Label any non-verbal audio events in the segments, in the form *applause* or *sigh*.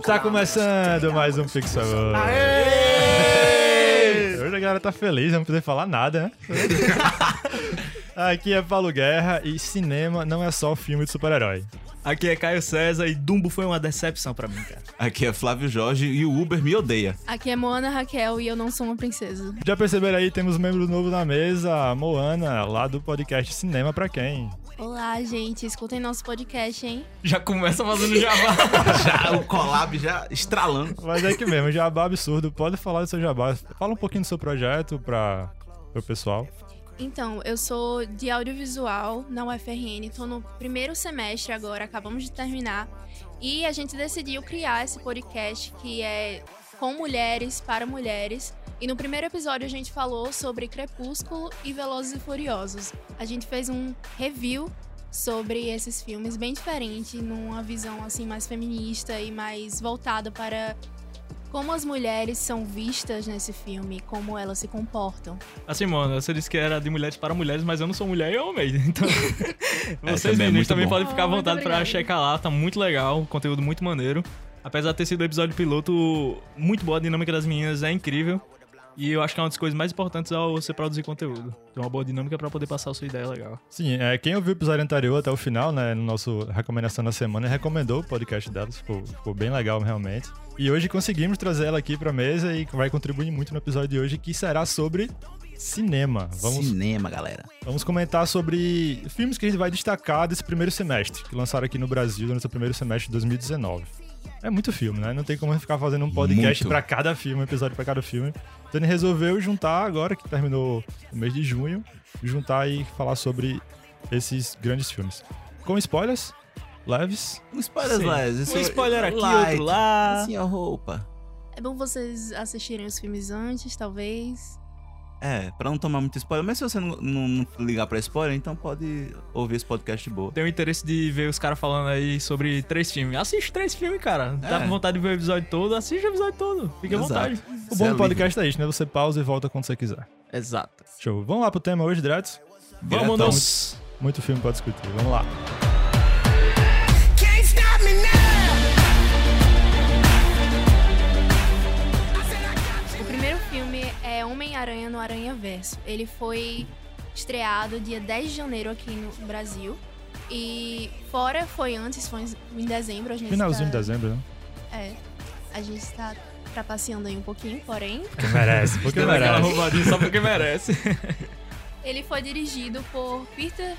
Tá começando mais um Pixel. Hoje a galera tá feliz, não poder falar nada, né? *laughs* Aqui é Paulo Guerra e cinema não é só filme de super-herói. Aqui é Caio César e Dumbo foi uma decepção pra mim, cara. Aqui é Flávio Jorge e o Uber me odeia. Aqui é Moana Raquel e eu não sou uma princesa. Já perceberam aí, temos um membro novo na mesa, a Moana, lá do podcast Cinema Pra Quem. Olá, gente. Escutem nosso podcast, hein? Já começa fazendo jabá. *laughs* Já o collab já estralando. Mas é que mesmo, jabá absurdo, pode falar do seu jabá. Fala um pouquinho do seu projeto pra, pro pessoal. Então, eu sou de audiovisual na UFRN, tô no primeiro semestre agora, acabamos de terminar. E a gente decidiu criar esse podcast que é com mulheres, para mulheres. E no primeiro episódio a gente falou sobre Crepúsculo e Velozes e Furiosos. A gente fez um review sobre esses filmes bem diferente, numa visão assim mais feminista e mais voltada para como as mulheres são vistas nesse filme, como elas se comportam. Assim, mano, você disse que era de mulheres para mulheres, mas eu não sou mulher e eu amei. *laughs* Então, *laughs* vocês também é meninos muito também bom. podem ficar à vontade pra obrigada. checar lá, tá muito legal, conteúdo muito maneiro. Apesar de ter sido o episódio piloto muito boa, a dinâmica das meninas é incrível. E eu acho que é uma das coisas mais importantes ao você produzir conteúdo. Ter uma boa dinâmica pra poder passar a sua ideia legal. Sim, é, quem ouviu o episódio anterior até o final, né, no nosso recomendação da semana, recomendou o podcast delas, ficou, ficou bem legal realmente. E hoje conseguimos trazer ela aqui pra mesa e vai contribuir muito no episódio de hoje, que será sobre cinema. Vamos, Cinema, galera. vamos comentar sobre filmes que a gente vai destacar desse primeiro semestre, que lançaram aqui no Brasil durante o primeiro semestre de 2019. É muito filme, né? Não tem como ficar fazendo um podcast pra cada filme, um episódio pra cada filme. Então ele resolveu juntar agora, que terminou o mês de junho, juntar e falar sobre esses grandes filmes. Com spoilers, leves. Um spoiler, Sim. Les. Um spoiler aqui, light, outro lá. Assim, a roupa. É bom vocês assistirem os filmes antes, talvez. É, pra não tomar muito spoiler. Mas se você não, não- não ligar pra spoiler, então pode ouvir esse podcast de boa. Tenho interesse de ver os caras falando aí sobre três filmes. Assiste três filmes, cara. Tá É. com vontade de ver o episódio todo, assiste o episódio todo. Fique à vontade. O bom é do podcast é isso, né? Você pausa e volta quando você quiser. Exato. Show. Vamos lá pro tema hoje, direto? Diretão. Vamos! Muito filme pra discutir. Vamos lá. Homem-Aranha no Aranha Verso. Ele foi estreado dia 10 de janeiro aqui no Brasil. E fora foi antes, foi em dezembro. A gente Finalzinho tá, de dezembro, né? É. A gente tá trapaceando aí um pouquinho, porém. Porque merece, porque merece. roubadinha só porque merece. Ele foi dirigido por Peter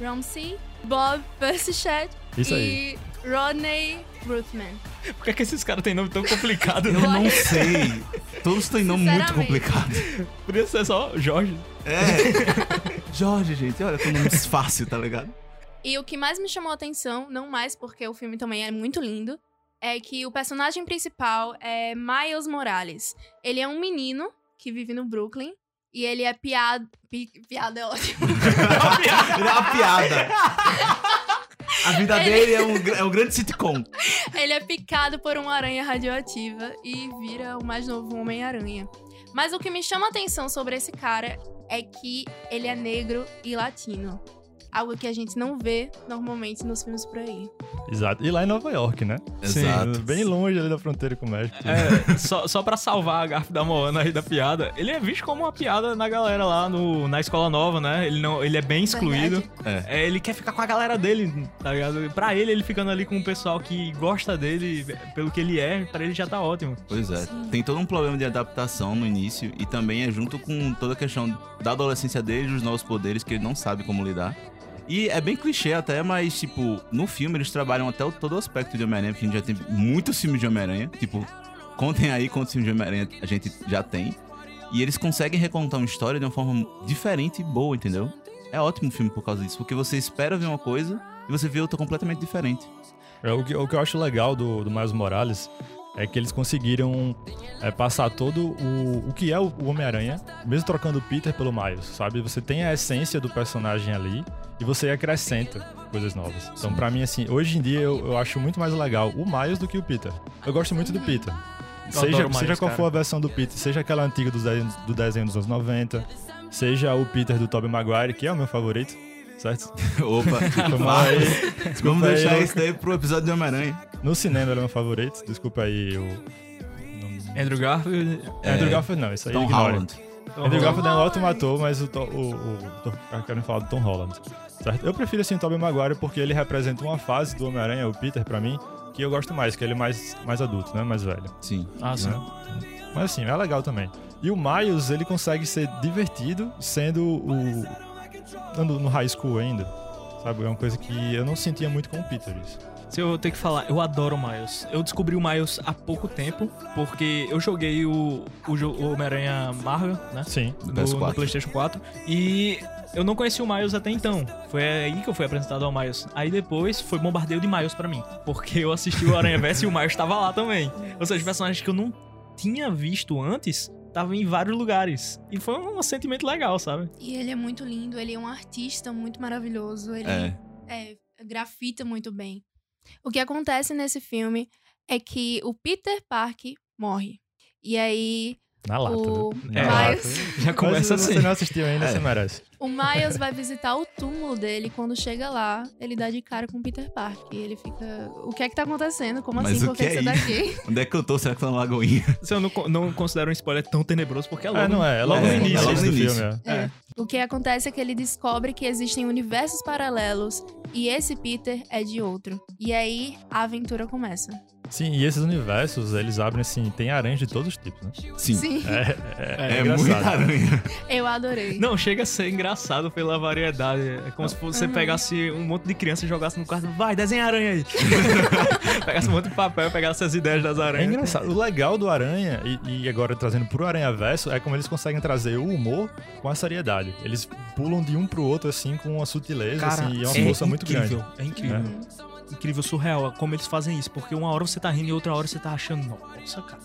Ramsey, Bob Persichett Isso aí. e Rodney Ruthman. Por que, que esses caras têm nome tão complicado? Eu não sei. Todos têm nome muito complicado. Podia ser só Jorge. É. Jorge, gente, olha, com nome fácil, tá ligado? E o que mais me chamou a atenção, não mais porque o filme também é muito lindo, é que o personagem principal é Miles Morales. Ele é um menino que vive no Brooklyn e ele é piada. Pi, piada é ótimo. *laughs* Ele é uma piada. A vida dele é um, é um grande sitcom. ele é picado por uma aranha radioativa e vira o mais novo Homem-Aranha. Mas o que me chama a atenção sobre esse cara é que ele é negro e latino. Algo que a gente não vê normalmente nos filmes por aí. Exato. E lá em Nova York, né? Exato. Bem longe ali da fronteira com o México. É, só, só pra salvar a garfo da Moana aí da piada, ele é visto como uma piada na galera lá no, na escola nova, né? Ele, não, ele é bem excluído. É. É, ele quer ficar com a galera dele, tá ligado? Pra ele, ele ficando ali com o pessoal que gosta dele, pelo que ele é, pra ele já tá ótimo. Pois é. Tem todo um problema de adaptação no início e também é junto com toda a questão da adolescência dele, dos novos poderes que ele não sabe como lidar. E é bem clichê até, mas, tipo, no filme eles trabalham até o, todo o aspecto de Homem-Aranha, porque a gente já tem muitos filmes de Homem-Aranha. Tipo, contem aí quantos filmes de Homem-Aranha a gente já tem. E eles conseguem recontar uma história de uma forma diferente e boa, entendeu? É ótimo o filme por causa disso, porque você espera ver uma coisa e você vê outra completamente diferente. É, o, que, o que eu acho legal do, do Miles Morales é que eles conseguiram é, passar todo o, o que é o, Homem-Aranha, mesmo trocando o Peter pelo Miles, sabe? Você tem a essência do personagem ali e você acrescenta coisas novas. Então, pra mim, assim, hoje em dia eu, eu acho muito mais legal o Miles do que o Peter. Eu gosto muito do Peter. Seja, adoro o Miles, seja qual cara. for a versão do Peter, seja aquela antiga dos desenhos, do desenho dos anos 90, seja o Peter do Tobey Maguire, que é o meu favorito. certo? *laughs* Opa, *laughs* aí. vamos deixar aí. isso daí pro episódio de Homem-Aranha. No cinema ele é meu favorito. Desculpa aí o. Andrew Garfield. Andrew Garfield não, isso aí Tom ignora. Holland. Andrew Garfield é um ótimo ator, mas o, Tom- o, o, o, eu quero falar do Tom Holland. Certo? Eu prefiro assim o Tobey Maguire porque ele representa uma fase do Homem-Aranha, o Peter, pra mim, que eu gosto mais, que ele é mais, mais adulto, né? Mais velho. Sim. Ah, sim. né? Mas assim, é legal também. E o Miles, ele consegue ser divertido sendo o. andando no high school ainda. Sabe? É uma coisa que eu não sentia muito com o Peter, isso. Se eu ter que falar, eu adoro o Miles. Eu descobri o Miles há pouco tempo, porque eu joguei o, o, o Homem-Aranha Marvel, né? Sim. No, PS4. no PlayStation 4. E eu não conhecia o Miles até então. Foi aí que eu fui apresentado ao Miles. Aí depois foi bombardeio de Miles pra mim. Porque eu assisti o Aranha Verso e o Miles estava lá também. Ou seja, personagens que eu não tinha visto antes estavam em vários lugares. E foi um sentimento legal, sabe? E ele é muito lindo, ele é um artista muito maravilhoso. Ele É. é, grafita muito bem. O que acontece nesse filme é que o Peter Parker morre. E aí Na lata. o? É. Na Miles, lata. Já começa Mas se assim. você não assistiu ainda, É. você merece. o Miles vai visitar o túmulo dele. Quando chega lá, ele dá de cara com o Peter Parker. E ele fica. O que é que tá acontecendo? Como Mas assim? o Por que, é você tá aqui? Onde é que eu tô? Será que tô na Lagoinha? Se eu não, não considero um spoiler tão tenebroso, porque é logo, É, não é. É logo É, no início, é logo no início. filme. é. É. O que acontece é que ele descobre que existem universos paralelos e esse Peter é de outro. E aí a aventura começa. Sim, e esses universos, eles abrem assim, tem aranhas de todos os tipos, né? Sim. Sim, É, é, É, engraçado. muita aranha. eu adorei. Não, chega a ser engraçado pela variedade. É como se você Uhum. pegasse um monte de criança e jogasse no quarto. Vai, desenha aranha aí. *laughs* pegasse um monte de papel, pegasse as ideias das É aranhas. engraçado. O legal do Aranha, e, e agora trazendo pro Aranha Verso, é como eles conseguem trazer o humor com a seriedade. Eles pulam de um pro outro, assim, com uma sutileza, Cara, assim, e é uma é força muito incrível, grande. É incrível. Incrível, surreal como eles fazem isso. Porque uma hora você tá rindo e outra hora você tá achando, nossa, cara.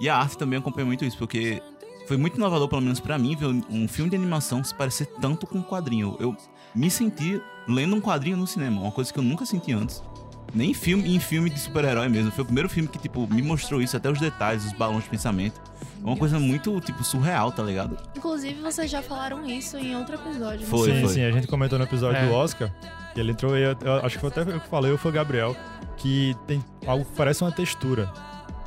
E a arte também acompanha muito isso, porque foi muito inovador, pelo menos pra mim, ver um filme de animação se parecer tanto com um quadrinho. Eu me senti lendo um quadrinho no cinema, uma coisa que eu nunca senti antes. Nem em filme, em filme de super-herói mesmo. Foi o primeiro filme que, tipo, me mostrou isso, até os detalhes, os balões de pensamento. É uma coisa muito, tipo, surreal, tá ligado? Inclusive, vocês já falaram isso em outro episódio. né? Foi, sim, foi. sim, a gente comentou no episódio É. do Oscar, ele entrou, e eu, eu acho que foi até eu que falei, ou foi o Gabriel, que tem algo que parece uma textura.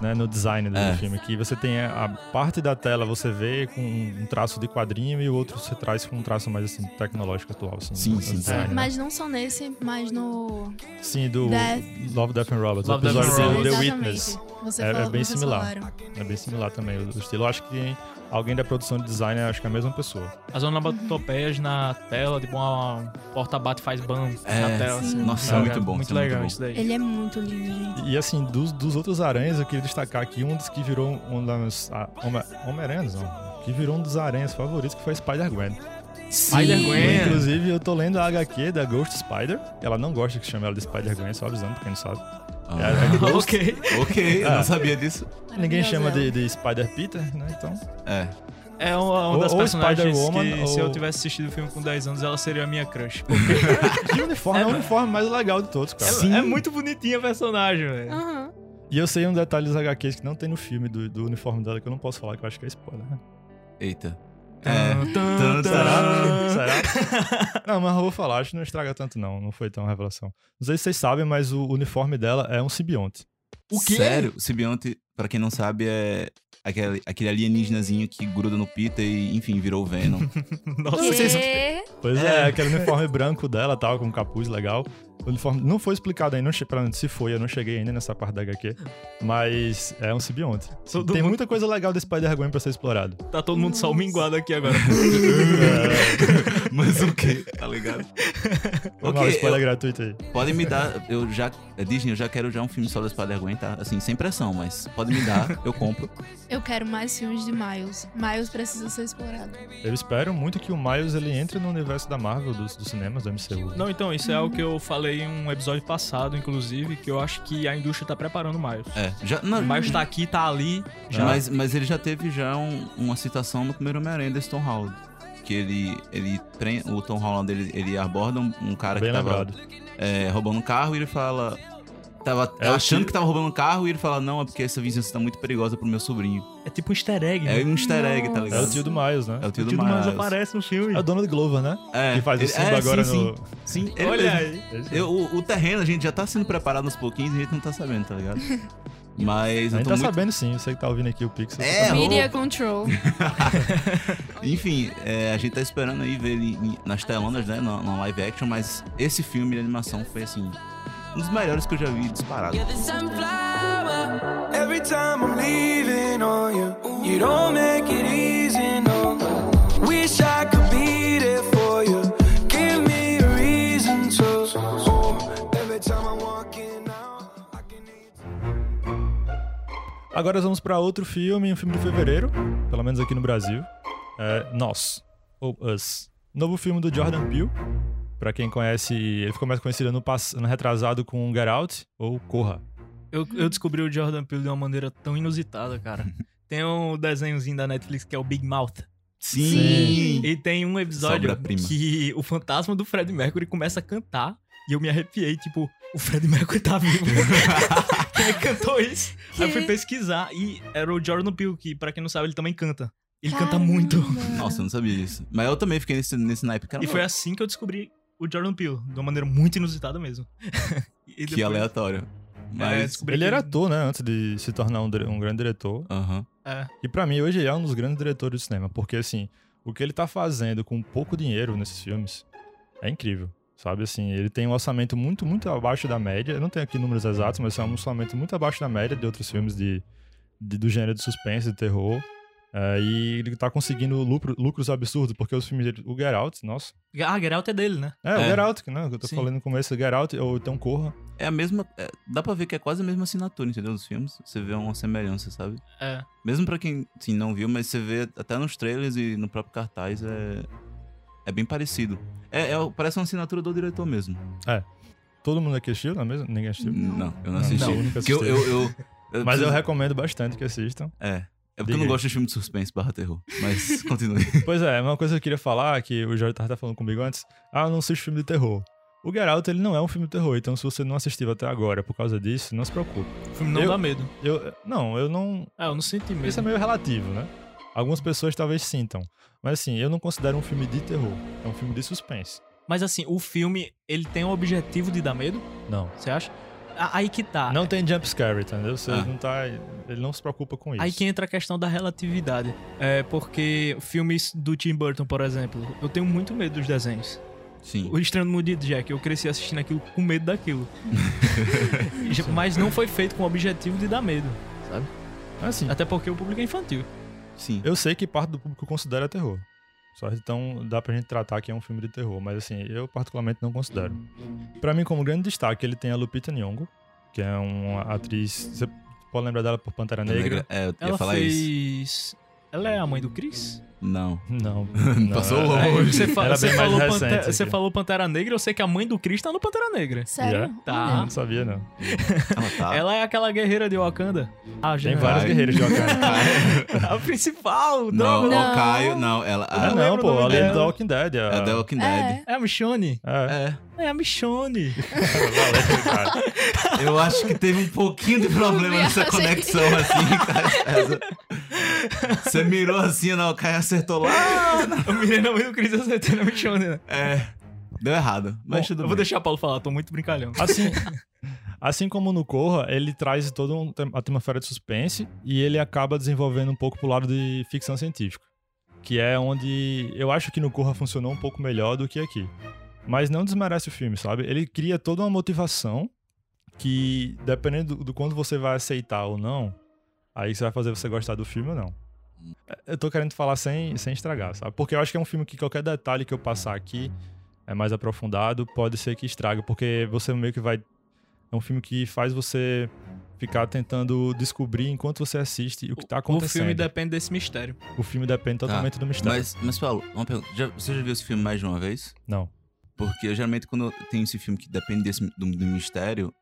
Né, no design do É. filme, que você tem a a parte da tela você vê com um traço de quadrinho e o outro você traz com um traço mais assim tecnológico atual, assim, Sim, sim, design, sim. né? Mas não só nesse, mas no. Sim, do Death. Love, Death and Robots. Love, o episódio Death and do. The Exatamente. Witness. Você É- é falou, bem vocês similar. falaram. É bem similar também o, estilo. Eu acho que alguém da produção de design, acho que é a mesma pessoa. As onomatopeias na tela, tipo, uma porta bate faz bam É, na tela. Assim, nossa, é Tá muito bom, Muito isso é muito legal bom. isso daí. Ele é muito lindo, gente. E assim, dos, dos outros aranhas, eu queria destacar aqui um dos que virou um das. ah, Home- Homem-Aranhas, não. Que virou um dos aranhas favoritos, que foi Spider-Gwen. Spider-Gwen. Inclusive, eu tô lendo a HQ da Ghost Spider. Ela não gosta que chame ela de Spider-Gwen, só avisando, pra quem não sabe. Ah, É, é ok. ok, eu Ah. não sabia disso. Ninguém chama de, de Spider-Peter, né? Então. É. É uma, uma Ou- das ou personagens Spider-Woman, que se eu ou- tivesse assistido o filme com 10 anos, ela seria a minha crush. *laughs* E o uniforme é, o uniforme mais legal de todos, cara. É, é muito bonitinha a personagem, velho. Aham. E eu sei um detalhe dos HQs que não tem no filme do, do uniforme dela que eu não posso falar, que eu acho que é spoiler. né? Eita. É. Tum, tum, tum. Será? Será? *laughs* Não, mas eu vou falar, acho que não estraga tanto, não. Não foi tão revelação. Não sei se vocês sabem, mas o uniforme dela é um simbionte. O quê? Sério? O simbionte, pra quem não sabe, é aquele, aquele alienígenazinho que gruda no Peter e, enfim, virou o Venom. *laughs* Nossa, vocês... Pois é, aquele uniforme branco dela, tal, com um capuz legal. O uniforme não foi explicado ainda, não che- pra- se foi, eu não cheguei ainda nessa parte da HQ. Mas é um simbionte. Todo Tem mundo- muita coisa legal desse Spider-Gwen pra ser explorado. Tá todo mundo só minguado aqui agora. *laughs* *laughs* Mas o quê? Tá ligado? Vamos lá, Ok, spoiler eu- gratuito aí. Pode me dar, eu já, é Disney, eu já quero já um filme só da Spider-Gwen, tá? Assim, sem pressão, mas pode me dar, eu compro. Eu quero mais filmes de Miles. Miles precisa ser explorado. Eu espero muito que o Miles ele entre no universo da Marvel, dos, dos cinemas, do MCU. Não, então, isso é algo que eu falei em um episódio passado, inclusive, que eu acho que a indústria tá preparando o Miles. É, já, não, O Miles tá aqui, tá ali. Já. mas, mas ele já teve já um- uma citação no primeiro Homem-Aranha desse Tom Holland. Que ele, ele o Tom Holland, ele, ele aborda um, um cara Bem que tava lembrado. é, roubando um carro e ele fala... tava É o achando tio- que tava roubando um carro e ele fala, não, é porque essa vizinhança tá muito perigosa pro meu sobrinho. É tipo um easter egg, É né? um easter egg, tá Nossa. ligado? É o tio do Miles, né? É o tio O do tio do Miles Miles. aparece no filme. É o Donald Glover, né? É, Que faz o ele- Simba é, agora sim, no... Sim, sim ele Olha mesmo. aí. Eu- o, o terreno a gente já tá sendo preparado aos pouquinhos e a gente não tá sabendo, tá ligado? *laughs* Mas A eu gente tô tá muito... sabendo sim, você que tá ouvindo aqui o Pixel. É, tá Media. Control. *laughs* Enfim, é, a gente tá esperando aí ver ele nas telonas, né? Na, na live action, mas esse filme de animação foi assim. Um dos melhores que eu já vi disparado. Every time I'm leaving on you, you don't make it easy, no. Wish I could be there for you. Give me a reason to. Oh, every time I'm walking out, I can. Agora vamos pra outro filme, um filme de fevereiro, pelo menos aqui no Brasil. É Nós, ou Us. Novo filme do Jordan Peele. Pra quem conhece, ele ficou mais conhecido no, pass- no retrasado com Get Out ou Corra. Eu, eu descobri o Jordan Peele de uma maneira tão inusitada, cara. *laughs* Tem um desenhozinho da Netflix que é o Big Mouth. Sim! E tem um episódio que o fantasma do Fred Mercury começa a cantar. E eu me arrepiei, tipo, o Fred Mercury tá vivo. *laughs* quem é que cantou isso? Aí eu fui Que? pesquisar e era o Jordan Peele, que pra quem não sabe, ele também canta. Ele canta Caramba. muito. Nossa, eu não sabia disso. Mas eu também fiquei nesse, nesse naipe. Cara, E foi assim que eu descobri o Jordan Peele, de uma maneira muito inusitada mesmo. *laughs* E que depois- aleatório. É, Mas. descobri Ele que era ator, né? Antes de se tornar um, um grande diretor. Aham. É. E pra mim, hoje ele é um dos grandes diretores de cinema. Porque, assim, o que ele tá fazendo com pouco dinheiro nesses filmes é incrível. Sabe, assim, ele tem um orçamento muito, muito abaixo da média. Eu não tenho aqui números exatos, mas é um orçamento muito abaixo da média de outros filmes de, de- do gênero de suspense, de terror. É, e ele tá conseguindo lucro- lucros absurdos, porque os filmes dele, o Get Out, nossa. Ah, Geralt é dele, né? É, o É. Get Out, que, né, que eu tô Sim. falando no começo, o Get Out, ou então Corra. É a mesma. é, dá pra ver que é quase a mesma assinatura, entendeu? Dos filmes. Você vê uma semelhança, sabe? É. Mesmo pra quem sim, não viu, mas você vê até nos trailers e no próprio cartaz é. É bem parecido. É, é- parece uma assinatura do diretor mesmo. Todo mundo aqui assistiu, não é mesmo? Ninguém assistiu? Não, eu não assisti. não, eu, eu, eu- eu Mas eu recomendo bastante que assistam. É. É porque eu não gosto de filme de suspense barra terror. Mas *laughs* continue. Pois é, uma coisa que eu queria falar, que o Jorge tava falando comigo antes, ah, eu não assisto filme de terror. O Get Out, ele não é um filme de terror, então se você não assistiu até agora por causa disso, não se preocupe. O filme não Eu- dá medo. Eu, não, eu não... Ah, eu não senti medo. Isso é meio relativo, né? Algumas pessoas talvez sintam. Mas assim, eu não considero um filme de terror. É um filme de suspense. Mas assim, o filme, ele tem o objetivo de dar medo? Não. Você acha? Aí que tá. Não tem jump scare, entendeu? Você Ah. não tá... Ele não se preocupa com isso. Aí que entra a questão da relatividade. É porque filmes do Tim Burton, por exemplo, eu tenho muito medo dos desenhos. Sim. O Estranho Mundo de Jack, eu cresci assistindo aquilo com medo daquilo. *laughs* Mas não foi feito com o objetivo de dar medo, sabe? Assim, Até porque o público é infantil. Sim. eu sei que parte do público considera terror. Só então dá pra gente tratar que é um filme de terror, mas assim, eu particularmente não considero. Pra mim, como grande destaque, ele tem a Lupita Nyong'o, que é uma atriz, você pode lembrar dela por Pantera Negra? É, eu ia Ela falar isso. Ela é a mãe do Chris? Não. Não, *laughs* não. Passou é- longe. Aí você, fa- você falou Pantera, você falou Pantera Negra, eu sei que a mãe do Chris tá no Pantera Negra. Sério? Yeah. Tá. Eu Não sabia, não. Ela tá. *laughs* Ela é aquela guerreira de Wakanda. Ah, Tem várias guerreiras de Wakanda. *laughs* A principal, Não. Não. o Caio, não. Ela. Ah, A, não não, pô, nome além dela. do Walking Dead. A... a The Walking Dead. É. É a Michonne. É. É. É a Michonne. Eu acho que teve um pouquinho de problema nessa conexão, assim, cara. Você mirou assim, não, o Caio acertou lá. Eu mirei na mãe do Chris e acertei na Michonne, né? É. Deu errado. Mas Bom, tudo eu vou deixar o Paulo falar, tô muito brincalhão. Assim, assim como no Corra, ele traz toda um, a atmosfera de suspense e ele acaba desenvolvendo um pouco pro lado de ficção científica. Que é onde eu acho que no Corra funcionou um pouco melhor do que aqui. Mas não desmerece o filme, sabe? Ele cria toda uma motivação que, dependendo do, do quanto você vai aceitar ou não, aí você vai fazer você gostar do filme ou não. Eu tô querendo falar sem, sem estragar, sabe? Porque eu acho que é um filme que qualquer detalhe que eu passar aqui é mais aprofundado, pode ser que estraga, porque você meio que vai. É um filme que faz você ficar tentando descobrir enquanto você assiste o que tá O acontecendo. filme depende desse mistério. O filme depende totalmente do mistério. Mas, mas Paulo, uma pergunta. Já- você já viu esse filme mais de uma vez? Não. Porque eu, geralmente quando eu tenho esse filme que depende desse, do, do mistério,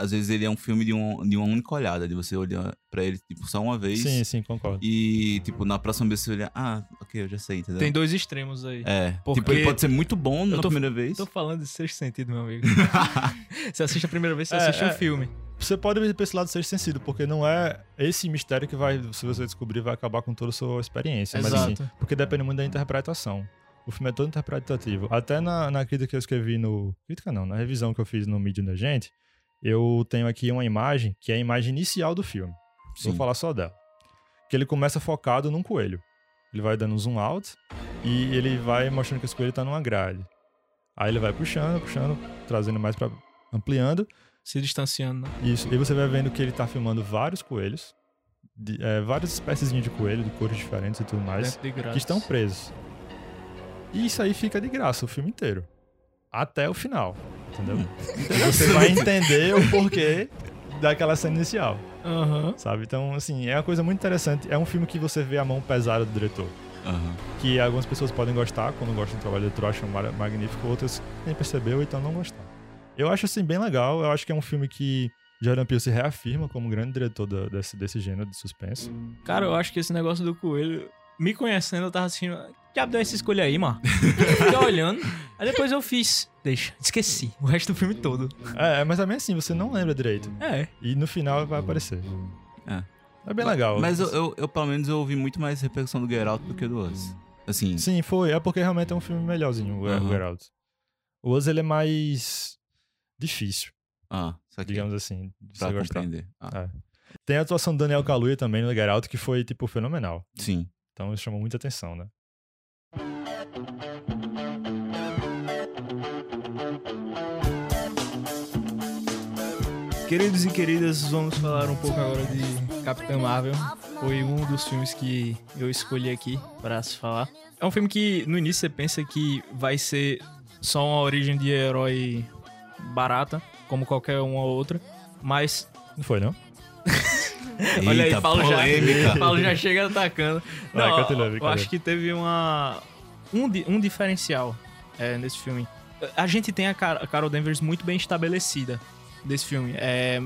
às vezes ele é um filme de, um, de uma única olhada, de você olhar pra ele tipo, só uma vez. Sim, sim, concordo. E, tipo, na próxima vez você olhar, ah, ok, eu já sei, entendeu? Tem dois extremos aí. É, Porque- tipo, ele pode ser muito bom na tô- primeira vez. Tô falando de sexto sentido, meu amigo. *laughs* você assiste a primeira vez, você É, assiste o é. filme. Você pode ver pra esse lado ser sensível, porque não é esse mistério que vai, se você descobrir, vai acabar com toda a sua experiência. Mas assim, Exato. porque depende muito da interpretação. O filme é todo interpretativo. Até na, na crítica que eu escrevi no. Crítica não, na revisão que eu fiz no Medium da gente, eu tenho aqui uma imagem que é a imagem inicial do filme. Vou Sim. falar só dela. Que ele começa focado num coelho. Ele vai dando um zoom out e ele vai mostrando que esse coelho tá numa grade. Aí ele vai puxando, puxando, trazendo mais pra. ampliando. Se distanciando, né? Isso. E você vai vendo que ele tá filmando vários coelhos, de- é, várias espécies de coelho, de cores diferentes e tudo mais, graça. que estão presos. E isso aí fica de graça o filme inteiro. Até o final. Entendeu? Você vai entender o porquê daquela cena inicial, Aham. sabe? Então, assim, é uma coisa muito interessante. É um filme que você vê a mão pesada do diretor. Aham. Que algumas pessoas podem gostar, quando gostam do trabalho do diretor, acham magnífico, outras nem percebeu, então não gostar. Eu acho, assim, bem legal. Eu acho que é um filme que Jordan Peele se reafirma como um grande diretor da- desse, desse gênero de suspense. Cara, eu acho que esse negócio do coelho, me conhecendo, eu tava assistindo. Que deu essa escolha aí, mano? *laughs* Fiquei olhando. Aí depois eu fiz. Deixa, esqueci. O resto do filme todo. É, mas também assim, você não lembra direito. É. E no final vai aparecer. É. É bem legal. Mas eu, eu, eu, pelo menos, eu ouvi muito mais repercussão do Get Out do que do Us. Assim, Sim, foi. É porque realmente é um filme melhorzinho, o Get Out. O Us, ele é mais difícil, ah, digamos assim, pra você gostar. compreender. Ah, É. Tem a atuação do Daniel Kaluuya também no Get Out, que foi, tipo, fenomenal. Sim. Então isso chamou muita atenção, né? Queridos e queridas, vamos falar um pouco agora de Capitã Marvel. Foi um dos filmes que eu escolhi aqui para se falar. É um filme que no início você pensa que vai ser só uma origem de herói barata, como qualquer uma outra, mas Não foi, não? *laughs* Olha aí, Eita, Paulo já. Paulo já chega atacando. Vai, Não, continua, eu acho que teve uma um, um diferencial é, nesse filme. A gente tem a Carol Danvers muito bem estabelecida desse filme. É,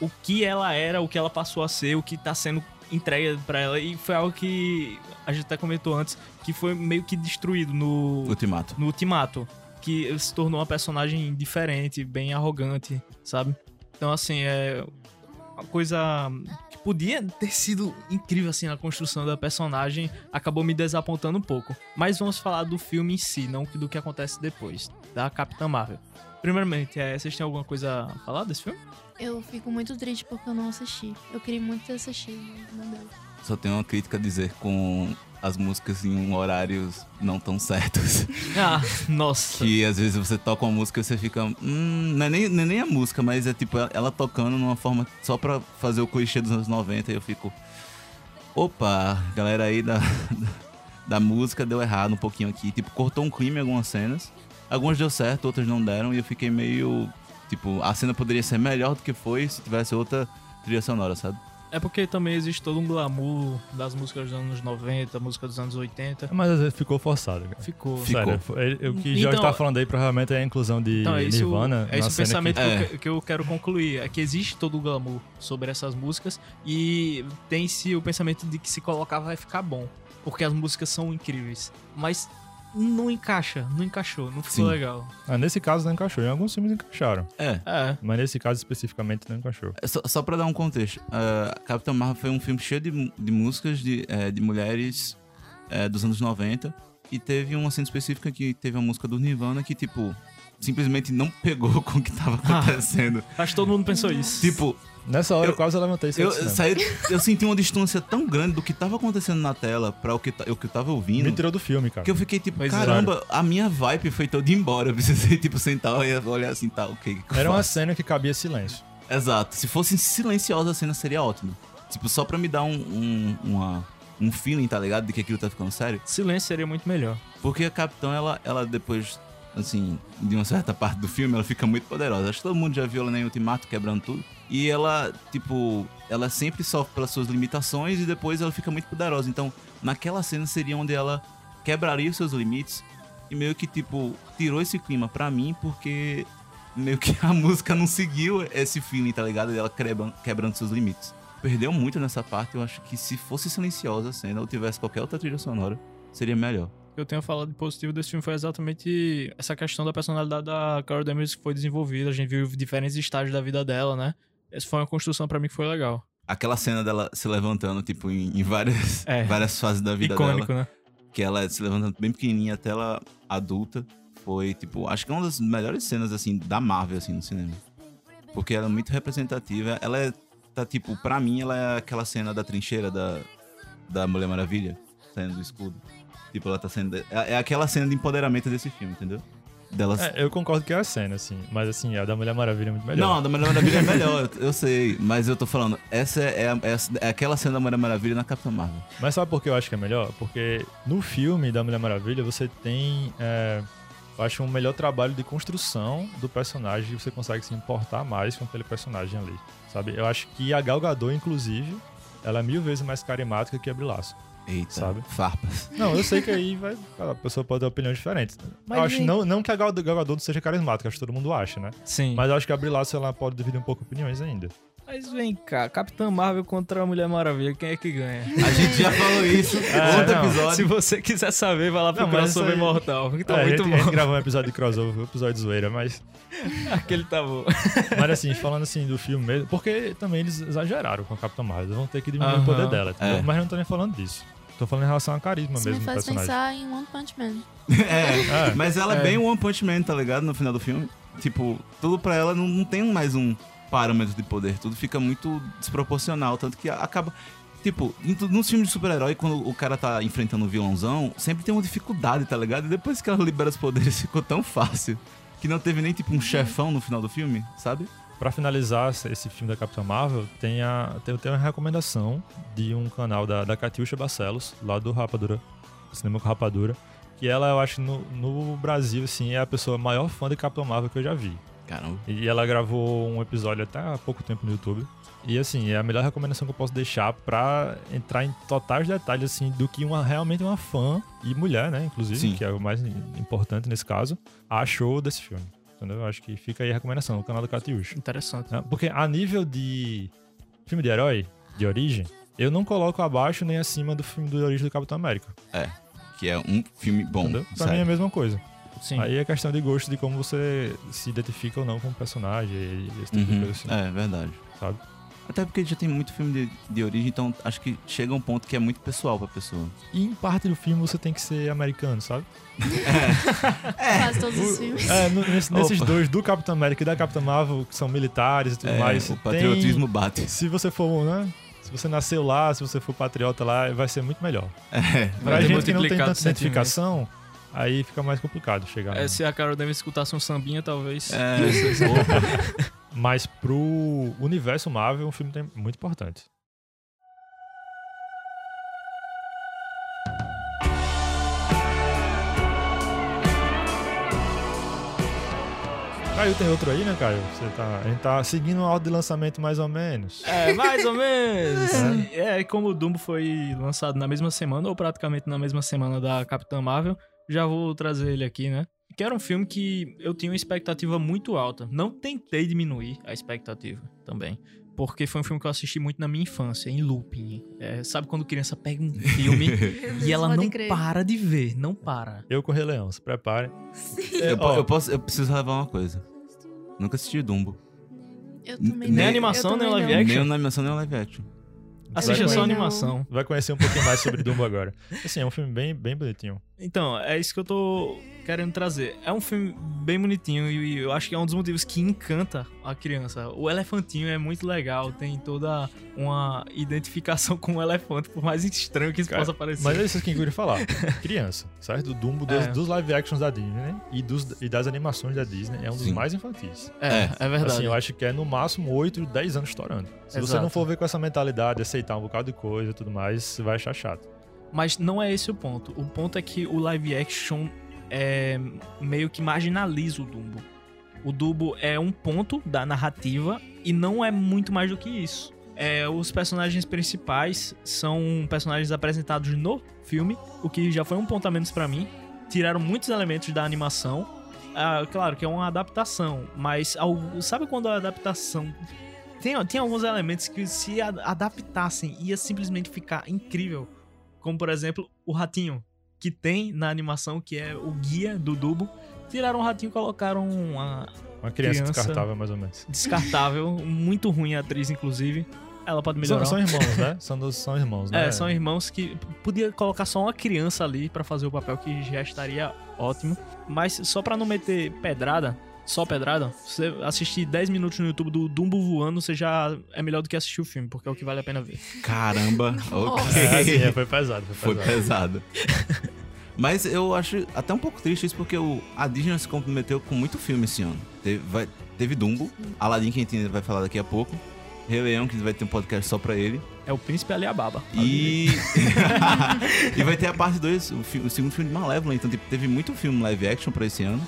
o que ela era, o que ela passou a ser, o que tá sendo entregue pra ela e foi algo que a gente até comentou antes que foi meio que destruído no Ultimato. no Ultimato, que se tornou uma personagem diferente, bem arrogante, sabe? Então, assim, é uma coisa que podia ter sido incrível, assim, na construção da personagem, acabou me desapontando um pouco. Mas vamos falar do filme em si, não do que acontece depois, da Capitã Marvel. Primeiramente, é, vocês têm alguma coisa a falar desse filme? Eu fico muito triste porque eu não assisti. Eu queria muito ter assistido, mas não deu. Só tenho uma crítica a dizer com as músicas em horários não tão certos. *laughs* Ah, nossa. que às vezes você toca uma música e você fica. Hum, não é, nem, não é nem a música, mas é tipo ela, tocando numa forma só pra fazer o clichê dos anos 90 e eu fico. Opa, galera aí da, *laughs* da música deu errado um pouquinho aqui. Tipo, cortou um clima em algumas cenas. Algumas deu certo, outras não deram. E eu fiquei meio. Tipo, a cena poderia ser melhor do que foi se tivesse outra trilha sonora, sabe? É porque também existe todo um glamour das músicas dos anos 90, música dos anos 80. Mas às vezes ficou forçado, cara. Ficou. Ficou. Sério, foi- o que Então- Jorge tá falando aí provavelmente é a inclusão de Então, é isso, Nirvana é esse o pensamento que... que, É. eu, que- que eu quero concluir. É que existe todo o glamour sobre essas músicas e tem-se o pensamento de que se colocar vai ficar bom. Porque as músicas são incríveis. Mas não encaixa, não encaixou, não ficou Sim. legal. Ah, nesse caso não encaixou. Em alguns filmes encaixaram. É. É. Mas nesse caso especificamente não encaixou. É Só, só pra dar um contexto, uh, Capitão Marvel foi um filme cheio de, de músicas de, eh, de mulheres eh, dos anos 90 e teve uma cena específica que teve a música do Nirvana que, tipo, simplesmente não pegou *laughs* com o que tava Ah. acontecendo. Acho que todo mundo pensou isso. tipo, Nessa hora eu, Eu- quase levantei isso eu, saí, eu senti uma distância tão grande do que tava acontecendo na tela pra o que, o que eu tava ouvindo. Me tirou do filme, cara. Que eu fiquei tipo, Pois é. caramba, a minha vibe foi toda embora. Eu precisei, *laughs* tipo, sentar e olhar assim, tá, ok. o que eu Era uma cena que cabia silêncio. Exato. Se fosse silenciosa a cena, seria ótimo. Tipo, só pra me dar um, um, uma- um feeling, tá ligado? De que aquilo tá ficando sério. Silêncio seria muito melhor. Porque a Capitã, ela, ela depois, assim, de uma certa parte do filme, ela fica muito poderosa. Acho que todo mundo já viu ela em Ultimato quebrando tudo. E ela, tipo, ela sempre sofre pelas suas limitações e depois ela fica muito poderosa. Então, naquela cena seria onde ela quebraria os seus limites e meio que, tipo, tirou esse clima pra mim porque meio que *laughs* a música não seguiu esse feeling, tá ligado? Dela quebrando, quebrando seus limites. Perdeu muito nessa parte. Eu acho que se fosse silenciosa a cena ou tivesse qualquer outra trilha sonora, seria melhor. Que eu tenho falado de positivo desse filme foi exatamente essa questão da personalidade da Carol Danvers que foi desenvolvida. A gente viu diferentes estágios da vida dela, né? Essa foi uma construção pra mim que foi legal. Aquela cena dela se levantando, tipo, em, em várias, É. *laughs* várias fases da vida Icônico, dela. né? Que ela se levantando bem pequenininha até ela adulta. Foi, tipo, acho que é uma das melhores cenas, assim, da Marvel, assim, no cinema. Porque ela é muito representativa. Ela é, tá, tipo, pra mim, ela é aquela cena da trincheira da, da Mulher Maravilha, saindo do escudo. Tipo, ela tá sendo... É, é aquela cena de empoderamento desse filme, entendeu? Dela... É, eu concordo que é a cena, assim. Mas assim, a da Mulher Maravilha é muito melhor. Não, a da Mulher Maravilha é melhor, eu, sei. Mas eu tô falando, essa é, a- é, é aquela cena da Mulher Maravilha na Capitã Marvel. Mas sabe por que eu acho que é melhor? Porque no filme da Mulher Maravilha você tem, é, eu acho, um melhor trabalho de construção do personagem e você consegue se importar mais com aquele personagem ali, sabe? Eu acho que a Gal Gadot, inclusive, ela é mil vezes mais carismática que a Brie. Eita, Sabe? farpas. Não, eu sei que aí vai, a pessoa pode ter opiniões diferentes. Mas eu acho vem- não, não que a Gal, Gal Gadot não seja carismática, acho que todo mundo acha, né? Sim. Mas, Mas eu acho que a Brie Larson ela pode dividir um pouco opiniões ainda. vem cá, Capitã Marvel contra a Mulher Maravilha, quem é que ganha? A gente já falou isso *laughs* É, outro não. episódio. Se você quiser saber, vai lá pro mas crossover aí- Imortal, que tá É, a, muito gente, a gente bom. gravou um *laughs* episódio de crossover, um episódio de zoeira, mas Aquele tá bom. Mas assim, falando assim do filme mesmo, porque também eles exageraram com a Capitã Marvel, vão ter que diminuir o poder dela? É. Mas eu não tô nem falando disso. Tô falando em relação ao carisma Isso me mesmo do faz personagem. pensar em One Punch Man. *laughs* É, É. mas ela é. É. bem One Punch Man, tá ligado? No final do filme. Tipo, tudo pra ela não, não tem mais um parâmetro de poder. Tudo fica muito desproporcional. Tanto que acaba. Tipo, nos filmes de super-herói, quando o cara tá enfrentando um vilãozão, sempre tem uma dificuldade, tá ligado? E depois que ela *laughs* libera os poderes, *laughs* ficou tão fácil. Que não teve nem, tipo, um chefão no final do filme, sabe? Pra finalizar esse- filme da Capitã Marvel, tem a, tem, tem uma recomendação de um canal da, da Catiuxa Barcelos, lá do Rapadura, Cinema com Rapadura, que ela, eu acho, no, no Brasil, assim, é a pessoa maior fã de Capitã Marvel que eu já vi. Caramba. E ela gravou um episódio até há pouco tempo no YouTube. E assim, é a melhor recomendação que eu posso deixar pra entrar em totais detalhes assim do que uma realmente uma fã e mulher, né, inclusive, Sim. que é o mais importante nesse caso, achou desse filme. Entendeu? Eu acho que fica aí a recomendação, o canal do Catiuxa. Interessante. né? Porque a nível de filme de herói, de origem, eu não coloco abaixo nem acima do filme de origem do Capitão América. Que é um filme bom. Entendeu? Pra sério. mim é a mesma coisa. Sim. Aí é questão de gosto de como você se identifica ou não com o personagem e esse tipo de Uhum. coisa assim, É, verdade. sabe? Até porque já tem muito filme de, de origem, então acho que chega um ponto que é muito pessoal pra pessoa. E em parte do filme você tem que ser americano, sabe? *laughs* Quase todos os filmes. É, no- nesse- nesses dois, do Capitão América e da Capitã Marvel, que são militares e tudo É, mais. o tem- patriotismo bate. Se você for, né? Se você nasceu lá, se você for patriota lá, vai ser muito melhor. É, Pra ter gente que não tem tanta identificação, aí fica mais complicado chegar. É, né? se a Carol Danvers escutasse um sambinha, talvez. É, *laughs* opa. *laughs* Mas pro universo Marvel, um filme muito importante. Caio, tem outro aí, né, Caio? Você tá, a gente tá seguindo uma ordem de lançamento mais ou menos. É, mais ou menos. *laughs* É, como o Dumbo foi lançado na mesma semana, ou praticamente na mesma semana da Capitã Marvel, já vou trazer ele aqui, né? Que era um filme que eu tinha uma expectativa muito alta. Não tentei diminuir a expectativa também. Porque foi um filme que eu assisti muito na minha infância, em looping. É, sabe quando criança pega um *laughs* filme e ela não crer. para de ver, não para. Eu com o Rei Leão, se prepare. É, eu, ó, eu posso, eu preciso levar uma coisa. Nunca assisti Dumbo. Eu também Nem não. animação, Eu nem também live não. action. Nem na animação, nem live action. Assiste vai, só animação. vai conhecer um pouquinho mais sobre Dumbo agora. Assim, é um filme bem, bem bonitinho. Então, é isso que eu tô querendo trazer. É um filme bem bonitinho e eu acho que é um dos motivos que encanta a criança. O elefantinho é muito legal, tem toda uma identificação *laughs* com o elefante, por mais estranho que isso Cara, possa parecer. Mas é isso que eu queria falar. *laughs* Criança, certo? O Dumbo dos, É. dos live actions da Disney e, dos, e das animações da Disney é um dos Sim. mais infantis. é, é, verdade. Assim, eu acho que é no máximo 8, 10 anos estourando. Se você Exato. não for ver com essa mentalidade, aceitar um bocado de coisa e tudo mais, você vai achar chato. Mas não é esse o ponto. O ponto é que o live action é meio que marginaliza o Dumbo. O Dumbo é um ponto da narrativa e não é muito mais do que isso. É, os personagens principais são personagens apresentados no filme, o que já foi um ponto a menos pra mim. Tiraram muitos elementos da animação. Ah, claro que é uma adaptação, mas algo- sabe quando a adaptação tem, tem alguns elementos que se adaptassem ia simplesmente ficar incrível. Como, por exemplo, o ratinho. que tem na animação, que é o guia do Dumbo. Tiraram o ratinho e colocaram uma Uma criança, Criança. descartável, mais ou menos. descartável, muito ruim a atriz, inclusive. Ela pode São, melhorar. são irmãos, né? São, dos, são irmãos, né? É, são irmãos que podia colocar só uma criança ali pra fazer o papel que já estaria ótimo. Mas só pra não meter pedrada, só pedrada, você assistir 10 minutos no YouTube do Dumbo voando, você já é melhor do que assistir o filme, porque é o que vale a pena ver. Caramba, *laughs* ok. É, assim, é, foi pesado, foi Foi pesado. pesado. *laughs* Mas eu acho até um pouco triste isso, porque o, a Disney se comprometeu com muito filme esse ano. Teve, vai- teve Dumbo, Aladdin, que a gente vai falar daqui a pouco, Rei Leão, que vai ter um podcast só pra ele, É o Príncipe Aliababa. e... *laughs* e vai ter a parte 2, o, o segundo filme de Malévola, então tipo, teve muito filme live action pra esse ano.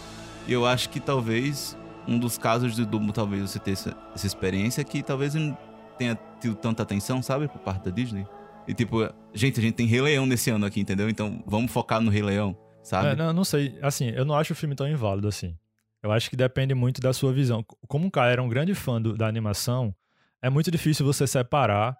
E eu acho que talvez um dos casos do Dumbo, talvez você ter essa, essa experiência, que talvez não tenha tido tanta atenção, sabe, por parte da Disney. E tipo, gente, a gente tem Rei Leão nesse ano aqui, entendeu? Então vamos focar no Rei Leão, sabe? É, não, não sei. Assim, eu não acho o filme tão inválido assim. Eu acho que depende muito da sua visão. Como o Kai era um grande fã do- da animação, é muito difícil você separar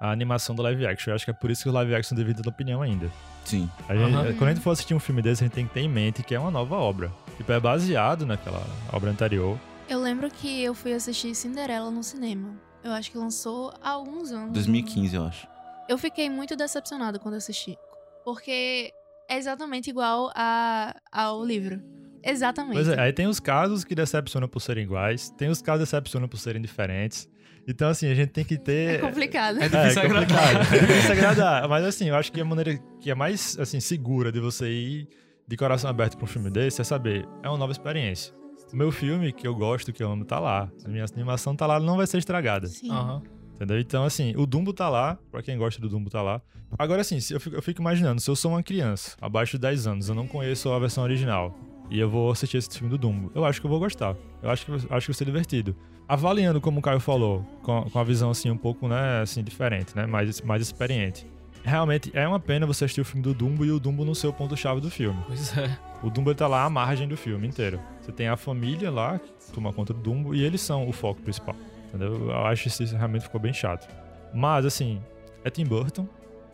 a animação do live action. Eu acho que é por isso que o live action divide da opinião ainda. Sim. A gente- Aham. Quando a gente for assistir um filme desse, a gente tem que ter em mente que é uma nova obra. Tipo, é baseado naquela obra anterior. Eu lembro que eu fui assistir Cinderela no cinema. Eu acho que lançou há alguns anos. 2015, eu acho. Eu fiquei muito decepcionada quando assisti. Porque é exatamente igual a, ao livro. Exatamente. Pois é, aí tem os casos que decepcionam por serem iguais, tem os casos que decepcionam por serem diferentes. Então, assim, a gente tem que ter. É complicado. É É, difícil é agradar. complicado. É difícil agradar. Mas assim, eu acho que a maneira que é mais assim, segura de você ir de coração aberto pra um filme desse é saber, é uma nova experiência. O meu filme, que eu gosto, que eu amo, tá lá. A minha animação tá lá, não vai ser estragada. Sim. Aham. Entendeu? Então, assim, o Dumbo tá lá, pra quem gosta do Dumbo tá lá. Agora, assim, eu fico, eu fico imaginando, se eu sou uma criança, abaixo de 10 anos, eu não conheço a versão original, e eu vou assistir esse filme do Dumbo, eu acho que eu vou gostar. Eu acho que, acho que vai ser divertido. Avaliando, como o Caio falou, com, com a visão, assim, um pouco, né, assim, diferente, né, mais, mais experiente. Realmente, é uma pena você assistir o filme do Dumbo e o Dumbo não ser o ponto-chave do filme. Pois é. O Dumbo ele tá lá à margem do filme inteiro. Você tem a família lá, que toma conta do Dumbo, e eles são o foco principal. Entendeu? Eu acho que isso realmente ficou bem chato. Mas, assim, é Tim Burton.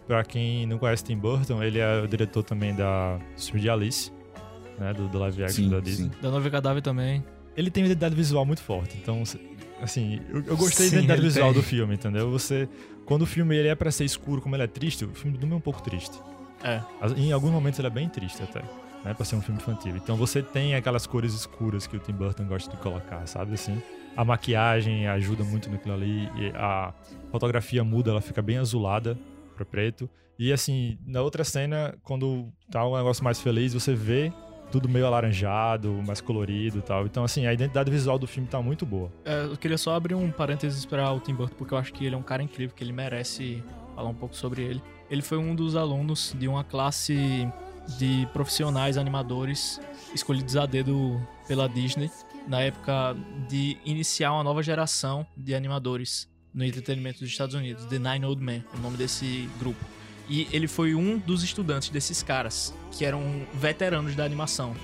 Pra quem não conhece Tim Burton, ele é o diretor também da, do filme de Alice, né? Do, do live action Sim, da Disney. sim. Da Nova Cadáver também. Ele tem uma identidade visual muito forte. Então, assim, eu, eu gostei Sim, da identidade visual tem. do filme, entendeu? Você, quando o filme ele é pra ser escuro, como ele é triste, o filme do é um pouco triste. É. Em alguns momentos ele é bem triste até, né? Pra ser um filme infantil. Então você tem aquelas cores escuras que o Tim Burton gosta de colocar, sabe assim? A maquiagem ajuda muito naquilo ali, a fotografia muda, ela fica bem azulada pra preto. E assim, na outra cena, quando tá um negócio mais feliz, você vê tudo meio alaranjado, mais colorido e tal. Então, assim, a identidade visual do filme tá muito boa. É, eu queria só abrir um parênteses para o Tim Burton, porque eu acho que ele é um cara incrível, que ele merece falar um pouco sobre ele. Ele foi um dos alunos de uma classe de profissionais animadores escolhidos a dedo pela Disney na época de iniciar uma nova geração de animadores no entretenimento dos Estados Unidos, The Nine Old Men, o nome desse grupo. E ele foi um dos estudantes desses caras, que eram veteranos da animação.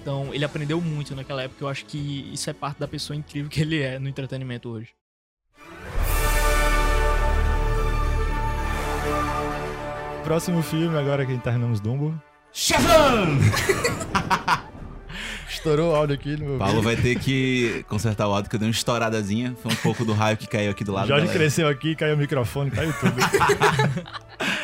Então, ele aprendeu muito naquela época. Eu acho que isso é parte da pessoa incrível que ele é no entretenimento hoje. Próximo filme, agora que terminamos Dumbo. Chefão! *laughs* Estourou o áudio aqui no meu Paulo vai ter que consertar o áudio, que eu dei uma estouradazinha. Foi um pouco do raio que caiu aqui do lado. Jorge galera. cresceu aqui, caiu o microfone, caiu tudo. *laughs*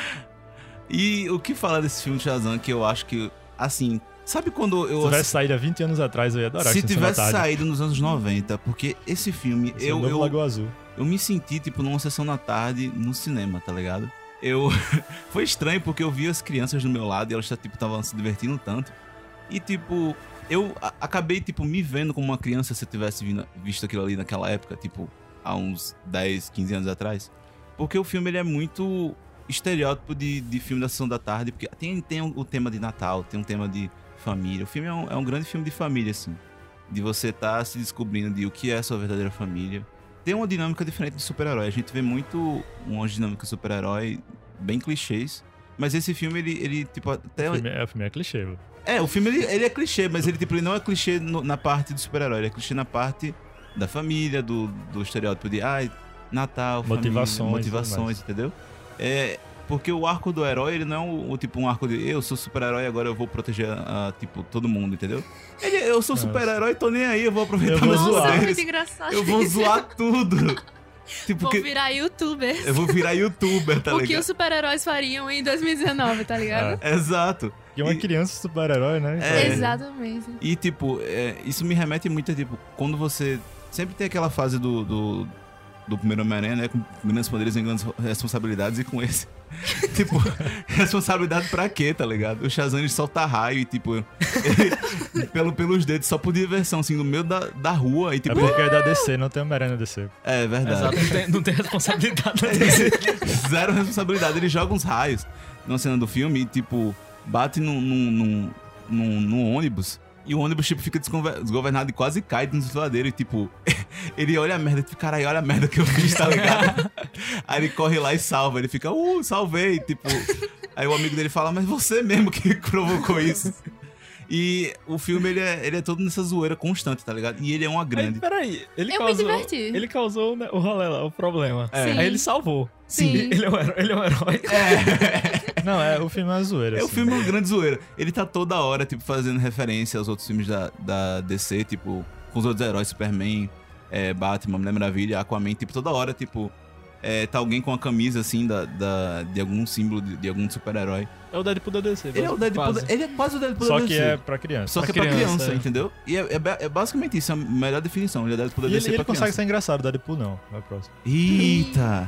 E o que falar desse filme de Shazam, que eu acho que, assim, sabe quando eu... Se tivesse saído há 20 anos atrás, eu ia adorar Se tivesse saído nos anos 90, porque esse filme, Esse é o eu, eu, Lagoa Azul. eu me senti, tipo, numa sessão da tarde no cinema, tá ligado? Eu... *laughs* Foi estranho, porque eu vi as crianças do meu lado e elas, tipo, estavam se divertindo tanto. E, tipo, eu acabei, tipo, me vendo como uma criança se eu tivesse visto aquilo ali naquela época, tipo, há uns 10, 15 anos atrás. Porque o filme, ele é muito estereótipo de, de filme da sessão da tarde, porque tem, tem o, tema de Natal, tem um tema de família. O filme é um, é um grande filme de família, assim. De você estar se descobrindo de o que é a sua verdadeira família. Tem uma dinâmica diferente de super-herói. A gente vê muito uma dinâmica super-herói bem clichês. Mas esse filme, ele, ele tipo, até. O filme, é, o filme é clichê. viu? É, o filme ele, ele é clichê, mas ele, tipo, ele não é clichê no- na parte do super-herói, ele é clichê na parte da família, do, do estereótipo de ai, Natal, família, Motivações tudo motivações, entendeu? É, Porque o arco do herói, ele não é o, o tipo um arco de eu sou super-herói, agora eu vou proteger, ah, tipo, todo mundo, entendeu? Ele, eu sou super-herói, tô nem aí, eu vou aproveitar Eu vou zoar. Nossa, é muito engraçado. Eu vou isso. zoar tudo. *laughs* Tipo, Vou que virar youtuber. eu vou virar youtuber, tá *laughs* o que ligado? os super-heróis fariam em 2019, tá ligado? Exato. Que é uma E- criança super-herói, né? É. Exatamente. E, tipo, é, isso me remete muito a, tipo, quando você. Sempre tem aquela fase do. do, do primeiro Homem-Aranha, né? Com grandes poderes e grandes responsabilidades, e com esse. *laughs* tipo, responsabilidade pra quê, tá ligado? O Shazam ele solta raio e, tipo, ele, *laughs* pelo, pelos dedos, só por diversão, assim, no meio da, da rua. E, É tipo, porque é da DC, não tem Homem-Aranha na DC. é verdade. Exato, não tem, não tem responsabilidade. *laughs* Zero responsabilidade. Ele joga uns raios numa cena do filme e, tipo, bate num, num, num, num- num ônibus. E o ônibus, tipo, fica desgovernado e quase cai dentro do desfiladeiro. E, tipo, *laughs* ele olha a merda, tipo, caralho, olha a merda que eu fiz, tá ligado? *laughs* aí ele corre lá e salva. Ele fica, uh, salvei. Tipo, aí o amigo dele fala, mas você mesmo que *laughs* provocou isso. E o filme, ele é, ele é todo nessa zoeira constante, tá ligado? E ele é uma Aí, grande. peraí, ele Eu me causou, diverti. Ele causou né, o rolê lá, o problema. É. Aí ele salvou. Sim. Ele é um herói. Ele é um herói. Não, é, o filme é uma zoeira. É, o assim. filme é uma grande zoeira. Ele tá toda hora, tipo, fazendo referência aos outros filmes da, da DC, tipo, com os outros heróis, Superman, é, Batman, Mulher Maravilha, Aquaman, tipo, toda hora, tipo, é, tá alguém com a camisa, assim, da, da- de algum símbolo de, de algum super-herói. É o Deadpool da DC. Ele é o Deadpool, quase. da- ele é quase o Deadpool Só da que DC. é pra criança. Só que é pra pra criança, é. entendeu? E é, é é basicamente isso, é a melhor definição. Ele é Deadpool da E ele, DC ele pra consegue criança. ser engraçado, o Deadpool não. Vai próximo. Eita!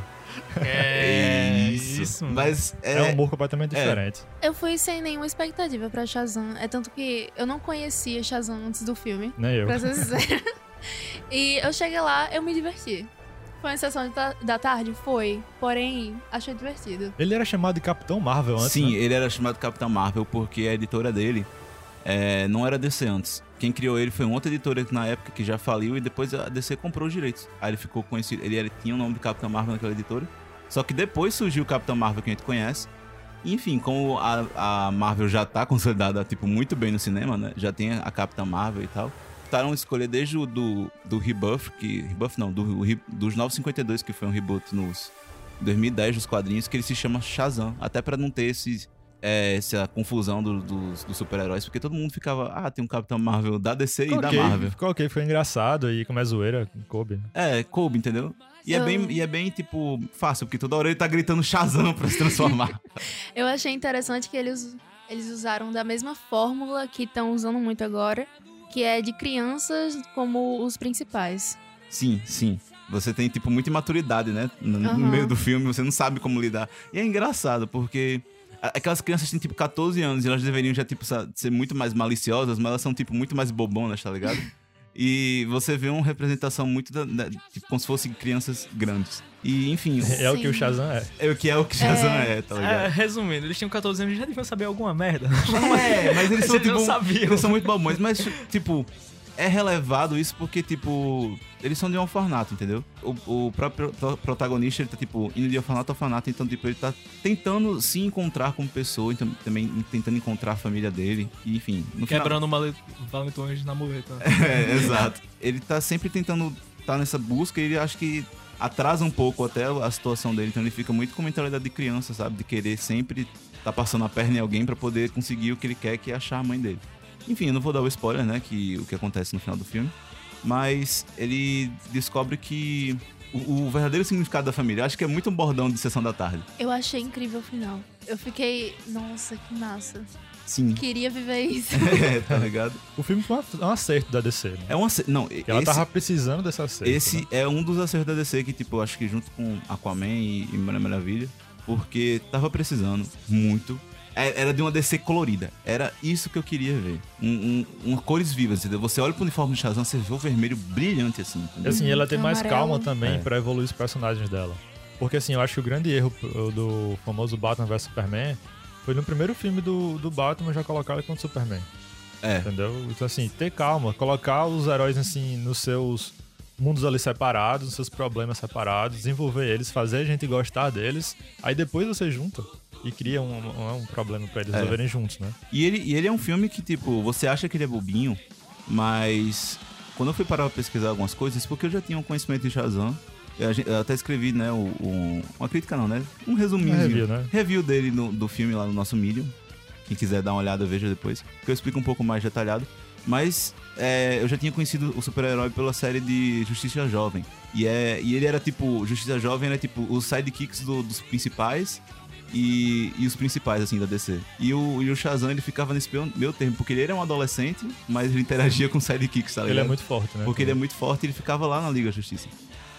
É isso. isso. Mas é... É, um humor completamente é. diferente. Eu fui sem nenhuma expectativa pra Shazam. É tanto que eu não conhecia Shazam antes do filme, Nem eu. pra ser sincera. *laughs* e eu cheguei lá, eu me diverti. Foi uma sessão de ta- da tarde? Foi. Porém, achei divertido. Ele era chamado de Capitão Marvel antes, Sim, né? ele era chamado Capitão Marvel porque a editora dele é, não era DC antes. Quem criou ele foi uma outra editora na época que já faliu e depois a DC comprou os direitos. Aí ele ficou conhecido, ele era- tinha o nome de Capitão Marvel naquela editora. Só que depois surgiu o Capitão Marvel que a gente conhece. Enfim, como a, a Marvel já tá *laughs* consolidada, tipo, muito bem no cinema, né? Já tem a Capitã Marvel e tal. Tentaram escolher desde o do, do Rebuff, que... Rebuff não, do, re- dos 952, que foi um reboot nos 2010 dos quadrinhos, que ele se chama Shazam. Até pra não ter esse, é, essa confusão do- dos, dos super-heróis, porque todo mundo ficava, ah, tem um Capitão Marvel da DC e da Marvel. Ficou ok, foi engraçado e como é zoeira, coube. É, coube, entendeu? E é, bem, e é bem, tipo, fácil, porque toda hora ele tá gritando Shazam pra se transformar. *laughs* *laughs* Eu achei interessante que eles, eles usaram da mesma fórmula que estão usando muito agora, que é de crianças como os principais. sim, sim. Você tem, tipo, muita imaturidade, né? No, no Aham. meio do filme, você não sabe como lidar. E é engraçado, porque aquelas crianças têm, tipo, 14 anos e elas deveriam já, tipo, ser muito mais maliciosas, mas elas são, tipo, muito mais bobonas, tá ligado? *laughs* E você vê uma representação muito da, da- tipo, como se fossem crianças grandes. E, enfim, É o que o. Shazam é. é o que é o que Shazam é, tá É, ligado? resumindo, eles tinham 14 anos e já deviam saber alguma merda. É, mas eles *laughs* são, Eles não tipo, sabiam. eles são muito bobões, mas, tipo, é relevado isso porque, tipo, eles são de um orfanato, entendeu? O, o próprio pro- protagonista, ele tá, tipo, indo de orfanato a orfanato, então, tipo, ele tá tentando se encontrar como pessoa, então, também tentando encontrar a família dele, e, enfim. Final- Quebrando male- valentões na muleta. *laughs* É, exato. Ele tá sempre tentando tá nessa busca e ele acho que atrasa um pouco até a situação dele. Então ele fica muito com mentalidade de criança, sabe? De querer sempre tá passando a perna em alguém pra poder conseguir o que ele quer, que é achar a mãe dele. Enfim, eu não vou dar o spoiler, né? Que o que acontece no final do filme. Mas ele descobre que o, o verdadeiro significado da família. Acho que é muito um bordão de sessão da tarde. Eu achei incrível o final. Eu fiquei, nossa, que massa. Sim. Queria viver isso. *laughs* é, tá ligado? O filme foi um acerto da DC, né? É um ace- Não, Que ela esse- tava precisando desse acerto. Esse né? é um dos acertos da DC que, tipo, eu acho que junto com Aquaman e, e Mulher Maravilha, porque tava precisando muito. É- Era de uma DC colorida. Era isso que eu queria ver. Um, um, uma cores vivas, entendeu? Você olha pro uniforme de Shazam, você vê o vermelho brilhante assim. E entendeu? assim, ela tem mais Amarelo. calma também É. pra evoluir os personagens dela. Porque assim, eu acho que o grande erro do famoso Batman vs Superman foi no primeiro filme do, do Batman já colocar ele contra o Superman. É. Entendeu? Então assim, ter calma, colocar os heróis assim nos seus mundos ali separados, seus problemas separados, desenvolver eles, fazer a gente gostar deles, aí depois você junta e cria um, um, um problema pra eles É. resolverem juntos, né? E ele, e ele é um filme que, tipo, você acha que ele é bobinho, mas quando eu fui parar pra pesquisar algumas coisas, porque eu já tinha um conhecimento de Shazam, Eu, até escrevi, né, o- uma crítica não, né? Um resuminho. Uma review, né? Review dele no- do filme lá no nosso Medium. Quem quiser dar uma olhada, veja depois. Que eu explico um pouco mais detalhado. Mas é, eu já tinha conhecido o super-herói pela série de Justiça Jovem. E, é, e ele era tipo. Justiça Jovem era tipo os sidekicks do- dos principais e, e os principais, assim, da DC. E o, e o Shazam, ele ficava nesse meio termo, porque ele era um adolescente, mas ele interagia com sidekicks, tá ligado? Ele é muito forte, né? Porque ele é muito forte e ele ficava lá na Liga da Justiça.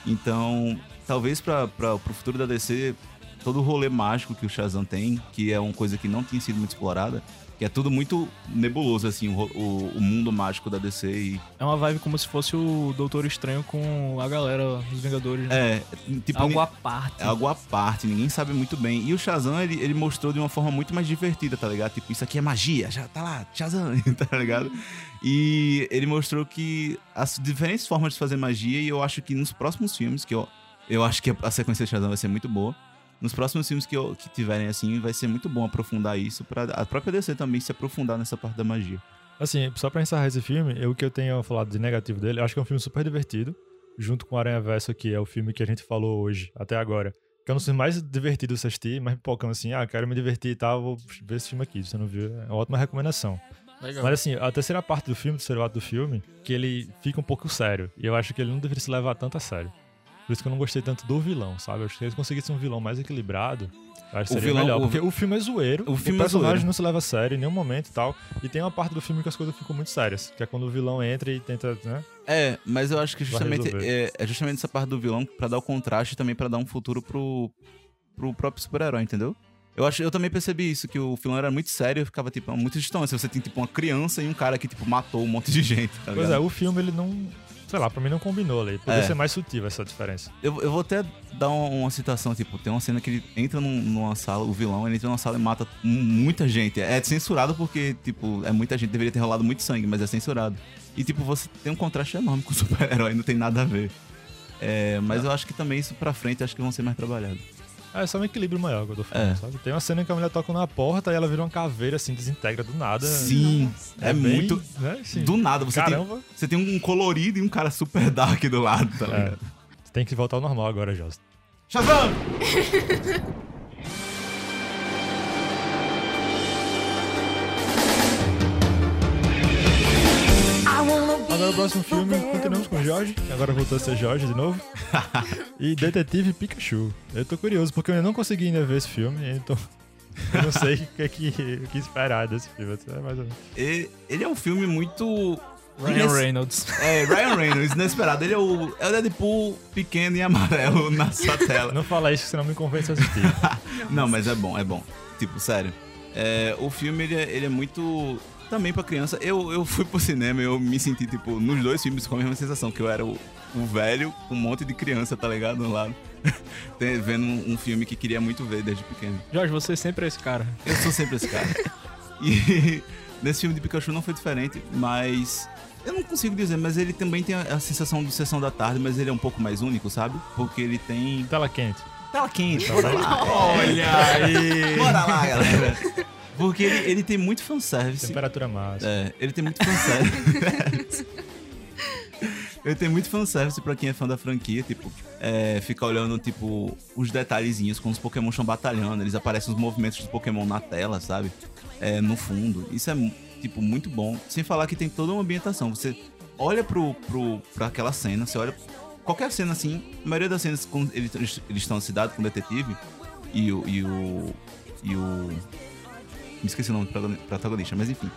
Então, talvez para o futuro da DC, todo o rolê mágico que o Shazam tem, que é uma coisa que não tinha sido muito explorada, que é tudo muito nebuloso, assim, o, o, o mundo mágico da DC. E, É uma vibe como se fosse o Doutor Estranho com a galera dos Vingadores. né? é, tipo, Algo à parte. é algo à parte, ninguém sabe muito bem. E o Shazam, ele, ele mostrou de uma forma muito mais divertida, tá ligado? Tipo, isso aqui é magia, já tá lá, Shazam, *laughs* tá ligado? E ele mostrou que as diferentes formas de fazer magia, e eu acho que nos próximos filmes, que eu, eu acho que a sequência de Shazam vai ser muito boa. Nos próximos filmes que, eu- que tiverem assim, vai ser muito bom aprofundar isso, pra a própria DC também se aprofundar nessa parte da magia. Assim, só pra encerrar esse filme, eu, o que eu tenho falado de negativo dele, eu acho que é um filme super divertido, junto com o Aranha Verso, que é o filme que a gente falou hoje, até agora. Que é um dos filmes mais divertidos de assistir, mas pipocando assim, ah, quero me divertir e tal, vou ver esse filme aqui. Se você não viu, é uma ótima recomendação. Legal. Mas assim, a terceira parte do filme, o terceiro ato do filme, que ele fica um pouco sério. E eu acho que ele não deveria se levar tanto a sério. Por isso que eu não gostei tanto do vilão, sabe? Eu acho que se eles conseguissem um vilão mais equilibrado, eu acho que O seria vilão- melhor. o- Porque o filme é zoeiro, O o, filme é personagem zoeiro. não se leva a sério em nenhum momento e tal. E tem uma parte do filme que as coisas ficam muito sérias, que é quando o vilão entra e tenta, né? É, mas eu acho que justamente é, é justamente essa parte do vilão pra dar o contraste e também pra dar um futuro pro, pro próprio super-herói, entendeu? Eu, acho, eu também percebi isso, que o vilão era muito sério e ficava, tipo, muito distância. Você tem, tipo, uma criança e um cara que, tipo, matou um monte de *laughs* gente, tá Pois é, o filme ele não. Sei lá, pra mim não combinou ali. Poderia É. ser mais sutil essa diferença. Eu, eu vou até dar uma, uma citação, tipo, tem uma cena que ele entra num- numa sala, o vilão, ele entra numa sala e mata mu- muita gente. É censurado porque, tipo, é muita gente, deveria ter rolado muito sangue, mas é censurado. E, tipo, você tem um contraste enorme com o *laughs* super-herói, não tem nada a ver. É, mas eu acho que também isso pra frente, acho que vão ser mais trabalhados. É só um equilíbrio maior que eu tô falando, É. sabe? Tem uma cena que a mulher toca na porta e ela vira uma caveira, assim, desintegra do nada. Sim, é, bem, muito. Né? Assim, Do nada, você tem, você tem um colorido e um cara super dark do lado, tá É. ligado? Você tem que voltar ao normal agora, Joss. Shazam! *laughs* Agora o próximo filme, continuamos com Jorge, que agora voltou a ser Jorge de novo. *laughs* e Detetive Pikachu. Eu tô curioso, porque eu ainda não consegui ainda ver esse filme, então eu não sei o que, é que, o que esperar desse filme. É mais ou menos. E- Ele é um filme muito. Ryan ines- Reynolds. É, Ryan Reynolds, inesperado. Ele é o, é o Deadpool pequeno e amarelo *laughs* na sua tela. Não fala isso, senão me convence a assistir. *laughs* Não, mas é bom, é bom. Tipo, sério. É, o filme, ele é, ele é muito... Também pra criança. Eu, eu fui pro cinema e eu me senti, tipo, nos dois filmes com a mesma sensação. Que eu era o, o velho com um monte de criança, tá ligado? Do lado. *laughs* Tem- Vendo um, um filme que queria muito ver desde pequeno. Jorge, você sempre é esse cara. Eu sou sempre esse cara. E *laughs* nesse filme de Pikachu não foi diferente, mas... Eu não consigo dizer, mas ele também tem a, a sensação de sessão da tarde, mas ele é um pouco mais único, sabe? Porque ele tem... Tela quente. Tela quente, *laughs* lá. Olha aí! Bora lá, galera. Porque ele, ele tem muito fanservice. Temperatura máxima. É, ele tem muito fanservice. *laughs* ele tem muito fanservice pra quem é fã da franquia, tipo, é, fica olhando, tipo, os detalhezinhos, quando os Pokémon estão batalhando, eles aparecem os movimentos dos Pokémon na tela, sabe? É, no fundo. Isso é, tipo, muito bom. Sem falar que tem toda uma ambientação. Você olha pro, pro, pra aquela cena, você olha. Qualquer cena assim, a maioria das cenas, quando eles, eles estão na cidade com o detetive e o. E o. E o me esqueci o nome do protagoni- protagonista, mas enfim.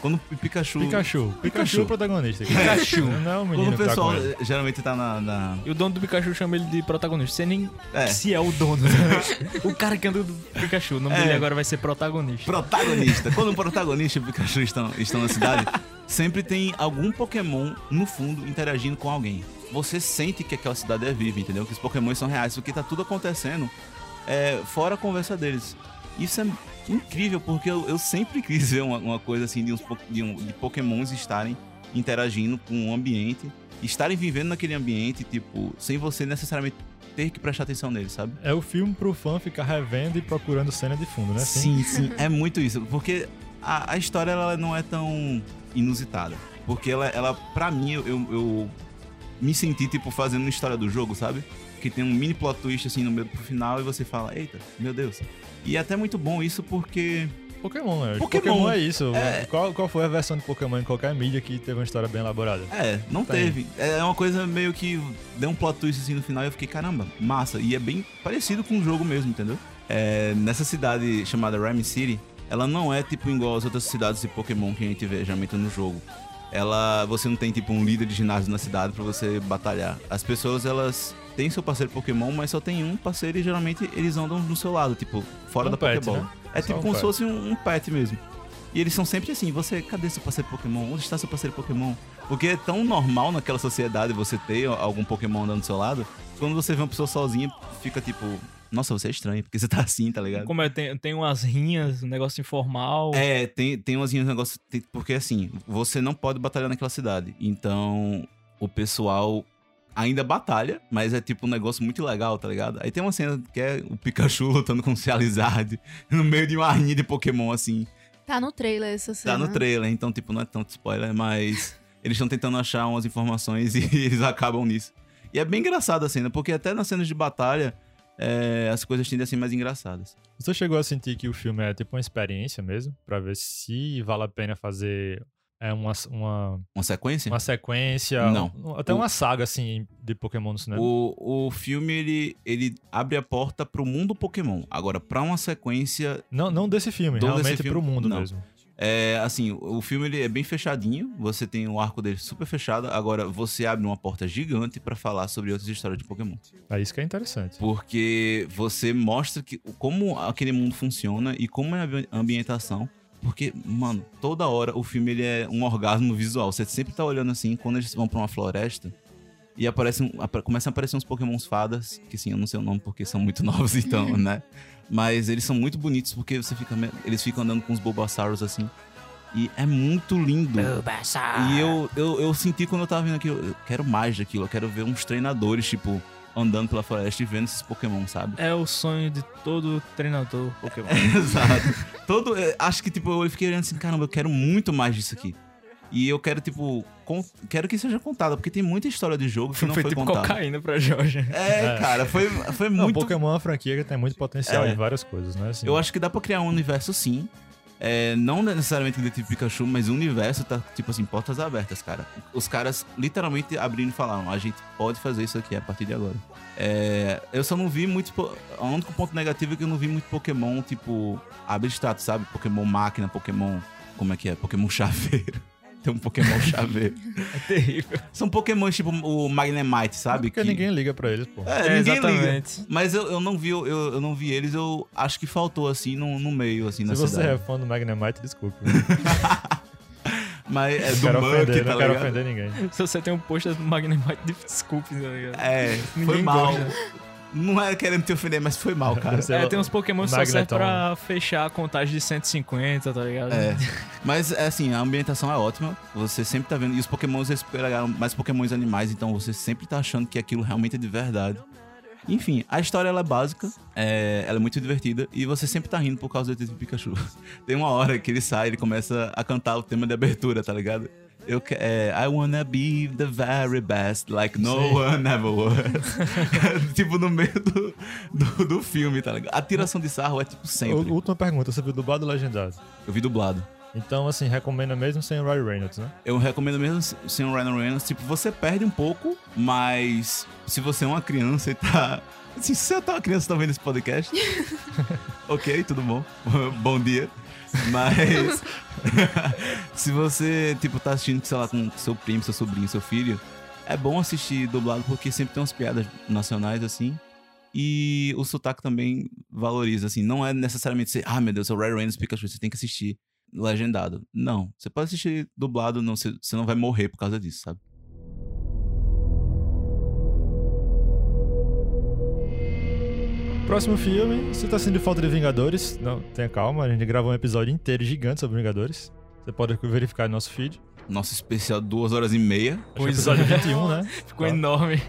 Quando o Pikachu. Pikachu. Pikachu, é o protagonista. Pikachu. Não é o Quando menino o que tá pessoal eh, geralmente tá na. na- E o dono do Pikachu chama ele de protagonista. Você nem É. se é o dono. *laughs* o cara que anda do Pikachu. O nome É. dele agora vai ser protagonista. Protagonista. Quando o protagonista e o Pikachu estão, estão na cidade, sempre tem algum Pokémon no fundo interagindo com alguém. Você sente que aquela cidade é viva, entendeu? Que os Pokémons são reais, porque tá tudo acontecendo é, fora a conversa deles. Isso é incrível, porque eu, eu sempre quis ver uma, uma coisa assim de, uns, de, um, de Pokémons estarem interagindo com o ambiente, estarem vivendo naquele ambiente, tipo, sem você necessariamente ter que prestar atenção neles, sabe? É o filme pro fã ficar revendo e procurando cena de fundo, né? Sim, sim. É muito isso. Porque a, a história ela não é tão inusitada. Porque ela, ela pra mim, eu, eu me senti, tipo, fazendo uma história do jogo, sabe? Que tem um mini plot twist assim no meio pro final e você fala, eita, meu Deus. E é até muito bom isso porque Pokémon, né? Pokémon. Pokémon é isso. É. Qual, qual foi a versão de Pokémon em qualquer mídia que teve uma história bem elaborada? É, não Tem. teve. É uma coisa meio que deu um plot twist assim no final e eu fiquei, caramba, massa. E é bem parecido com o jogo mesmo, entendeu? É, nessa cidade chamada Rhyme City, ela não é tipo igual as outras cidades de Pokémon que a gente vê geralmente no jogo. Ela, você não tem tipo um líder de ginásio na cidade pra você batalhar. As pessoas elas têm seu parceiro Pokémon, mas só tem um parceiro e geralmente eles andam do seu lado, tipo fora Um da pet, Pokéball. né? É Só tipo um como se pet. fosse um, um pet mesmo. E eles são sempre assim, você, cadê seu parceiro Pokémon? Onde está seu parceiro Pokémon? Porque é tão normal naquela sociedade você ter algum Pokémon andando do seu lado, quando você vê uma pessoa sozinha, fica tipo, nossa, você é estranho, porque você tá assim, tá ligado? Como é, tem, tem umas rinhas, um negócio informal. É, tem, tem umas negócios. tem- Porque assim, você não pode batalhar naquela cidade. Então, o pessoal ainda batalha, mas é tipo um negócio muito legal, tá ligado? Aí tem uma cena que é o Pikachu *laughs* lutando com o Cializard *laughs* no meio de uma rinha de Pokémon, assim. Tá no trailer essa cena. Tá no trailer, então, tipo, não é tanto spoiler, mas *laughs* eles estão tentando achar umas informações e eles acabam nisso. E é bem engraçada a cena, porque até nas cenas de batalha, é, as coisas tendem a ser mais engraçadas. Você chegou a sentir que o filme é tipo uma experiência mesmo? Pra ver se vale a pena fazer é, uma, uma, Uma sequência? uma sequência. Não. um- até O- uma saga, assim, de Pokémon no cinema. O, o filme, ele, ele abre a porta pro mundo Pokémon. Agora, pra uma sequência, Não, não desse filme, realmente desse filme, pro mundo não. mesmo. é assim, o filme ele é bem fechadinho. Você tem o arco dele super fechado. Agora, você abre uma porta gigante pra falar sobre outras histórias de Pokémon. É isso que é interessante. Porque você mostra que, como aquele mundo funciona e como é a ambi- ambientação. Porque, mano, toda hora o filme ele é um orgasmo visual. Você sempre tá olhando assim, quando eles vão pra uma floresta e aparecem, apa- começam a aparecer uns pokémons fadas, que sim, eu não sei o nome porque são muito *laughs* novos então, *laughs* né? Mas eles são muito bonitos porque você fica, eles ficam andando com os Bulbasauros assim. E é muito lindo. E eu, eu, eu senti quando eu tava vendo aquilo, eu quero mais daquilo, eu quero ver uns treinadores, tipo, andando pela floresta e vendo esses Pokémon, sabe? É o sonho de todo treinador Pokémon. *laughs* Exato. Todo, eh, acho que, tipo, eu fiquei olhando assim, caramba, eu quero muito mais disso aqui. E eu quero, tipo, con- quero que seja contada, porque tem muita história de jogo que não *laughs* foi foi, tipo contada. cocaína pra Jorge. É, É. cara, foi, foi Não, muito... Pokémon é uma franquia que tem muito potencial É. em várias coisas, né? Assim, Eu acho que dá pra criar um universo sim. É, não necessariamente do tipo Pikachu, mas o universo tá, tipo assim, portas abertas, cara. Os caras literalmente abrindo e falaram: a gente pode fazer isso aqui a partir de agora. É, eu só não vi muito. O único ponto negativo é que eu não vi muito Pokémon, tipo, abstrato, sabe? Pokémon máquina, Pokémon. Como é que é? Pokémon *laughs* chaveiro. *laughs* Tem um Pokémon chaveiro. É terrível. São Pokémons tipo o Magnemite, sabe? Porque Que- ninguém liga pra eles, pô. É, ninguém liga. exatamente. Mas eu, eu não vi, eu, eu não vi eles, eu acho que faltou assim no, no meio, assim, na Se você cidade. é fã do Magnemite, desculpe. *laughs* Mas é do quero Muck, ofender, tá não quero ligado? ofender ninguém. Se você tem um pôster do Magnemite, *laughs* desculpe, tá ligado? É, foi Ninguém mal. gosta. Não é querendo te ofender, mas foi mal, cara. *laughs* É, tem uns Pokémon que só servem pra fechar a contagem de 150, tá ligado? É. Mas, é assim, a ambientação é ótima. Você sempre tá vendo. E os Pokémons, eles pegaram mais Pokémons animais, então você sempre tá achando que aquilo realmente é de verdade. Enfim, a história ela é básica, é, ela é muito divertida e você sempre tá rindo por causa do Detetive Pikachu. *laughs* Tem uma hora que ele sai, ele começa a cantar o tema de abertura, tá ligado? Eu, é, I wanna be the very best, like no Sim. one ever was. *laughs* tipo, no meio do, do, do filme, tá ligado? A tiração de sarro é tipo sempre. Última pergunta, você viu dublado ou legendado? Eu vi dublado. Então, assim, recomenda mesmo sem o Ryan Reynolds, né? Eu recomendo mesmo sem o Ryan Reynolds. Tipo, você perde um pouco, mas se você é uma criança e tá. Se você tá uma criança e tá vendo esse podcast, *laughs* ok, tudo bom. *laughs* bom dia. Mas *laughs* se você, tipo, tá assistindo, sei lá, com seu primo, seu sobrinho, seu filho, é bom assistir dublado porque sempre tem umas piadas nacionais assim. E o sotaque também valoriza, assim. Não é necessariamente ser, ah, meu Deus, é o Ryan Reynolds Pikachu, você tem que assistir legendado. Não. Você pode assistir dublado, não, você não vai morrer por causa disso, sabe? Próximo filme, você tá sentindo falta de Vingadores? Não, tenha calma, a gente gravou um episódio inteiro gigante sobre Vingadores. Você pode verificar no nosso feed. Nosso especial duas horas e meia. Que é episódio é. 21, né? *laughs* Ficou Tá. enorme.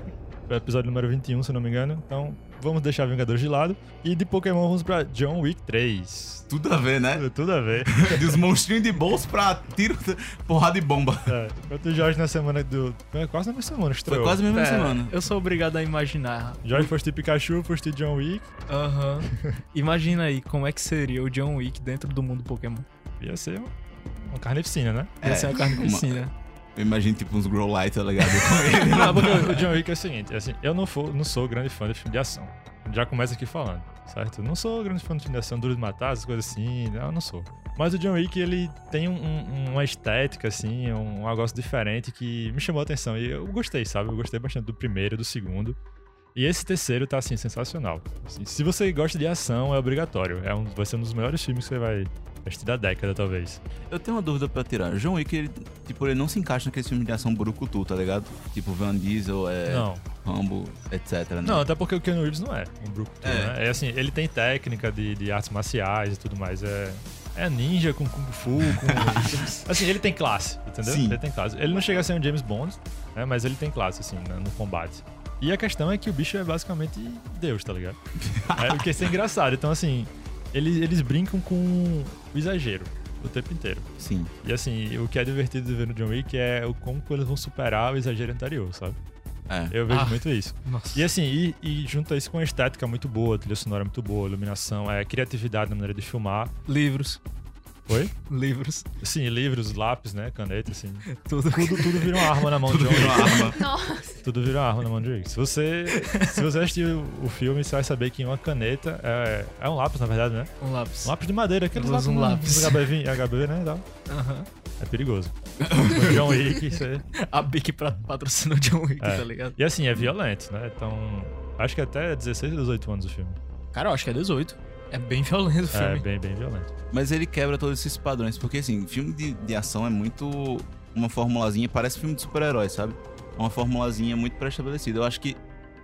episódio número 21, se eu não me engano. Então, vamos deixar Vingadores de lado. E de Pokémon, vamos pra John Wick 3. Tudo a ver, né? Tudo a ver. *laughs* Dos monstrinhos de bolso pra tiro, porrada e bomba. É, enquanto o Jorge na semana do. é, Quase na mesma semana, Foi estreou. quase a mesma É, semana. Eu sou obrigado a imaginar. Jorge foste Pikachu, foste John Wick. Aham. *laughs* Imagina aí como é que seria o John Wick dentro do mundo Pokémon. Ia ser uma, uma carnificina, né? Ia É, ser uma carne uma- piscina. Eu imagino tipo uns grow light, tá ligado? *laughs* Com ele. Não, porque o John Wick é o seguinte, assim, eu não, for, não sou grande fã de filme de ação. Já começa aqui falando, certo? Não sou grande fã de filme de ação, duro de matar, essas coisas assim, não, eu não sou. Mas o John Wick, ele tem um- um- uma estética, assim, um negócio diferente que me chamou a atenção. E eu gostei, sabe? Eu gostei bastante do primeiro, do segundo. E esse terceiro tá, assim, sensacional. Assim, se você gosta de ação, é obrigatório. É um, vai ser um dos melhores filmes que você vai assistir da década, talvez. Eu tenho uma dúvida pra tirar. John Wick, ele, tipo, ele não se encaixa naquele filme de ação burucutu, tá ligado? Tipo Van Diesel, é, Não. Rambo, etc, né? Não, até porque o Keanu Reeves não é um Brook É. né? É assim, ele tem técnica de, de artes marciais e tudo mais. É, é ninja com Kung Fu, com. *laughs* assim, ele tem classe, entendeu? Sim. Ele tem classe. Ele não chega a ser um James Bond, né? Mas ele tem classe, assim, né, no combate. E a questão é que o bicho é basicamente Deus, tá ligado? *laughs* é, o que isso é engraçado. Então, assim, eles, eles brincam com o exagero o tempo inteiro. Sim. E assim, o que é divertido de ver no John Wick é o como eles vão superar o exagero anterior, sabe? É. Eu vejo Ah. muito isso. Nossa. E assim, e, e junta isso com a estética muito boa, trilha sonora muito boa, iluminação, é, criatividade na maneira de filmar. Livros. Oi? Livros. Sim, livros, lápis, né? Caneta, assim. Tudo. Tudo, tudo vira uma arma na mão de Tudo John virou Wick. arma. *laughs* Nossa. Tudo vira uma arma na mão de John Wick. Se você, se você assistir o, o filme, você vai saber que uma caneta é, é um lápis, na verdade, né? Um lápis. Um lápis de madeira, aqueles lápis, um lápis. HB, HB, né? Aham. É perigoso. o John Wick, isso. *laughs* A Bic pra- patrocinou John Wick, É. tá ligado? E assim, é violento, né? Então, acho que até 16 ou 18 anos o filme. Cara, eu acho que é 18. É bem violento o filme. É bem, bem violento. Mas ele quebra todos esses padrões, porque assim, filme de, de ação é muito uma formulazinha, parece filme de super-herói, sabe? É uma formulazinha muito pré-estabelecida. Eu acho que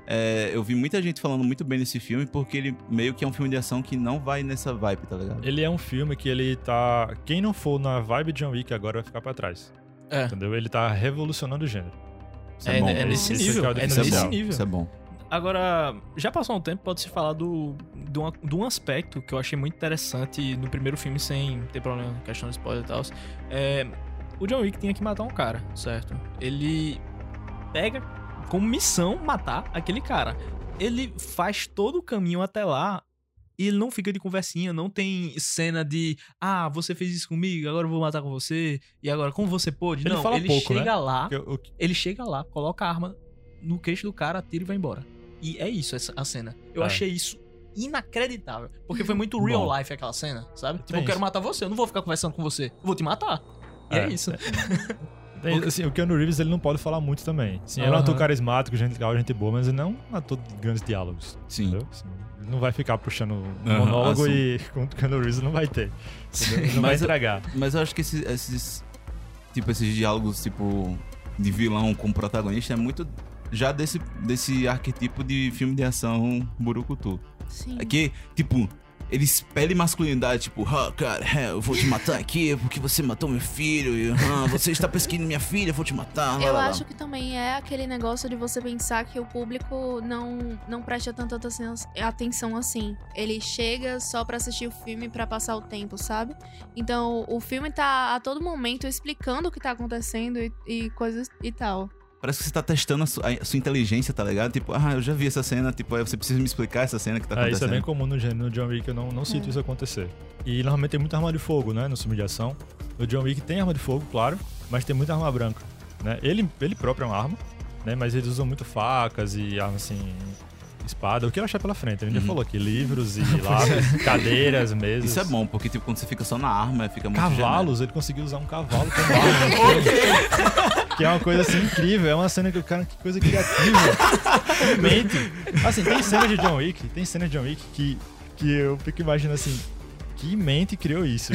é, eu vi muita gente falando muito bem desse filme, porque ele meio que é um filme de ação que não vai nessa vibe, tá ligado? Ele é um filme que ele tá. Quem não for na vibe de John Wick agora vai ficar pra trás. É. Entendeu? Ele tá revolucionando o gênero. Isso É, bom. é nesse Esse nível. é É nesse nível. Isso é bom. Agora, já passou um tempo, pode-se falar do, de, uma- de um aspecto que eu achei muito interessante no primeiro filme, sem ter problema, questão de spoiler e tal. É, o John Wick tinha que matar um cara, certo? Ele pega como missão matar aquele cara. Ele faz todo o caminho até lá e ele não fica de conversinha, não tem cena de ah, você fez isso comigo, agora eu vou matar com você, e agora como você pôde? Ele não, fala ele pouco, né? chega lá, Porque o- ele chega lá, coloca a arma no queixo do cara, atira e vai embora. E é isso essa, a cena. Eu É. achei isso inacreditável. Porque foi muito real Bom. life aquela cena, sabe? Tipo, Tem eu quero isso. matar você, eu não vou ficar conversando com você. Eu vou te matar. E é, É, isso. *laughs* tem- assim, o Keanu Reeves ele não pode falar muito também. Sim, ele é um ator carismático, gente legal, gente boa, mas ele não é um ator de grandes diálogos. Sim. Entendeu? Assim, ele não vai ficar puxando um Aham, monólogo assunto. e *laughs* com o Keanu Reeves não vai ter. Ele não vai entregar. Mas eu acho que esses, esses tipo esses diálogos tipo de vilão com protagonista é muito já desse desse arquetipo de filme de ação burucutu. Sim. É que, tipo, ele espelha masculinidade, tipo, ah, cara, é, eu vou te matar aqui porque você matou meu filho, e, ah, você está pesquisando minha filha, eu vou te matar. lá, Eu lá, lá." acho que também é aquele negócio de você pensar que o público não, não presta tanta atenção- assim. Ele chega só pra assistir o filme pra passar o tempo, sabe? Então o filme tá a todo momento explicando o que tá acontecendo e, e coisas e tal. Parece que você tá testando a sua, a sua inteligência, tá ligado? Tipo, ah, eu já vi essa cena, tipo, você precisa me explicar essa cena que tá É, isso é acontecendo. bem comum no gênero. No John Wick eu não, não sinto É. isso acontecer. E normalmente tem muita arma de fogo, né? No filme de ação. No John Wick tem arma de fogo, claro, mas tem muita arma branca. Né? Ele, ele próprio é uma arma, né? Mas eles usam muito facas e armas assim. Espada, o que ele achar pela frente. Ele já Uhum. falou aqui: livros e *laughs* lápis, cadeiras, mesas. Isso é bom, porque tipo, quando você fica só na arma, fica muito genérico. Cavalos, ele conseguiu usar um cavalo como arma. *laughs* que é uma coisa assim incrível. É uma cena que o cara, que coisa criativa. *laughs* Mente. Assim, tem cena de John Wick, tem cena de John Wick que, que eu fico imaginando assim. Que mente criou isso?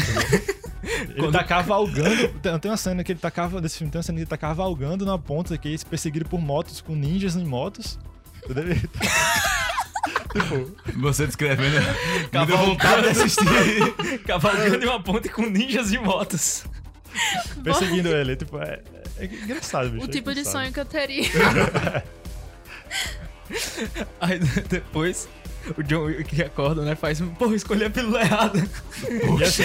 Ele tá cavalgando. Tem, tem uma cena que ele tá cavalgando. Desse filme tem uma cena que ele tá cavalgando na ponta aqui, perseguido por motos, com ninjas em motos. Ele *laughs* tá- tipo, Você descrevendo, me deu Cavalgando. vontade de assistir. *laughs* Cavalgando em uma ponte com ninjas e motos. perseguindo ele. Tipo, é, é engraçado, bicho. O é tipo de engraçado. sonho que eu teria. *laughs* Aí depois o John Wick acorda, né? Faz, porra, escolhi a pílula errada. E assim,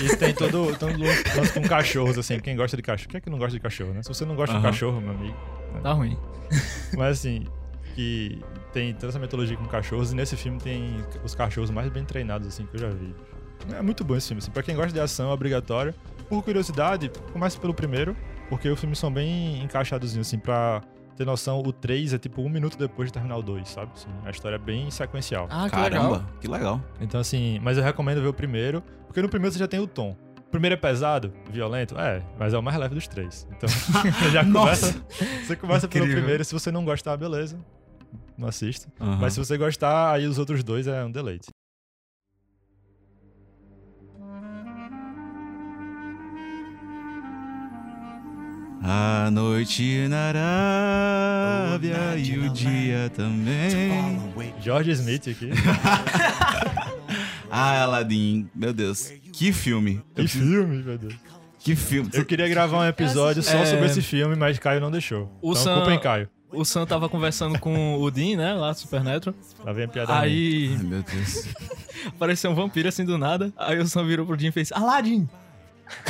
e, e tem todo, todo lance com cachorros, assim, quem gosta de cachorro. Quem é que não gosta de cachorro, né? Se você não gosta de Aham. cachorro, meu amigo. Tá ruim. Mas assim, que tem toda essa mitologia com cachorros, e nesse filme tem os cachorros mais bem treinados, assim, que eu já vi. É muito bom esse filme, assim. Pra quem gosta de ação, é obrigatório. Por curiosidade, começa pelo primeiro, porque os filmes são bem encaixados, assim, pra ter noção, o 3 é tipo um minuto depois de terminar o 2, sabe? Assim, a história é bem sequencial. Ah, que Caramba, legal. que legal. Então, assim, mas eu recomendo ver o primeiro, porque no primeiro você já tem o tom. O primeiro é pesado, violento, é, mas é o mais leve dos três. Então, *laughs* já começa. Você começa pelo Incrível. primeiro, se você não gostar, beleza. Não assista. Aham. Mas se você gostar, aí os outros dois é um deleite. A noite na Arábia e o dia também. George Smith aqui. *laughs* Ah, Aladdin, meu Deus. Que filme. Que filme, meu Deus. Que filme. Eu queria gravar um episódio só É. sobre esse filme, mas Caio não deixou. O então, Sam- culpa em Caio. O Sam tava conversando com o Dean, né? Lá do Supernatural. Vem a piada. Aí Ai, meu Deus. *laughs* apareceu um vampiro assim do nada. Aí o Sam virou pro Dean e fez: Aladdin!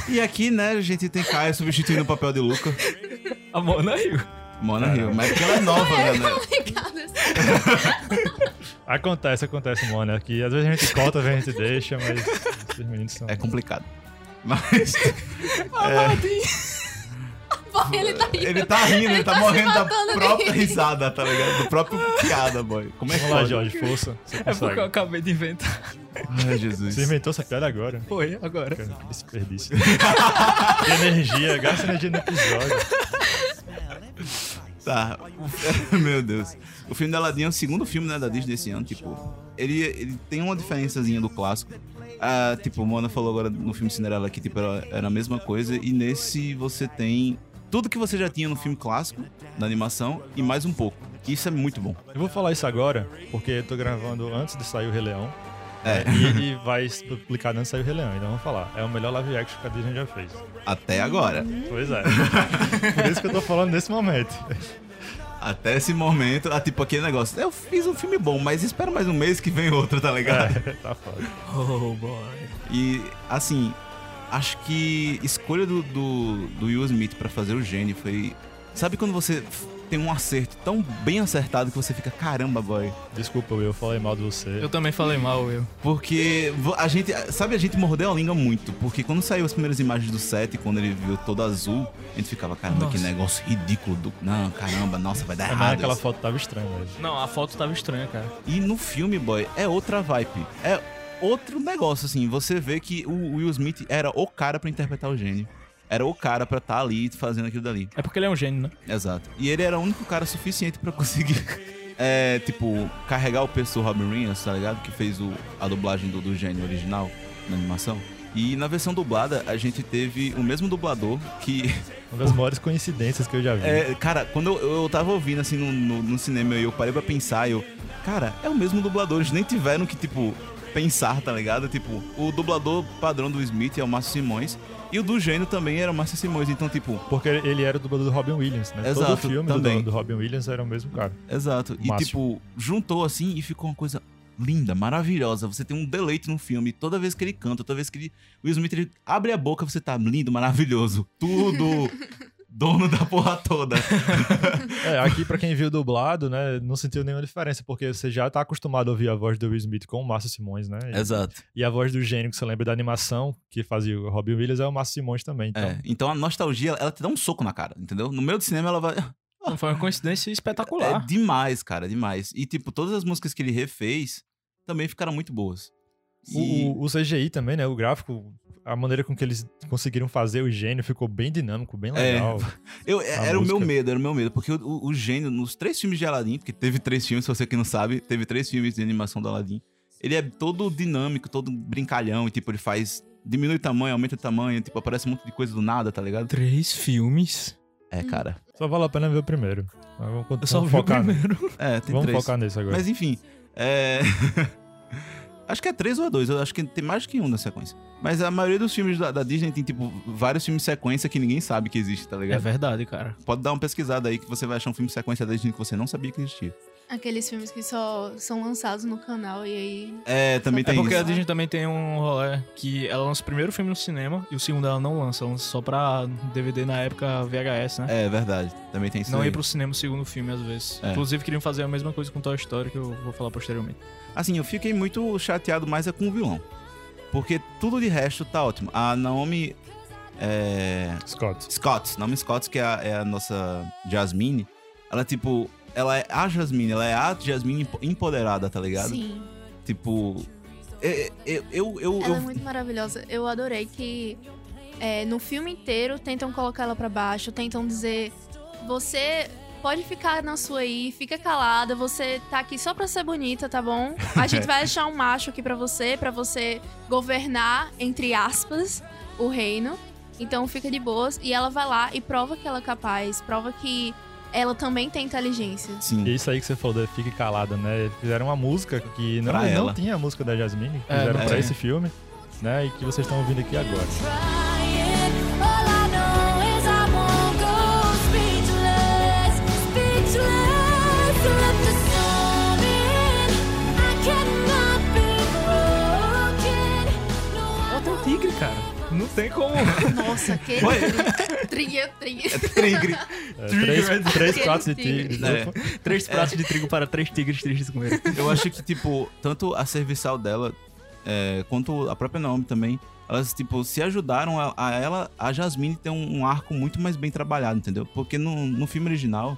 E aqui, né, a gente tem Caio substituindo o papel de Luca. A Mona riu. Mona Rio. Mas é porque ela é nova, né? né? *laughs* Acontece, acontece, mano. Aqui, às vezes a gente corta, às vezes a gente deixa, mas esses meninos são. É complicado. *laughs* Mas *laughs* Ele tá rindo. ele tá rindo, ele tá, tá morrendo da própria risada, tá ligado? Do próprio piada, boy. Como é que Vamos lá? Jorge, força. É porque eu acabei de inventar. Ai, Jesus. Você inventou essa piada agora. Foi, agora. Cara, que desperdício. energia, gasta energia no episódio. Tá. *laughs* Meu Deus. O filme da Aladdin é o segundo filme né, da Disney desse ano. Tipo, ele, ele tem uma diferençazinha do clássico. Ah, tipo, o Mona falou agora no filme Cinderela que tipo, era, era a mesma coisa. E nesse você tem tudo que você já tinha no filme clássico, da animação, e mais um pouco. Isso é muito bom. Eu vou falar isso agora, porque eu tô gravando antes de sair o Rei Leão. É. E ele vai se publicar antes de sair o Rei Leão, então vamos falar. É o melhor live action que a Disney já fez. Até agora. Pois é. *laughs* Por isso que eu tô falando nesse momento. Até esse momento, ah, tipo, aquele negócio. Eu fiz um filme bom, mas espera mais um mês que vem outro, tá ligado? É, tá foda. Oh, boy. E, assim, acho que escolha do, do, do Will Smith pra fazer o gênio foi. Sabe quando você tem um acerto tão bem acertado que você fica, caramba, boy. Desculpa, Will, eu falei mal de você. Eu também falei mal, eu. Porque a gente, sabe, a gente mordeu a língua muito. Porque quando saiu as primeiras imagens do set, quando ele viu todo azul, a gente ficava, caramba, que Nossa. negócio ridículo. Do... Não, caramba, nossa, vai dar É, mas errado. aquela isso. foto tava estranha, velho. Não, a foto tava estranha, cara. E no filme, boy, é outra vibe. É outro negócio, assim. Você vê que o Will Smith era o cara pra interpretar o gênio. Era o cara pra estar ali fazendo aquilo dali. É porque ele é um gênio, né? Exato. E ele era o único cara suficiente pra conseguir, *laughs* é, tipo, carregar o peso do Robin Williams, tá ligado? Que fez o, a dublagem do, do gênio original na animação. E na versão dublada, a gente teve o mesmo dublador que Uma das maiores coincidências que eu já vi. é, cara, quando eu, eu tava ouvindo assim no, no, no cinema e eu parei pra pensar, eu. Cara, é o mesmo dublador, eles nem tiveram que, tipo, pensar, tá ligado? Tipo, o dublador padrão do Smith é o Márcio Simões. E o do gênio também era o Márcio Simões, então, tipo, Porque ele era o dublador do Robin Williams, né? Todo Exato, filme também. do, do Robin Williams era o mesmo cara. exato. E, tipo, juntou assim e ficou uma coisa linda, maravilhosa. Você tem um deleite no filme. Toda vez que ele canta, toda vez que ele. O Will Smith ele abre a boca, você tá lindo, maravilhoso. Tudo. *laughs* Dono da porra toda. *laughs* É, aqui pra quem viu dublado, né, não sentiu nenhuma diferença, porque você já tá acostumado a ouvir a voz do Will Smith com o Márcio Simões, né? E, Exato. e a voz do gênio que você lembra da animação que fazia o Robin Williams é o Márcio Simões também. Então, É, então a nostalgia, ela te dá um soco na cara, entendeu? No meio do cinema, ela vai. Não foi uma coincidência *laughs* É espetacular. demais, cara, demais. E, tipo, todas as músicas que ele refez também ficaram muito boas. O, E- o- o CGI também, né? O gráfico, a maneira com que eles conseguiram fazer o gênio ficou bem dinâmico, bem É. legal. eu, a era o meu música. medo, era o meu medo. Porque o, o- o gênio, nos três filmes de Aladdin, porque teve três filmes, se você que não sabe, teve três filmes de animação do Aladdin. Ele é todo dinâmico, todo brincalhão, e, tipo, ele faz. Diminui o tamanho, aumenta o tamanho, tipo, aparece um monte de coisa do nada, tá ligado? Três filmes. É, cara. Só vale a pena ver o primeiro. Mas Vamos, Eu só vamos vi o focar, primeiro. É, tem vamos três. focar nisso agora. Mas enfim, é. *laughs* acho que é três ou é dois. Eu acho que tem mais que um na sequência. Mas a maioria dos filmes da, da Disney tem, tipo, vários filmes sequência que ninguém sabe que existe, tá É ligado? verdade, cara. Pode dar uma pesquisada aí que você vai achar um filme sequência da Disney que você não sabia que existia. Aqueles filmes que só são lançados no canal e aí. É, também É tem porque isso. a Disney também tem um rolê que ela lança o primeiro filme no cinema e o segundo ela não lança, ela lança só pra DVD na época VHS, né? É verdade. Também tem isso não aí. ir pro cinema o segundo filme, às vezes. É. Inclusive, queriam fazer a mesma coisa com Toy Story, que eu vou falar posteriormente. Assim, eu fiquei muito chateado mais é com o vilão. Porque tudo de resto tá ótimo. A Naomi é, Scott. Scott, Naomi Scott, que é a, é a nossa Jasmine, ela, tipo, ela é a Jasmine, ela é a Jasmine empo- empoderada, tá ligado? Sim. Tipo, eu, eu, eu, eu- Ela é muito maravilhosa. Eu adorei que é, no filme inteiro tentam colocar ela pra baixo, tentam dizer: você pode ficar na sua aí, fica calada, você tá aqui só pra ser bonita, tá bom? A gente vai *laughs* achar um macho aqui pra você, pra você governar, entre aspas, o reino. Então fica de boas. E ela vai lá e prova que ela é capaz, prova que ela também tem inteligência. sim. E isso aí que você falou, da Fique Calada, né? Fizeram uma música que não, Pra não tinha a música da Jasmine, que É, fizeram não pra tem. esse filme, né? E que vocês estão ouvindo aqui agora. Tem como. Nossa, que Oi. trinha, trinha. Tigre. É, três, três Aquele pratos de tigre. tigre. É. três pratos de trigo para três tigres tristes com ele. Eu acho que, tipo, tanto a serviçal dela é, quanto a própria Naomi também, elas, tipo, se ajudaram a, a ela, a Jasmine ter um, um arco muito mais bem trabalhado, entendeu? Porque no, no filme original,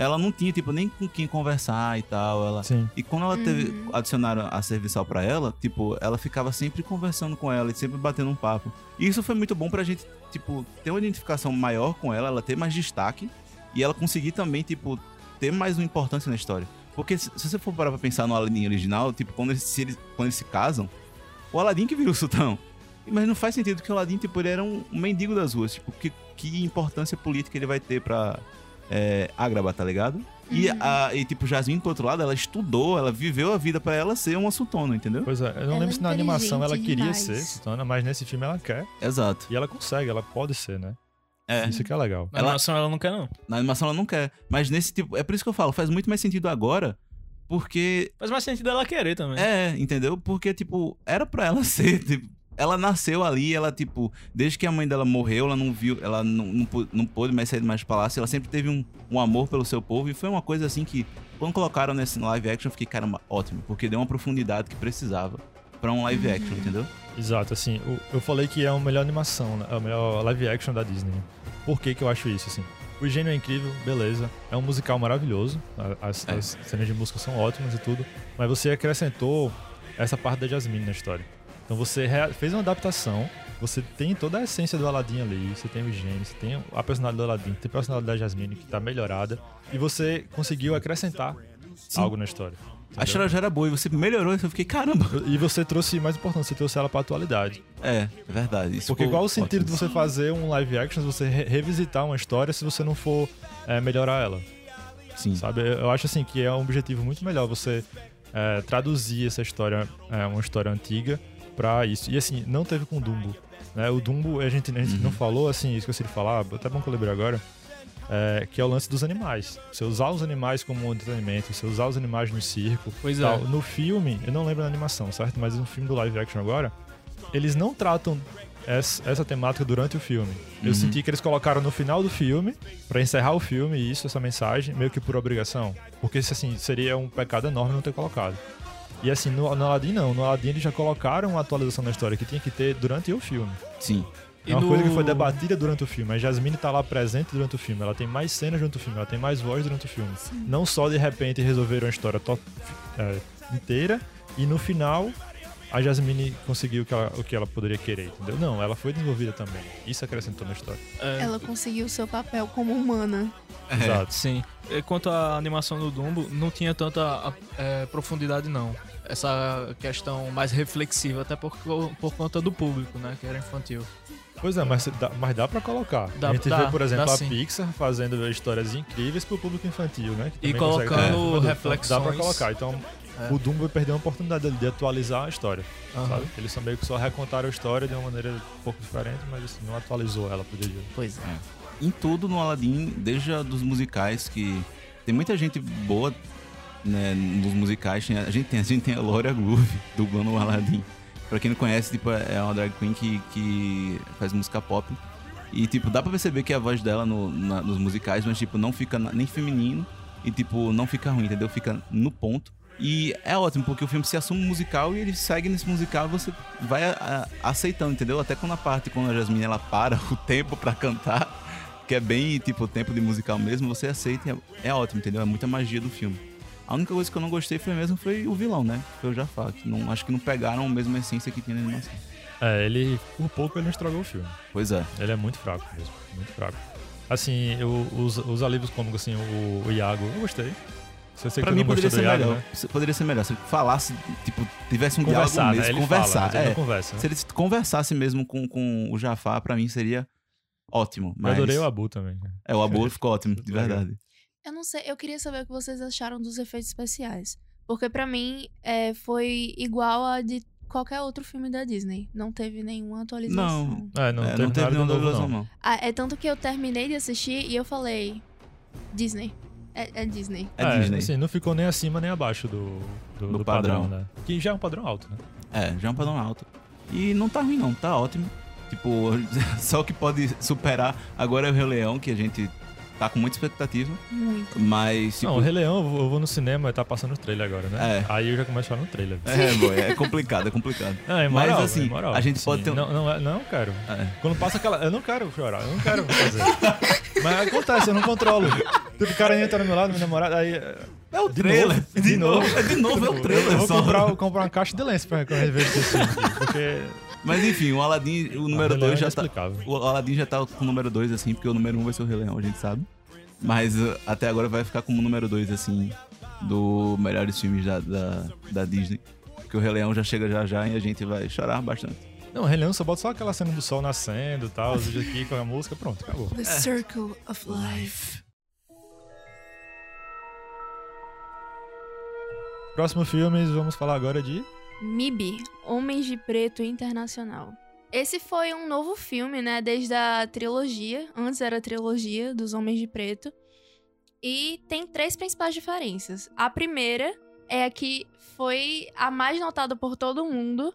ela não tinha, tipo, nem com quem conversar e tal. Ela, Sim. E quando ela teve, Uhum. adicionaram a serviçal pra ela, tipo, ela ficava sempre conversando com ela e sempre batendo um papo. E isso foi muito bom pra gente, tipo, ter uma identificação maior com ela, ela ter mais destaque e ela conseguir também, tipo, ter mais uma importância na história. Porque se, você for parar pra pensar no Aladdin original, tipo, quando eles, se eles, quando eles se casam, o Aladdin que vira o sultão. Mas não faz sentido que o Aladdin, tipo, ele era um, um mendigo das ruas. Tipo, que, que importância política ele vai ter pra é, Agrabah, tá ligado? E, a, e, tipo, Jasmine, por outro lado, ela estudou, ela viveu a vida pra ela ser uma sultona, entendeu? Pois é, eu não Ela lembro é se na animação ela queria demais. ser Sultana, mas nesse filme ela quer. Exato. E ela consegue, ela pode ser, né? É. Isso que é legal. Na Ela- animação ela não quer, não. Na animação ela não quer. Mas nesse tipo. É por isso que eu falo, faz muito mais sentido agora. Porque. Faz mais sentido ela querer também. É, entendeu? Porque, tipo, era pra ela *laughs* ser. Tipo, ela nasceu ali, ela, tipo, desde que a mãe dela morreu, ela não viu, ela não, não, não pôde mais sair mais do palácio, ela sempre teve um, um amor pelo seu povo, e foi uma coisa assim que, quando colocaram nesse live action, eu fiquei, caramba, ótimo, porque deu uma profundidade que precisava pra um live action, entendeu? Exato, assim, o- eu falei que é a melhor animação, né? é a melhor live action da Disney. Por que que eu acho isso, assim? O gênio é incrível, beleza. É um musical maravilhoso. As, É. as cenas de música são ótimas e tudo. Mas você acrescentou essa parte da Jasmine na história. Então você fez uma adaptação. Você tem toda a essência do Aladdin ali. Você tem o gênio, você tem a personalidade do Aladdin, tem a personalidade da Jasmine que tá melhorada. E você conseguiu acrescentar algo na história. A entendeu? história já era boa e você melhorou, e eu fiquei, caramba. E você trouxe, mais importante, você trouxe ela pra atualidade. É, é verdade. Isso Porque qual o sentido de ótimo. você fazer um live action, se você re- revisitar uma história, se você não for é, melhorar ela, Sim. sabe? Eu acho assim que é um objetivo muito melhor você é, traduzir essa história, é, uma história antiga, pra isso. E assim, não teve com o Dumbo. Né? O Dumbo, a gente, a gente Uhum. não falou, assim, esqueci de falar, até bom que eu lembrei agora, é, que é o lance dos animais. Você usar os animais como entretenimento, você usar os animais no circo. Pois é. tal. No filme, eu não lembro da animação, certo? Mas no filme do live action agora, eles não tratam essa, essa temática durante o filme. Eu Uhum. senti que eles colocaram no final do filme, pra encerrar o filme, isso, essa mensagem, meio que por obrigação. Porque, assim, seria um pecado enorme não ter colocado. E assim, no, no Aladdin não. No Aladdin eles já colocaram uma atualização na história que tinha que ter durante o filme. Sim. É uma coisa que foi debatida durante o filme. A Jasmine tá lá presente durante o filme. Ela tem mais cenas durante o filme. Ela tem mais voz durante o filme. Não só de repente resolveram a história to- é, inteira e no final a Jasmine conseguiu o que, ela, o que ela poderia querer, entendeu? Não, ela foi desenvolvida também. Isso acrescentou na história. É, Ela conseguiu o seu papel como humana. Exato. Sim. Quanto à animação do Dumbo, não tinha tanta é, profundidade, não. Essa questão mais reflexiva, até por, por conta do público, né? Que era infantil. Pois é, mas dá, mas dá pra colocar. Dá- a gente dá- vê, por exemplo, a sim. Pixar fazendo histórias incríveis pro público infantil, né? que E consegue colocando um produto. reflexões. Dá pra colocar. Então, É. o Dumbo perdeu a oportunidade de atualizar a história. Aham. sabe? Eles só meio que só recontaram a história de uma maneira um pouco diferente, mas assim, não atualizou ela pro dia. Pois é. em tudo no Aladdin, desde a dos musicais, que tem muita gente boa né, nos musicais. A gente tem, a gente tem a Laura Groove *laughs* dublando o Aladdin. Pra quem não conhece, tipo, é uma drag queen que, que faz música pop. E, tipo, dá pra perceber que a voz dela no- na- nos musicais, mas, tipo, não fica nem feminino e, tipo, não fica ruim, entendeu? Fica no ponto. E é ótimo, porque o filme se assume musical e ele segue nesse musical e você vai a- a- aceitando, entendeu? Até quando a parte, quando a Jasmine, ela para *laughs* o tempo pra cantar, que é bem, tipo, tempo de musical mesmo, você aceita e é, é ótimo, entendeu? É muita magia do filme. A única coisa que eu não gostei foi mesmo foi o vilão, né? Foi o Jafar. Que não, acho que não pegaram a mesma essência que tinha na animação. É, ele, por pouco, ele não estragou o filme. Pois é. Ele é muito fraco mesmo, muito fraco. Assim, eu, os, os alívios cômicos, assim, o, o Iago, eu gostei. Se eu sei Pra mim poderia ser Iago, melhor. né? Poderia ser melhor. Se ele falasse, tipo, tivesse um Conversar, diálogo né? mesmo. Ele conversar. fala, é. conversa, né? Se ele conversasse mesmo com, com o Jafar, pra mim seria ótimo. Eu Mas... adorei o Abu também. É, o Abu ficou ótimo, de verdade. Eu não sei, eu queria saber o que vocês acharam dos efeitos especiais. Porque pra mim é, foi igual a de qualquer outro filme da Disney. Não teve nenhuma atualização. É, não, É, teve não teve nenhuma duvidação, não. não. Ah, é tanto que eu terminei de assistir e eu falei. Disney. É, é Disney. É, Disney. Assim, não ficou nem acima nem abaixo do, do, Do do padrão, padrão. né? Que já é um padrão alto, né? É, já é um padrão alto. E não tá ruim, não. Tá ótimo. Tipo, *laughs* só o que pode superar agora é o Rei Leão, que a gente tá com muita expectativa. Muito. Mas, tipo... Não, o Rei Leão, eu vou, eu vou no cinema e tá passando o trailer agora, né? É. Aí eu já começo a falar no trailer. É, boy, é *laughs* complicado, é complicado. Não, é Mas, moral, assim, é moral. a gente Sim, pode ter um- Não, não, é- não quero. É. Quando passa aquela... Eu não quero chorar, eu não quero fazer. *laughs* Mas acontece, eu não controlo. Tipo, o cara entra no meu lado, minha namorada, aí... É o De trailer. novo, de de novo. novo. É de novo, é o trailer Eu vou só. comprar, comprar uma caixa de lenço pra quando vejo esse filme porque... Mas enfim, o Aladdin, o número Rei Leão 2 é já tá. O Aladdin já tá com o número 2, assim, porque o número 1 um vai ser o Rei Leão, a gente sabe. Mas uh, até agora vai ficar como número 2, assim, do melhores filmes da, da, da Disney. Porque o Rei Leão já chega já já e a gente vai chorar bastante. Não, o Rei Leão só bota só aquela cena do sol nascendo e tal, os vídeos aqui com a música, pronto, acabou. The Circle of Life. Próximo filme, vamos falar agora de... MIB, Homens de Preto Internacional. Esse foi um novo filme, né? Desde a trilogia. Antes era a trilogia dos Homens de Preto. E tem três principais diferenças. A primeira é a que foi a mais notada por todo mundo.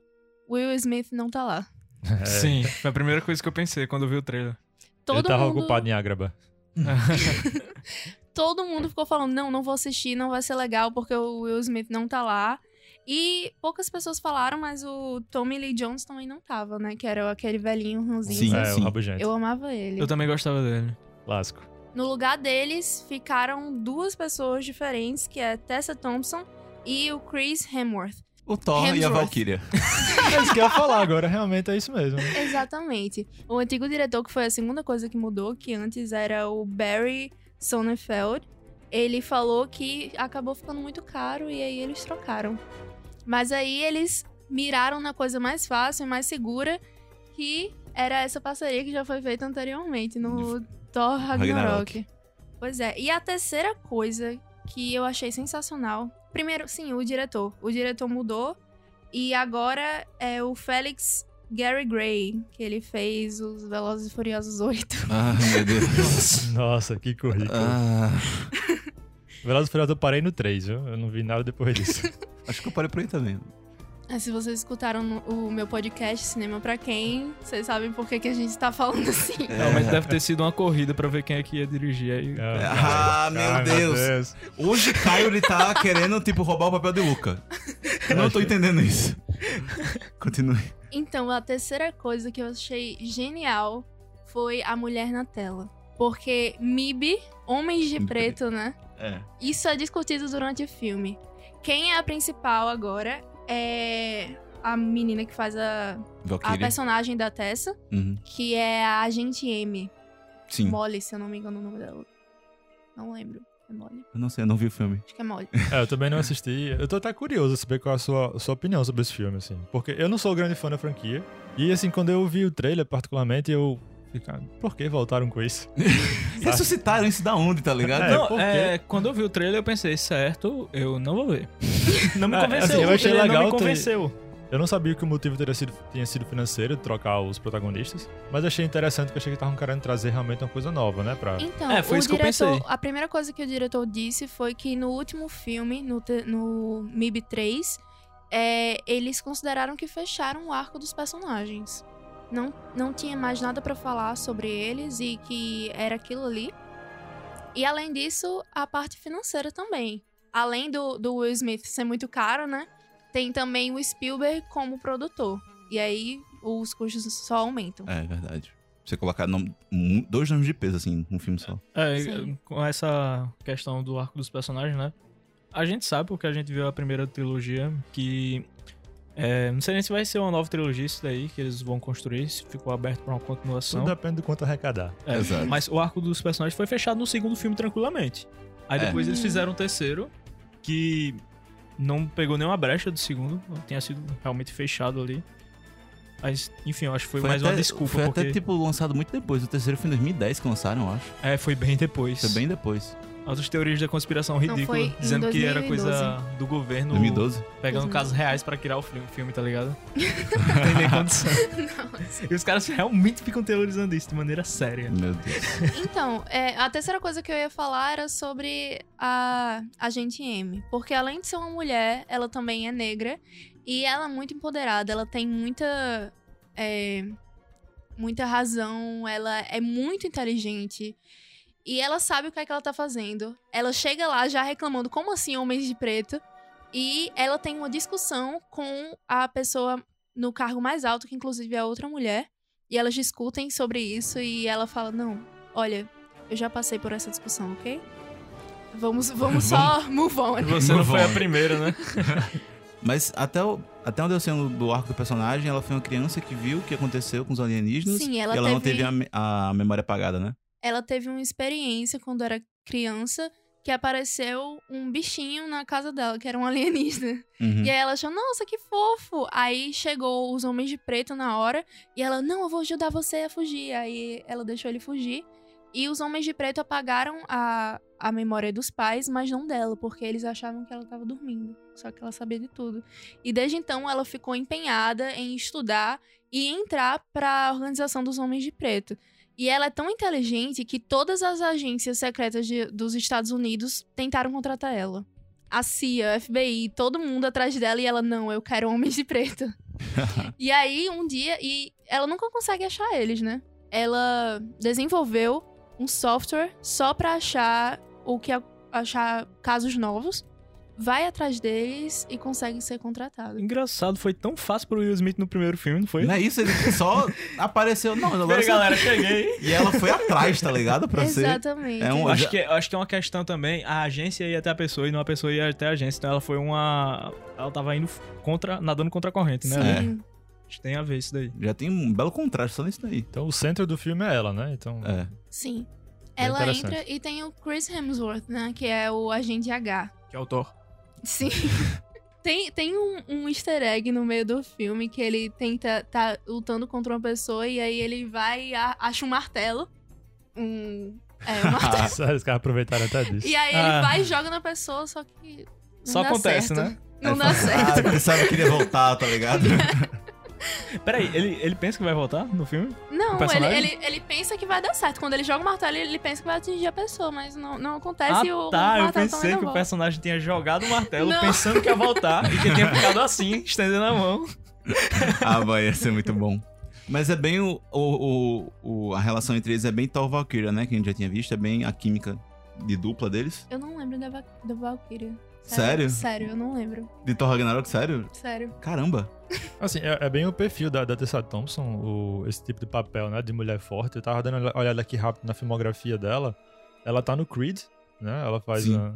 Will Smith não tá lá. *laughs* É, Sim, foi a primeira coisa que eu pensei quando eu vi o trailer. Todo ele tava mundo, ocupado em Ágraba. *laughs* *laughs* todo mundo ficou falando: não, não vou assistir, não vai ser legal porque o Will Smith não tá lá. E poucas pessoas falaram, mas o Tommy Lee Jones também não tava, né? Que era aquele velhinho ranzinho. Sim, é, sim. o Rabugento. Eu amava ele. Eu também gostava dele. Clássico. No lugar deles ficaram duas pessoas diferentes, que é Tessa Thompson e o Chris Hemsworth. O Thor e a Hemsworth. Valkyria. *laughs* É isso que eu ia falar agora, realmente é isso mesmo. Exatamente. O antigo diretor, que foi a segunda coisa que mudou, que antes era o Barry Sonnenfeld, ele falou que acabou ficando muito caro e aí eles trocaram. Mas aí eles miraram na coisa mais fácil e mais segura, que era essa parceria que já foi feita anteriormente no Thor Ragnarok. Ragnarok. Pois é. E a terceira coisa que eu achei sensacional. Primeiro, sim, o diretor. O diretor mudou e agora é o Félix Gary Gray, que ele fez os Velozes e Furiosos 8. Ah, meu Deus. *laughs* Nossa, que currículo. Ah, Velozes e Furiosos eu parei no 3, viu? Eu não vi nada depois disso. *laughs* acho que eu parei por aí também. É, se vocês escutaram o meu podcast Cinema Pra Quem, vocês sabem por que, que a gente tá falando assim. Não, mas deve ter sido uma corrida pra ver quem é que ia dirigir aí. Ah, meu Ai, Deus. Hoje Caio ele tá querendo, tipo, roubar o papel de Luca. Eu não tô entendendo isso. Continue. Então, a terceira coisa que eu achei genial foi a mulher na tela. Porque MIB, Homens de Preto, né? É. Isso é discutido durante o filme. Quem é a principal agora é a menina que faz a, a personagem da Tessa, Uhum. que é a Agente M. Sim. Molly, se eu não me engano o nome dela. Não lembro. É Molly? Eu não sei, eu não vi o filme. Acho que é Molly. É, eu também não assisti. Eu tô até curioso saber qual é a sua, a sua opinião sobre esse filme, assim. Porque eu não sou grande fã da franquia. E, assim, quando eu vi o trailer, particularmente, eu... "Ah, Por que voltaram com isso? *laughs* Ressuscitaram isso da onde, tá ligado? É, não, é, quando eu vi o trailer, eu pensei, certo, eu não vou ver. *laughs* não me É, convenceu. assim, eu o achei trailer não legal me ter- convenceu. Eu não sabia que o motivo teria sido, tinha sido financeiro, de trocar os protagonistas, mas achei interessante que achei que estavam querendo trazer realmente uma coisa nova, né? Pra... Então, É, foi o isso que eu diretor, pensei. a primeira coisa que o diretor disse foi que no último filme, no, no MIB 3, é, eles consideraram que fecharam o arco dos personagens. Não, não tinha mais nada pra falar sobre eles e que era aquilo ali. E além disso, a parte financeira também. Além do, do Will Smith ser muito caro, né? Tem também o Spielberg como produtor. E aí os custos só aumentam. É verdade. Você colocar nome- dois nomes de peso, assim, num filme só. É, Sim. com essa questão do arco dos personagens, né? A gente sabe, porque a gente viu a primeira trilogia, que. É, não sei nem se vai ser uma nova trilogia isso daí, que eles vão construir, se ficou aberto pra uma continuação. Tudo depende do quanto arrecadar. É, Exato. Mas o arco dos personagens foi fechado no segundo filme tranquilamente. Aí É. depois eles Hum. fizeram o terceiro, que não pegou nenhuma brecha do segundo, tinha sido realmente fechado ali. Mas, enfim, eu acho que foi, mais até, uma desculpa, Foi porque até, tipo, lançado muito depois. O terceiro foi em 2010 que lançaram, eu acho. é, foi bem depois. Foi bem depois. Outras teorias da conspiração ridícula, dizendo que era 2012. coisa do governo 2012. pegando 2012. casos reais pra criar o filme, filme, tá ligado? *laughs* não tem nem condição. *laughs* E os caras realmente ficam teorizando isso de maneira séria. Meu Deus. Então, é, a terceira coisa que eu ia falar era sobre a Agente M. Porque além de ser uma mulher, ela também é negra. E ela é muito empoderada, ela tem muita. é, muita razão, ela é muito inteligente. E ela sabe o que é que ela tá fazendo. Ela chega lá já reclamando, como assim homens de preto? E ela tem uma discussão com a pessoa no cargo mais alto, que inclusive é outra mulher. E elas discutem sobre isso e ela fala: Não, olha, eu já passei por essa discussão, ok? Vamos, vamos *laughs* só move on. Você não foi a primeira, né? *laughs* Mas até, o, até onde eu sei do arco do personagem, ela foi uma criança que viu o que aconteceu com os alienígenas. Sim, ela e ela não teve- teve a, a memória apagada, né? Ela teve uma experiência quando era criança que apareceu um bichinho na casa dela, que era um alienígena. Uhum. E aí ela achou, nossa, que fofo. Aí chegou os homens de preto na hora e ela, não, eu vou ajudar você a fugir. Aí ela deixou ele fugir. E os homens de preto apagaram a, a memória dos pais, mas não dela, porque eles achavam que ela tava dormindo. Só que ela sabia de tudo. E desde então ela ficou empenhada em estudar e entrar para a organização dos homens de preto. E ela é tão inteligente que todas as agências secretas de- dos Estados Unidos tentaram contratar ela a CIA, a FBI, todo mundo atrás dela e ela, não, eu quero homens de preto. *laughs* e aí, um dia, e ela nunca consegue achar eles, né? Ela desenvolveu um software só pra achar o que achar casos novos, vai atrás deles e consegue ser contratado. Engraçado, foi tão fácil pro Will Smith no primeiro filme, não foi? Não é isso, ele só *laughs* apareceu. Não, agora aí, você- galera, cheguei. E ela foi atrás, tá ligado? Pra ser. Exatamente. É um- acho, que, acho que é uma questão também. A agência ia até a pessoa e não a pessoa ia até a agência. Então ela foi uma. Ela tava indo contra. nadando contra a corrente, né? É. Sim. Acho que tem a ver isso daí. Já tem um belo contraste só nisso daí. Então o centro do filme é ela, né? Então. É. Sim. Bem Ela entra e tem o Chris Hemsworth, né? Que é o agente H. Que é o Thor. Sim. *laughs* tem tem um, um easter egg no meio do filme que ele tenta tá lutando contra uma pessoa e aí ele vai e a- acha um martelo. Um. É, um *laughs* martelo. Sério, os caras aproveitaram até disso. e aí Ah. ele vai e joga na pessoa, só que. Não Só dá acontece, certo. né? Não Aí dá fala, certo. Ah, eu pensava que queria voltar, tá ligado? *laughs* Peraí, ele, ele pensa que vai voltar no filme? O Não, ele, ele, ele pensa que vai dar certo. Quando ele joga o martelo, ele pensa que vai atingir a pessoa, mas não, não acontece e o, ah, o tá. Eu martelo também pensei que o personagem tinha jogado o martelo Não. pensando que ia voltar e que tinha ficado assim, *laughs* estendendo a mão. ah, vai, ia ser muito bom. Mas é bem o, o, o- o- A relação entre eles é bem Thor Valkyria, né? Que a gente já tinha visto. É bem a química de dupla deles. Eu não lembro da, da Valkyria. Sério? Sério, eu não lembro. De Thor Ragnarok, sério? Sério. Caramba. Assim, é, é bem o perfil da, da Tessa Thompson, o- esse tipo de papel, né? De mulher forte. Eu tava dando uma olhada aqui rápido na filmografia dela. Ela tá no Creed, né? Ela faz uma-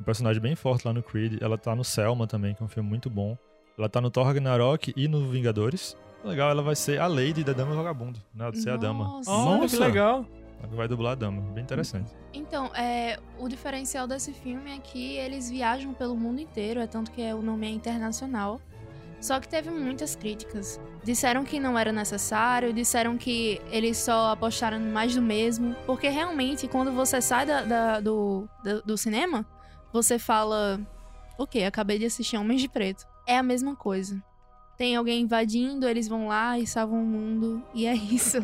um personagem bem forte lá no Creed. Ela tá no Selma também, que é um filme muito bom. Ela tá no Thor Ragnarok e no Vingadores. Legal, ela vai ser a Lady da Dama Vagabundo, né? Ela vai ser a Dama. Nossa. Olha que Nossa. legal. Vai dublar a Dama. Bem interessante. Então, é, o diferencial desse filme é que eles viajam pelo mundo inteiro, é tanto que é- o nome é internacional. Só que teve muitas críticas. Disseram que não era necessário, disseram que eles só apostaram mais do mesmo. Porque realmente, quando você sai da- da- do, do cinema, você fala: Ok, acabei de assistir Homens de Preto. É a mesma coisa. Tem alguém invadindo, eles vão lá e salvam o mundo. E é isso.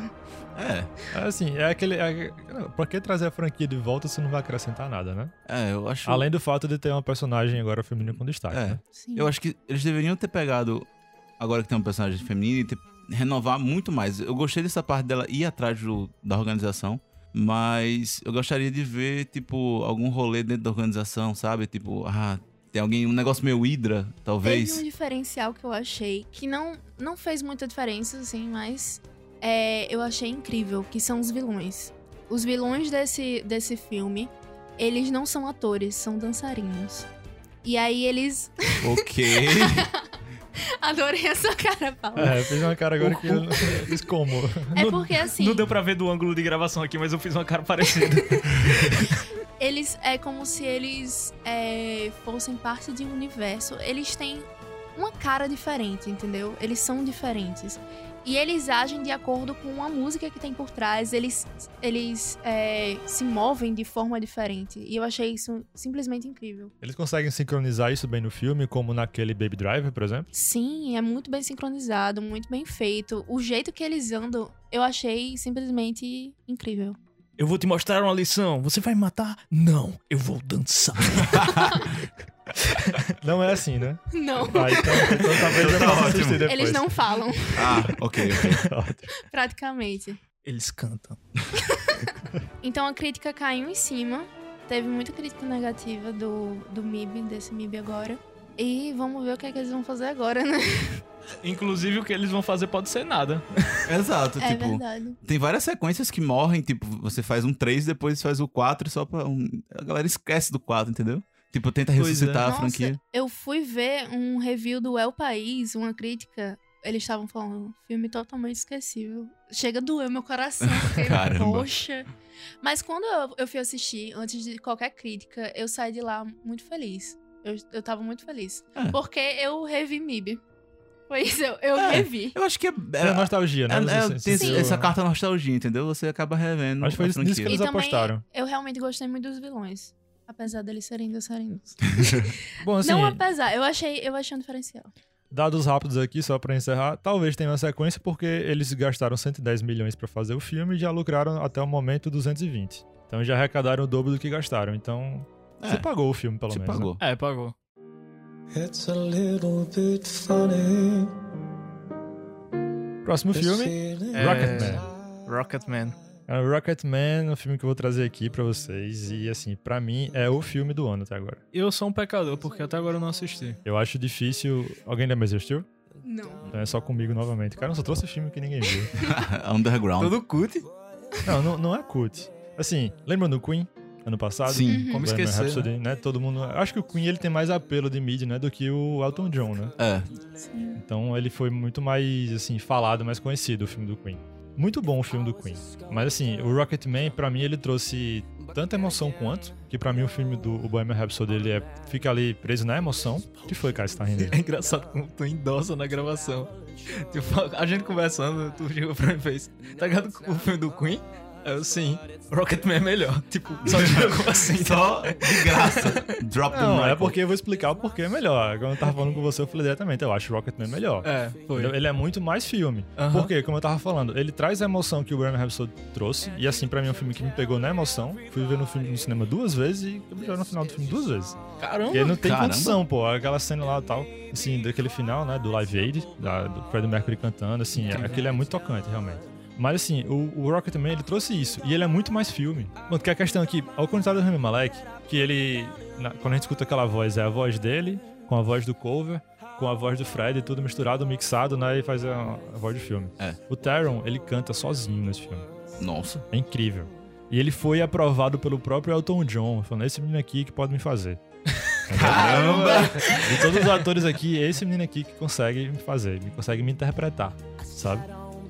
É, É assim, é aquele. É, pra que trazer a franquia de volta se não vai acrescentar nada, né? é, eu acho. Além do fato de ter uma personagem agora feminina com destaque. É. né? Sim. Eu acho que eles deveriam ter pegado, agora que tem um personagem feminino, e ter, renovar muito mais. Eu gostei dessa parte dela ir atrás do- da organização, mas eu gostaria de ver, tipo, algum rolê dentro da organização, sabe? Tipo, ah, tem alguém, um negócio meio Hydra, Teve talvez. um diferencial que eu achei que não, não fez muita diferença, assim, mas é, eu achei incrível, que são os vilões. Os vilões desse, desse filme, eles não são atores, são dançarinos. E aí eles. *laughs* Ok. Adorei a sua cara, Paulo. É, eu fiz uma cara agora que eu fiz como. É porque assim. Não deu pra ver do ângulo de gravação aqui, mas eu fiz uma cara parecida. *laughs* Eles é como se eles é, fossem parte de um universo. Eles têm uma cara diferente, entendeu? Eles são diferentes. E eles agem de acordo com a música que tem por trás. Eles, eles é, se movem de forma diferente. E eu achei isso simplesmente incrível. Eles conseguem sincronizar isso bem no filme, como naquele Baby Driver, por exemplo. Sim, é muito bem sincronizado, muito bem feito. O jeito que eles andam, eu achei simplesmente incrível. Eu vou te mostrar uma lição. Você vai me matar? Não, eu vou dançar. *laughs* Não é assim, né? Não. Ah, então, então talvez eu Tá possa assistir depois. Eles não falam, ah, ok, ok. *laughs* praticamente. Eles cantam. *laughs* Então a crítica caiu em cima. Teve muita crítica negativa do, do MIB, desse MIB agora. E vamos ver o que, é que eles vão fazer agora, né? Inclusive, o que eles vão fazer pode ser nada. *laughs* Exato, É tipo. verdade. Tem várias sequências que morrem, tipo, você faz um 3, depois faz o 4 só pra. Um... A galera esquece do 4, entendeu? Tipo, tenta Pois é. ressuscitar a Nossa, franquia. eu fui ver um review do El País, uma crítica. Eles estavam falando, filme totalmente esquecível. Chega a doer meu coração. *laughs* Caramba. Poxa. Mas quando eu, eu fui assistir, antes de qualquer crítica, eu saí de lá muito feliz. Eu, eu tava muito feliz. É. Porque eu revi MIB. Foi isso, eu, eu É. revi. Eu acho que é. É nostalgia, né? é- é- tem Sim. essa carta nostalgia, entendeu? Você acaba revendo. Acho que foi isso- nisso que eles e também, apostaram. eu realmente gostei muito dos vilões. Apesar deles serem dançarinos. *laughs* Bom, assim, Não apesar, eu achei, eu achei um diferencial. dados rápidos aqui, só pra encerrar, talvez tenha uma sequência porque eles gastaram 110 milhões pra fazer o filme e já lucraram até o momento 220. Então já arrecadaram o dobro do que gastaram. Então, É. você pagou o filme, pelo menos. né? pagou. É, pagou. It's a little bit funny. Próximo filme, É, Rocketman. Rocketman. É o Rocketman, o filme que eu vou trazer aqui pra vocês. E, assim, pra mim, é o filme do ano até agora. Eu sou um pecador, porque até agora eu não assisti. Eu acho difícil... Alguém da mesa assistiu? Não. Então é só comigo novamente. Cara, eu só trouxe filme que ninguém viu. *laughs* Underground. Todo cut. não, não, não é cult. Assim, lembra do Queen? Ano passado? Sim. Como Bohemian esquecer, Rhapsody, né? né? Todo mundo. Acho que o Queen ele tem mais apelo de mídia, né? Do que o Elton John, né? É. Sim. Então ele foi muito mais, assim, falado, mais conhecido o filme do Queen. Muito bom o filme do Queen. Mas assim, o Rocketman, pra mim, ele trouxe tanta emoção quanto, que pra mim o filme do o Bohemian Rhapsody, ele é, fica ali preso na emoção. O que foi, cara, você tá rindo? É engraçado como tu endossa na gravação. Tipo, a gente conversando, tu chegou pra mim e fez, tá ligado o filme do Queen? Eu, sim, Rocketman é melhor. *laughs* Tipo, só jogou *laughs* assim. Só de graça. Drop the Não, é Michael. porque eu vou explicar o porquê é melhor. Quando eu tava falando com você, eu falei diretamente, eu acho Rocketman melhor. É, foi. Ele, ele é muito mais filme. Aham. Porque, como eu tava falando, ele traz a emoção que o Bohemian Rhapsody trouxe. E assim, pra mim é um filme que me pegou na emoção. Fui ver no, filme, no cinema duas vezes e eu no final do filme duas vezes. Caramba. E aí não tem Caramba. condição, pô. Aquela cena lá e tal, assim, daquele final, né, do Live Aid, da, do Freddie Mercury cantando, assim, aquele é muito tocante, realmente. Mas assim, o, o Rocketman, ele trouxe isso. E ele é muito mais filme. Porque a questão aqui, ao contrário do Rami Malek, que ele, na- quando a gente escuta aquela voz, é a voz dele, com a voz do cover, com a voz do Fred, tudo misturado, mixado, né, e faz a, a voz do filme. É. O Taron, ele canta sozinho nesse filme. Nossa. É incrível. E ele foi aprovado pelo próprio Elton John, falando, esse menino aqui que pode me fazer. *laughs* Caramba! De todos os atores aqui, é esse menino aqui que consegue me fazer, me consegue me interpretar, sabe?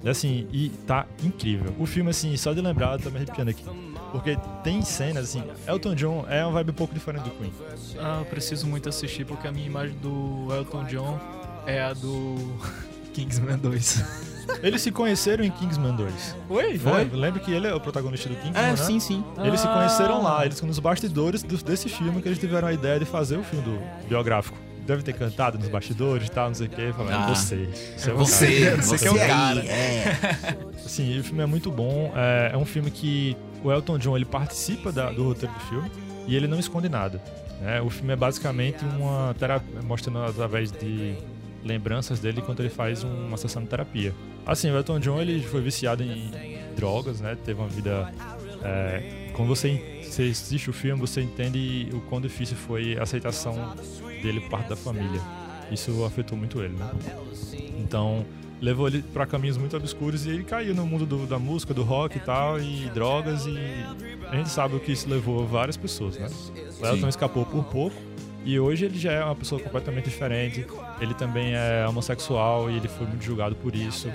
E assim, e tá incrível. O filme, assim, só de lembrar, eu tô me arrepiando aqui. Porque tem cenas, assim, Elton John é uma vibe um pouco diferente do Queen. Ah, eu preciso muito assistir, porque a minha imagem do Elton John é a do *laughs* Kingsman 2. Eles se conheceram em Kingsman 2. Oi? Né? Lembra que ele é o protagonista do Kingsman, É, né? sim, sim. Eles se Ah. conheceram lá, eles nos bastidores do- desse filme que eles tiveram a ideia de fazer o filme do biográfico deve ter cantado nos bastidores e tal, não sei o quê. Falando, Ah. você. Você, é o Você, cara. você que é o aí, cara. É. Assim, o filme é muito bom. É, é um filme que o Elton John ele participa da- do roteiro do filme e ele não esconde nada. né? O filme é basicamente uma terapia, mostrando através de lembranças dele enquanto ele faz uma sessão de terapia. Assim, o Elton John ele foi viciado em drogas, né? Teve uma vida. É, quando você, você assiste o filme, você entende o quão difícil foi a aceitação dele por parte da família. Isso afetou muito ele, né? Então, levou ele pra caminhos muito obscuros e ele caiu no mundo do- da música, do rock e tal, e drogas, e a gente sabe o que isso levou várias pessoas, né? O Elton escapou por pouco, e hoje ele já é uma pessoa completamente diferente. Ele também é homossexual e ele foi muito julgado por isso.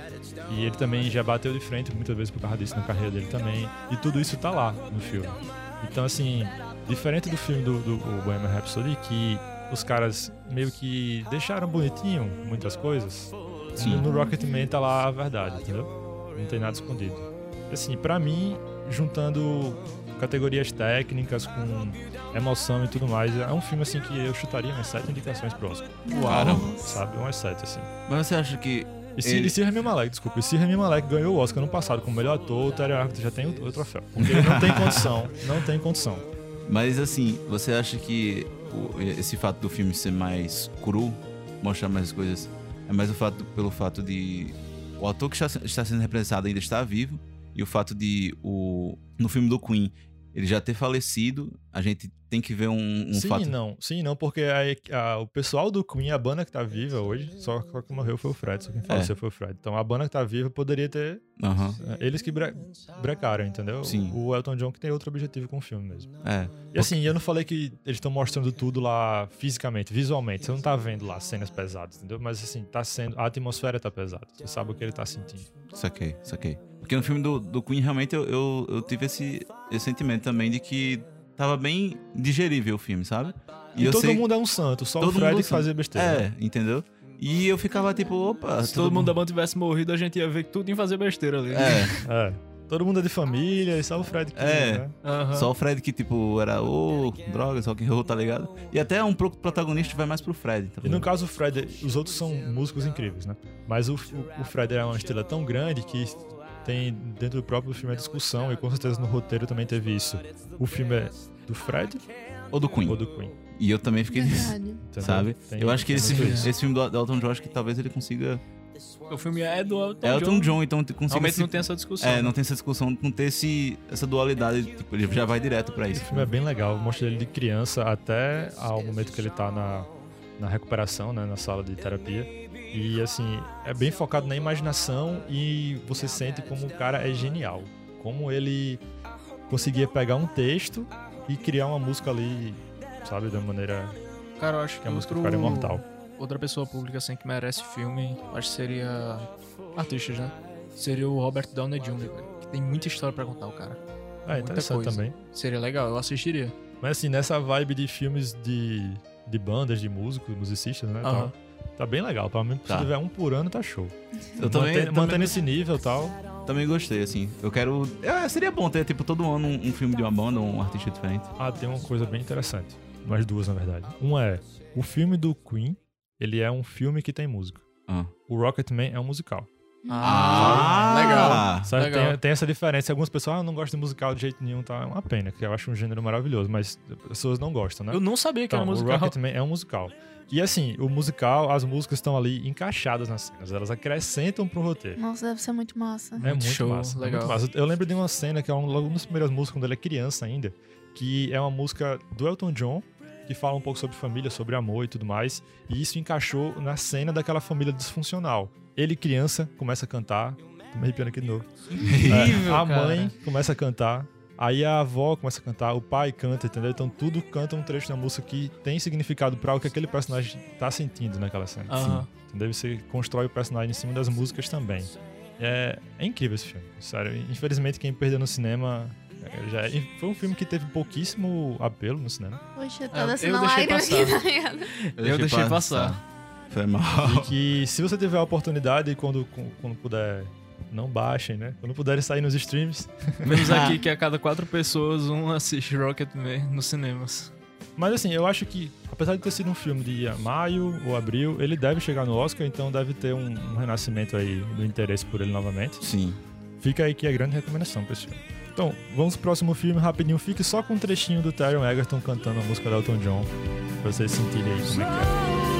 E ele também já bateu de frente muitas vezes por causa disso na carreira dele também. E tudo isso tá lá no filme. Então, assim, diferente do filme do, do Bohemian Rhapsody, que os caras meio que deixaram bonitinho muitas coisas, Sim. no Rocketman tá lá a verdade, entendeu? Não tem nada escondido. Assim, pra mim, juntando categorias técnicas com emoção e tudo mais, é um filme assim que eu chutaria umas sete indicações pro Oscar. Caramba. Sabe? Umas sete, assim. Mas você acha que. E se, Ele- e se Rami Malek, desculpa, e se Rami Malek ganhou o Oscar no passado como melhor ator, o Terry Arthur já tem o, o troféu. Porque ele não tem condição, não tem condição. Mas assim, você acha que esse fato do filme ser mais cru, mostrar mais coisas, é mais o fato pelo fato de o ator que está, está sendo representado ainda estar vivo e o fato de o no filme do Queen ele já ter falecido, a gente tem que ver um, um sim fato e não, sim e não, porque a- a- o pessoal do Queen, a banda que tá viva hoje, só, só que morreu foi o Fred, só quem faleceu foi o Fred. Então a banda que tá viva poderia ter. É, Eles que bre- brecaram, entendeu? Sim. O Elton John que tem outro objetivo com o filme mesmo. É. E assim, eu não falei que eles estão mostrando tudo lá fisicamente, visualmente. Você não tá vendo lá cenas pesadas, entendeu? Mas assim, tá sendo. A atmosfera tá pesada. Você sabe o que ele tá sentindo. Saquei, saquei. Porque no filme do, do Queen, realmente, eu, eu, eu tive esse, esse sentimento também de que tava bem digerível o filme, sabe? E, eu todo sei- mundo é um santo, só o todo Fred mundo que fazia besteira. É, entendeu? E eu ficava tipo, opa, Se todo mundo da banda tivesse morrido, a gente ia ver que tudo em fazer besteira ali. É, É. Todo mundo é de família e só o Fred que É. né? Aham. só o Fred que, tipo, era ô, droga, só que errou, tá ligado? E até um pro- protagonista vai mais pro Fred. Tá E no caso o Fred, os outros são músicos incríveis, né? Mas o, o, o Fred é uma estrela tão grande que tem dentro do próprio filme a discussão, e com certeza no roteiro também teve isso. O filme é do Fred Ou do Queen. ou do Queen? E eu também fiquei Verdade. sabe? Tem- eu acho que tem esse, esse filme do, Elton John, acho que talvez ele consiga. O filme é do Elton, É Elton John, então consiga. Realmente se- não tem essa discussão. É, né? não tem essa discussão, não ter esse, essa dualidade, tipo, ele já vai direto pra isso. O filme é bem legal, mostra ele de criança até ao momento que ele tá na, na recuperação, né, na sala de terapia. E assim, é bem focado na imaginação e você sente como o cara é genial. Como ele conseguia pegar um texto e criar uma música ali, sabe, da maneira Cara, eu acho que a música outro- ficaria imortal. Outra pessoa pública assim que merece filme, eu acho que seria artistas, né? Seria o Robert Downey Jr., que tem muita história pra contar o cara. É Muita interessante coisa. também. Seria legal, eu assistiria. Mas assim, nessa vibe de filmes de, de bandas, de músicos, musicistas, né? Tá bem legal. Pra mim, Tá. se tiver um por ano, tá show. Eu também, Mantém- também, mantendo esse nível e tal. Também gostei, assim. Eu quero. É, seria bom ter, tipo, todo ano um, um filme de uma banda, um artista diferente. Ah, tem uma coisa bem interessante. Mais duas, na verdade. Uma é, o filme do Queen, ele é um filme que tem música. Ah. O Rocketman é um musical. Ah, legal. Sabe? Legal. Tem, tem essa diferença. Algumas pessoas ah, não gostam de musical de jeito nenhum, tá? É uma pena, que eu acho um gênero maravilhoso, mas pessoas não gostam, né? Eu não sabia que Então, era o musical. Rocketman é um musical. E assim, o musical, as músicas estão ali encaixadas nas cenas, elas acrescentam pro roteiro. Nossa, deve ser muito massa. É muito show, massa, é legal. muito massa. Eu lembro de uma cena que é um, logo nas primeiras músicas, quando ele é criança ainda, que é uma música do Elton John, que fala um pouco sobre família, sobre amor e tudo mais. E isso encaixou na cena daquela família disfuncional. Ele, criança, começa a cantar. Tô me arrepiando aqui de novo. Incrível, É, a cara. mãe começa a cantar. Aí a avó começa a cantar, o pai canta, entendeu? Então tudo canta um trecho da música que tem significado para o que aquele personagem tá sentindo naquela cena. Aham. Entendeu? Você constrói o personagem em cima das músicas também. É, é incrível esse filme, sério. Infelizmente, quem perdeu no cinema. é, Já é- foi um filme que teve pouquíssimo apelo no cinema. Poxa, É, tá eu deixei passar. tá ligado? Eu deixei passar. Foi mal. E que se você tiver a oportunidade, quando, quando puder, não baixem, né? Quando puderem sair nos streams. *laughs* Vemos *laughs* aqui que a cada quatro pessoas, um assiste Rocketman nos cinemas. Mas assim, eu acho que, apesar de ter sido um filme de maio ou abril, ele deve chegar no Oscar, então deve ter um, um renascimento aí do interesse por ele novamente. Sim. Fica aí que é a grande recomendação pra esse filme. Então, vamos pro próximo filme rapidinho. Fique só com um trechinho do Taron Egerton cantando a música do Elton John. Pra vocês sentirem aí como é que é.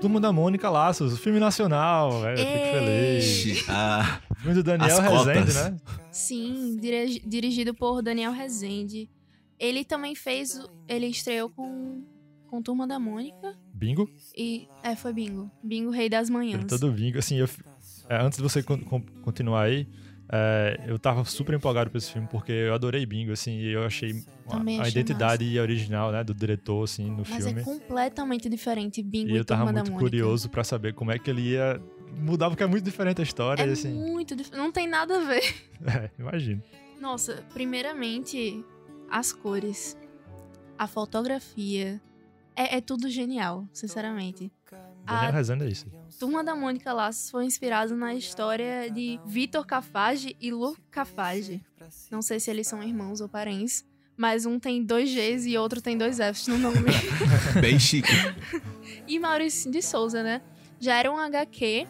Turma da Mônica Laços, o filme nacional. velho. Eu fico feliz. Ah, Filme do Daniel Rezende, cotas. né? Sim, dirigi- dirigido por Daniel Rezende. Ele também fez. o- Ele estreou com, com Turma da Mônica. Bingo. E. É, foi Bingo. Bingo Rei das Manhãs. Ele todo bingo. Assim, eu, é, antes de você con- con- continuar aí, é, eu tava super empolgado pra esse filme, porque eu adorei Bingo, assim, e eu achei Também a identidade original, né, do diretor, assim, no Mas filme. é completamente diferente Bingo E e, eu tava muito curioso pra saber como é que ele ia mudar, porque é muito diferente a história, É assim. muito diferente. Não tem nada a ver. *laughs* *laughs* É, imagino. Nossa, primeiramente, as cores. A fotografia. É, é tudo genial, sinceramente. Daniel Rezende é isso. Turma da Mônica Laços foi inspirada na história de Vitor Cafage e Lu Cafage. Não sei se eles são irmãos ou parentes, mas um tem dois Gs e outro tem dois Fs no nome. *laughs* bem chique. e Maurício de Souza, né? Já era um HQ,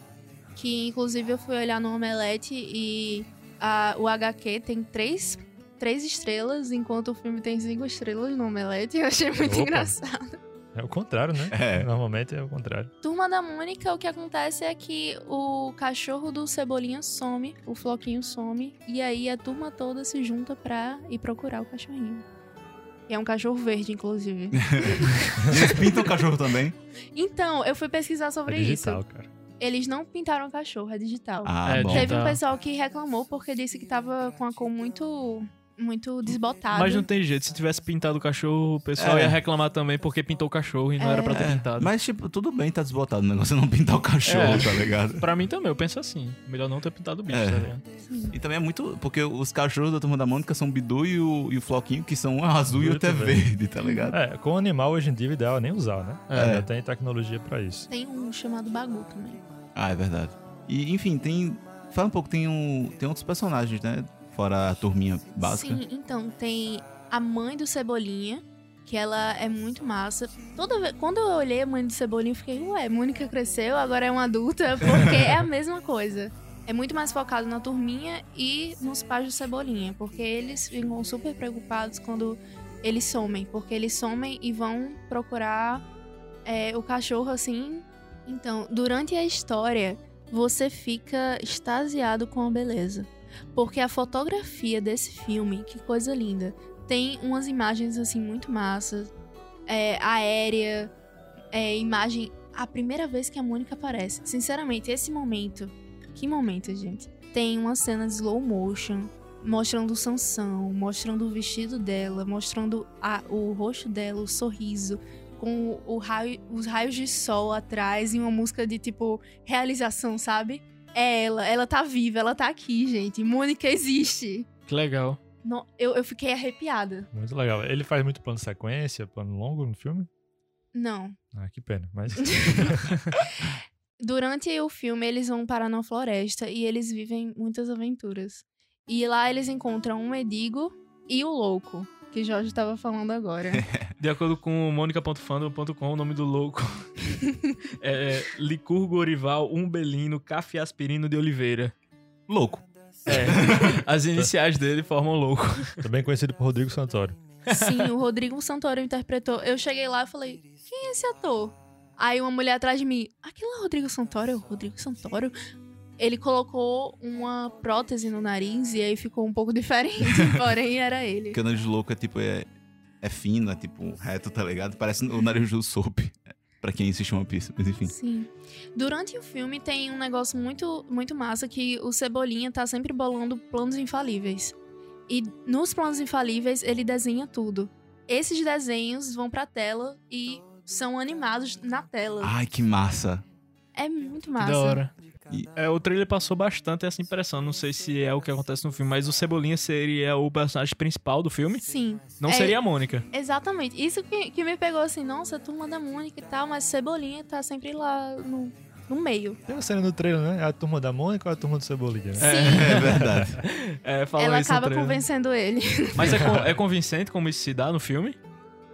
que inclusive eu fui olhar no Omelete e a- o HQ tem três, três estrelas, enquanto o filme tem cinco estrelas no Omelete. Eu achei muito Opa. engraçado. É o contrário, né? É. Normalmente é o contrário. Turma da Mônica, o que acontece é que o cachorro do Cebolinha some, o Floquinho some, e aí a turma toda se junta pra ir procurar o cachorrinho. E é um cachorro verde, inclusive. E *laughs* eles pintam o cachorro também. então, eu fui pesquisar É sobre digital, isso. cara. Eles não pintaram o cachorro, é digital. Ah, É, bom. Teve um pessoal que reclamou porque disse que tava com a cor muito, muito desbotada. Mas não tem jeito, se tivesse pintado o cachorro, o pessoal É. ia reclamar também porque pintou o cachorro e não É. era pra ter É, pintado. mas, tipo, tudo bem tá desbotado. O negócio *laughs* não pintar o cachorro, É. tá ligado? Pra mim também, eu penso assim. Melhor não ter pintado o bicho, É. tá ligado? Sim. E também é muito. Porque os cachorros da turma da Mônica são o Bidu e o, e o Floquinho, que são um azul e Muito outro é verde, tá ligado? É, com animal hoje em dia o ideal é nem usar, né? É. Já tem tecnologia pra isso. Tem um chamado Bagu também. Ah, é verdade. E, enfim, tem. Fala um pouco, tem, um, tem outros personagens, né? Fora a turminha básica. Sim, então tem a mãe do Cebolinha, que ela é muito massa. Toda vez, quando eu olhei a mãe do Cebolinha, eu fiquei, ué, Mônica cresceu, agora é uma adulta, *laughs* porque é a mesma coisa. É muito mais focado na turminha e nos pais do Cebolinha, porque eles ficam super preocupados quando eles somem, porque eles somem e vão procurar é, o cachorro assim. Então, durante a história, você fica extasiado com a beleza. Porque a fotografia desse filme, que coisa linda. Tem umas imagens assim muito massas. É, aérea, é, imagem. A primeira vez que a Mônica aparece. Sinceramente, esse momento. Que momento, gente? Tem uma cena de slow motion. Mostrando Sansão, mostrando o vestido dela, mostrando a- o rosto dela, o sorriso, com o raio, os raios de sol atrás e uma música de tipo realização, sabe? É ela, ela tá viva, ela tá aqui, gente. Mônica existe. Que legal. Não, eu, eu fiquei arrepiada. Muito legal. Ele faz muito plano sequência, plano longo no filme? Não. Ah, que pena. Mas *laughs* *laughs* Durante o filme, eles vão parar na floresta e eles vivem muitas aventuras. E lá eles encontram um mendigo e o louco, que Jorge tava falando agora. *laughs* De acordo com monica.fandom.com, o nome do louco *laughs* é Licurgo Orival Umbelino Cafiaspirino de Oliveira. Louco. É. *laughs* As iniciais dele formam louco. também conhecido por Rodrigo Santoro. Sim, o Rodrigo Santoro interpretou. Eu cheguei lá e falei: quem é esse ator? Aí uma mulher atrás de mim, aquilo é o Rodrigo Santoro? Eu, Rodrigo Santoro? Ele colocou uma prótese no nariz e aí ficou um pouco *laughs* diferente, porém era ele. Porque o nariz do louco é tipo. É, é fino, é tipo reto, tá ligado? Parece o nariz do Soap. *laughs* Pra quem assiste uma pista, mas enfim. Sim. Durante o filme tem um negócio muito, muito massa que o Cebolinha tá sempre bolando planos infalíveis. E nos planos infalíveis, ele desenha tudo. Esses desenhos vão pra tela e são animados na tela. Ai, que massa. É muito Que massa. da hora. E- É, o trailer passou bastante essa impressão. Não sei se é o que acontece no filme, mas o Cebolinha seria o personagem principal do filme. Sim, Não É- seria a Mônica. exatamente. Isso que, que me pegou assim, nossa, a turma da Mônica e tal, mas Cebolinha tá sempre lá no, no meio. Tem uma cena no trailer, né? É a turma da Mônica ou a turma do Cebolinha? né? Sim, *laughs* É verdade. É, ela acaba convencendo ele. Mas é, *laughs* é convincente como isso se dá no filme?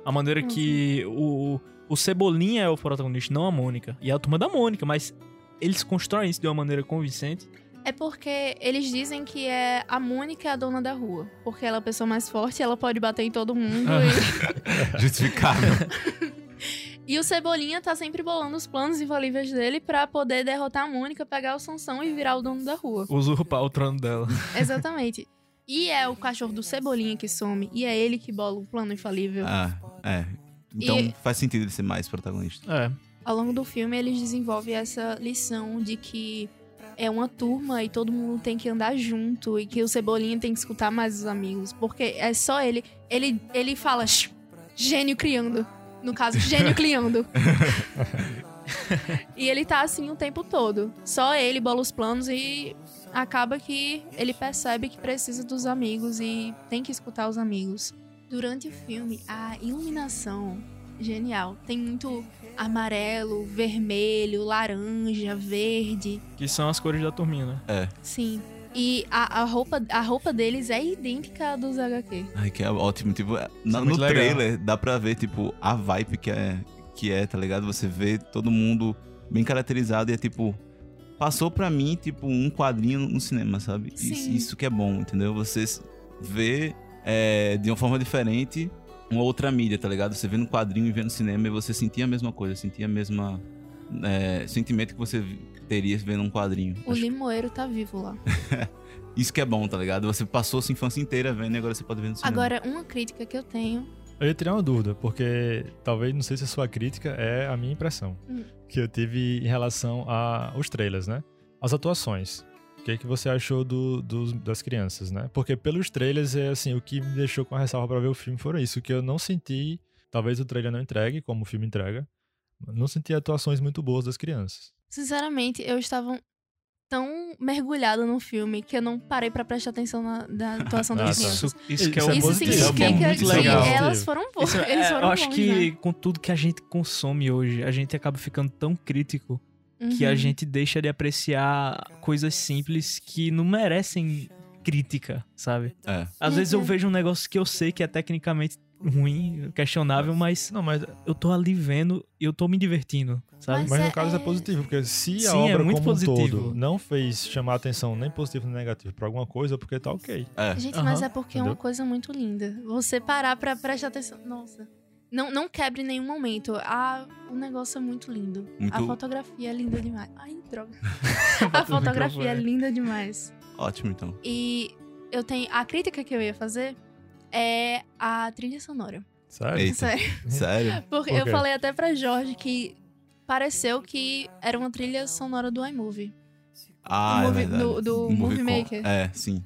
A maneira que o, o Cebolinha é o protagonista, não a Mônica. E é a turma da Mônica, mas eles constroem isso de uma maneira convincente. É porque eles dizem que é a Mônica é a dona da rua. Porque ela é a pessoa mais forte, ela pode bater em todo mundo. e- *laughs* Justificável. *laughs* E o Cebolinha tá sempre bolando os planos infalíveis dele pra poder derrotar a Mônica, pegar o Sansão e virar o dono da rua. Usurpar o trono dela. *laughs* Exatamente. E é o cachorro do Cebolinha que some, e é ele que bola o plano infalível. Ah, é. Então E- faz sentido ele ser mais protagonista. É. Ao longo do filme, eles desenvolvem essa lição de que é uma turma e todo mundo tem que andar junto e que o Cebolinha tem que escutar mais os amigos, porque é só ele. Ele, ele fala "Shh, gênio criando. No caso, *laughs* gênio criando. *laughs* e ele tá assim o tempo todo. Só ele bola os planos e acaba que ele percebe que precisa dos amigos e tem que escutar os amigos. Durante o filme, a iluminação genial. Tem muito amarelo, vermelho, laranja, verde. Que são as cores da turminha, né? Sim. E a, a roupa, a roupa deles é idêntica à dos HQ. Ai, que é ótimo. Tipo, é- na- é no legal. trailer dá pra ver, tipo, a vibe que é, que é, tá ligado? Você vê todo mundo bem caracterizado e é tipo. Passou pra mim, tipo, um quadrinho no cinema, sabe? Isso, Sim. isso que é bom, entendeu? Você vê é, de uma forma diferente uma outra mídia, tá ligado? Você vê no quadrinho e vê no cinema e você sentia a mesma coisa, sentia a mesma. é, sentimento que você teria vendo um quadrinho. O Acho- Limoeiro tá vivo lá. *laughs* Isso que é bom, tá ligado? Você passou sua infância inteira vendo e agora você pode ver no cinema. Agora, uma crítica que eu tenho. Eu ia tirar uma dúvida, porque talvez, não sei se a sua crítica é a minha impressão Hum. que eu tive em relação a- aos trailers, né? As atuações. O que, é que você achou do- dos- das crianças, né? Porque pelos trailers, é assim, o que me deixou com a ressalva pra ver o filme foram isso, que eu não senti, talvez o trailer não entregue, como o filme entrega, não senti atuações muito boas das crianças. Sinceramente, eu estava tão mergulhada no filme que eu não parei pra prestar atenção na, na atuação das crianças. Isso, isso que é Isso o é Isso positivo, significa é muito que legal. elas foram boas. Isso é- Eles foram eu acho bons, que né? com tudo que a gente consome hoje, a gente acaba ficando tão crítico que a Uhum. gente deixa de apreciar coisas simples que não merecem crítica, sabe? É. Às vezes eu Uhum. vejo um negócio que eu sei que é tecnicamente ruim, questionável, mas Não, mas, eu tô ali vendo e eu tô me divertindo, sabe? Mas mas é- no caso é, é- positivo, porque se a Sim, é obra muito como um positivo. todo não fez chamar atenção nem positivo nem negativo pra alguma coisa, porque tá ok. É. Gente, Aham, mas é porque é uma entendeu? coisa muito linda. Você parar pra prestar atenção. Nossa. Não, não quebre em nenhum momento. Ah, o negócio é muito lindo. A Muito- fotografia é linda demais. Ai, droga. *laughs* *laughs* a fotografia é linda demais. Ótimo, então. E eu tenho. A crítica que eu ia fazer é a trilha sonora. Sério? Eita. Sério. *laughs* Sério? Porque Por eu falei até pra Jorge que pareceu que era uma trilha sonora do iMovie. Ah, movie- é verdade. do- do Movie Movie Com. Maker. É, sim.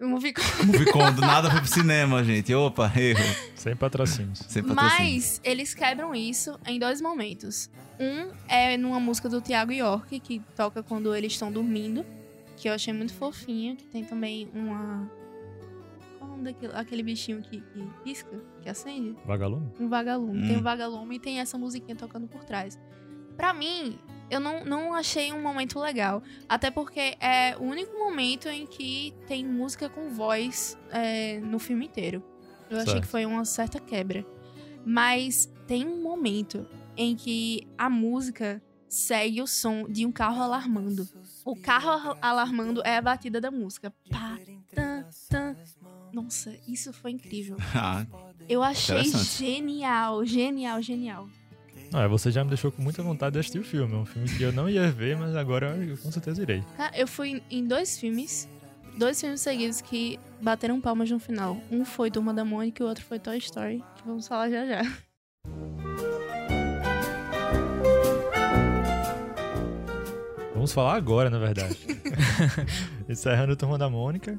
O Movie *laughs* Movicon, do nada foi pro cinema, gente. Opa, erro. Sem patrocínios. Sem patrocínio. Mas eles quebram isso em dois momentos. Um é numa música do Thiago York, que toca quando eles estão dormindo, que eu achei muito fofinho, que tem também uma. Qual é o nome daquele aquele bichinho que, que pisca, que acende? Vagalume? Um vagalume. Tem Hum. um vagalume e tem essa musiquinha tocando por trás. Pra mim, eu não, não achei um momento legal. Até porque é o único momento em que tem música com voz é, no filme inteiro. Eu achei Certo. que foi uma certa quebra. Mas tem um momento em que a música segue o som de um carro alarmando. O carro al- alarmando é a batida da música. Pá, tan, tan. Nossa, isso foi incrível. *laughs* Ah, Eu achei genial, genial, genial. É, você já me deixou com muita vontade de assistir o filme. É um filme que eu não ia ver, mas agora eu com certeza irei. Cara, eu fui em dois filmes, dois filmes seguidos que bateram palmas no final. Um foi Turma da Mônica e o outro foi Toy Story, que vamos falar já já. Vamos falar agora, na verdade. *laughs* *laughs* Encerrando Turma da Mônica,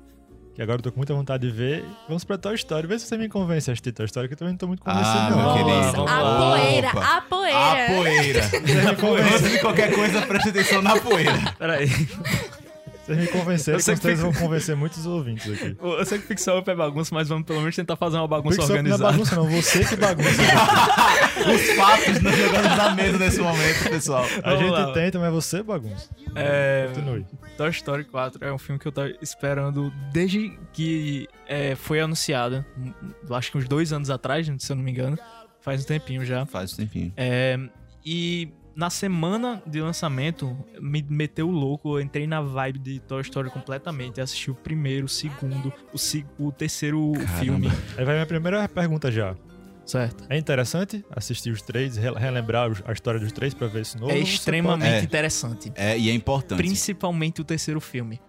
que agora eu tô com muita vontade de ver. Vamos pra Toy Story. Vê se você me convence a assistir Toy Story, que eu também não tô muito convencido, Ah, não. querido. A poeira, a poeira. *laughs* A poeira. Antes de qualquer coisa, preste atenção na poeira. Peraí. Vocês me convenceram, Eu sei com que certeza fica- vão convencer muitos ouvintes aqui. Eu sei que Pixel Up é bagunça, mas vamos pelo menos tentar fazer uma bagunça Pixel não é organizada. bagunça, não. Você que bagunça. *laughs* Os fatos nós jogamos na mesa nesse momento, pessoal. A Vamos gente lá. tenta, mas você bagunça. É, Continue. Toy Story 4 é um filme que eu tô esperando desde que é, foi anunciado. hum, Acho que uns dois anos atrás, se eu não me engano. Faz um tempinho já. Faz um tempinho. É, e na semana de lançamento, me meteu louco. Eu entrei na vibe de Toy Story completamente. Assisti o primeiro, o segundo, o, o terceiro filme. Aí vai minha primeira pergunta já. Certo. É interessante assistir os três, re- relembrar a história dos três pra ver esse novo? É extremamente É. interessante. É, e é importante. Principalmente o terceiro filme.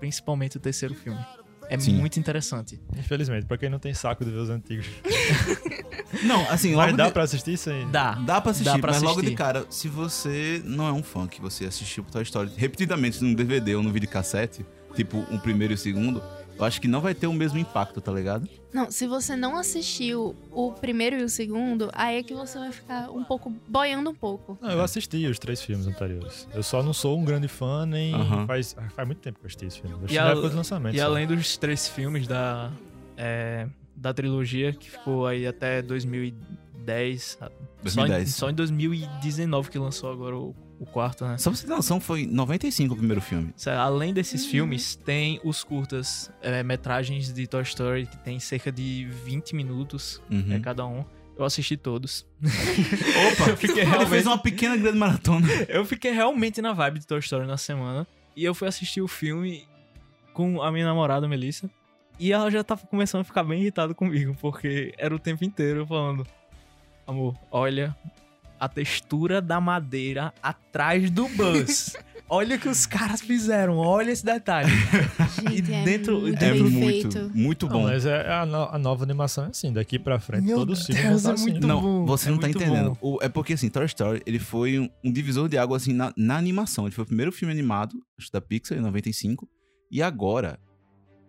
Principalmente o terceiro filme. É Sim. muito interessante. Infelizmente, pra quem não tem saco de ver os antigos. *laughs* Não, assim, Mas dá de... pra assistir sem... Dá. Dá pra assistir, Dá pra mas logo de assistir. cara, se você não é um fã que você assistiu Toy Story repetidamente num DVD ou no videocassete, tipo um primeiro e o segundo, eu acho que não vai ter o mesmo impacto, tá ligado? Não, se você não assistiu o primeiro e o segundo, aí é que você vai ficar um pouco boiando um pouco. Não, eu assisti os três filmes anteriores. Eu só não sou um grande fã, nem faz, faz muito tempo que eu assisti esse filme. Eu assisti E na época do lançamento. E só. além dos três filmes da, é, da trilogia, que ficou aí até 2010. Só em, 2010. só em 2019 que lançou agora o, o quarto, né? Só pra você ter noção, foi em 95 o primeiro filme. Além Uhum. desses filmes, tem os curtas é, metragens de Toy Story, que tem cerca de 20 minutos Uhum. é, cada um. Eu assisti todos. *laughs* Opa! Eu fiquei Ele realmente- fez uma pequena grande maratona. Eu fiquei realmente na vibe de Toy Story na semana. E eu fui assistir o filme com a minha namorada, Melissa. E ela já tava começando a ficar bem irritada comigo, porque era o tempo inteiro falando: Amor, olha a textura da madeira atrás do Buzz. *laughs* olha o que os caras fizeram, olha esse detalhe. Gente, é dentro- muito É muito, feito. muito Não, bom. mas é a, no- a nova animação é assim, daqui pra frente, Meu os filmes Deus, vão é estar assim. muito Não, bom. você É não tá muito entendendo. O- é porque, assim, Toy Story, ele foi um, um divisor de água, assim, na, na animação. Ele foi o primeiro filme animado, acho, da Pixar, em 95. E agora,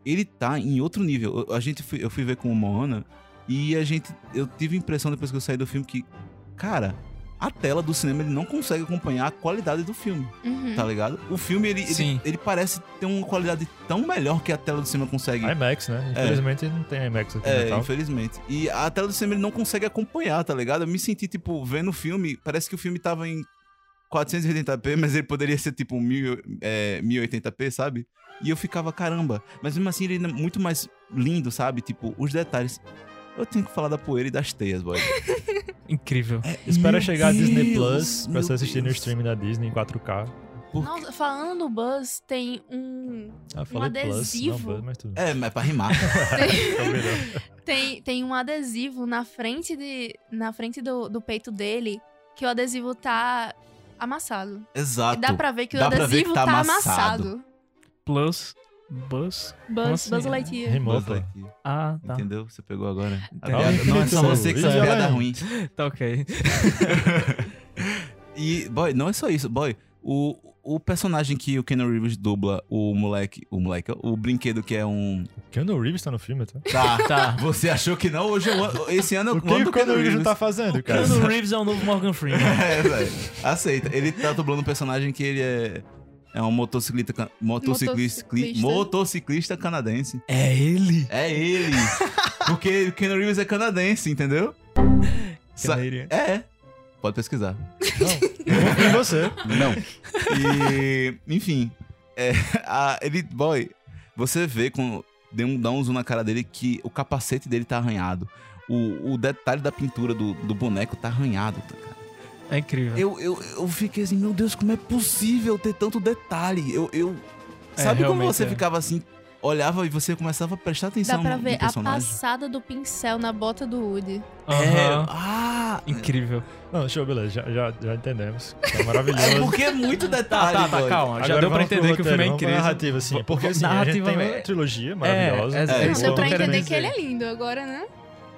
ele tá em outro nível. Eu- A gente fui- eu fui ver com o Moana e a gente... Eu tive a impressão, depois que eu saí do filme, que... Cara, a tela do cinema, ele não consegue acompanhar a qualidade do filme, Uhum. tá ligado? O filme, ele, ele, ele parece ter uma qualidade tão melhor que a tela do cinema consegue. IMAX, né? Infelizmente não tem IMAX aqui É, Natal. infelizmente. E a tela do cinema ele não consegue acompanhar, tá ligado? Eu me senti, tipo, vendo o filme, parece que o filme tava em 480p, mas ele poderia ser, tipo, mil, é, 1080p, sabe? E eu ficava, caramba. Mas mesmo assim, ele é muito mais lindo, sabe? Tipo, os detalhes. Eu tenho que falar da poeira e das teias, boy. *laughs* Incrível. Espera Meu chegar a Disney Deus, Plus pra você assistir no Deus. streaming da Disney em 4K. Nossa, falando do Buzz, tem um. Ah, eu falei Plus, não adesivo. Buzz, mas tudo. É, mas é pra rimar. *laughs* *laughs* Tem, tem um adesivo na frente, de, na frente do, do peito dele que o adesivo tá amassado. Exato. E dá pra ver que o Dá adesivo que tá tá, amassado. amassado. Plus, Buzz. Buzz, assim? Buzz Lightyear. Rimou, Buzz. Lightyear. Ah, tá. Entendeu? Você pegou agora. Entendi. piada- não é só Infinito você que faz Easy piada ruim. Tá ok. *laughs* E, boy, não é só isso, boy. O, o personagem que o Keanu Reeves dubla, o moleque, o moleque, o brinquedo que é um... Keanu Reeves tá no filme, tá? Tá, Tá. Você achou que não? Hoje é o esse ano é O o que o Keanu Reeves não tá fazendo, cara? Keanu Reeves é o novo Morgan Freeman. *laughs* É, velho. Aceita. Ele tá dublando um personagem que ele é... É um motociclista, can- motociclista, Motociclista. motociclista canadense. É ele. É ele. *laughs* Porque o Keanu Reeves é canadense, entendeu? Canadian. É. Pode pesquisar. Não, em você. Não. E, enfim, é, a- ele, boy, você vê com dê um, dá um zoom na cara dele que o capacete dele tá arranhado. O, o detalhe da pintura do, do boneco tá arranhado, tá, cara. É incrível. Eu, eu, eu fiquei assim, meu Deus, como é possível ter tanto detalhe? Eu, eu É, sabe como você é. ficava assim, olhava e você começava a prestar atenção Dá pra ver a passada do pincel na bota do Woody. É, Aham. ah, Incrível. Não, show, beleza, já, já, já entendemos. Tá é *laughs* maravilhoso. porque é muito Tá, detalhe, tá, tá, boy. calma. Já Agora deu pra entender que o filme é incrível. narrativa, assim. Porque assim, Narrativa a gente tem é- uma trilogia maravilhosa. É, é, É, Não, isso deu pra entender que ele é lindo agora, né?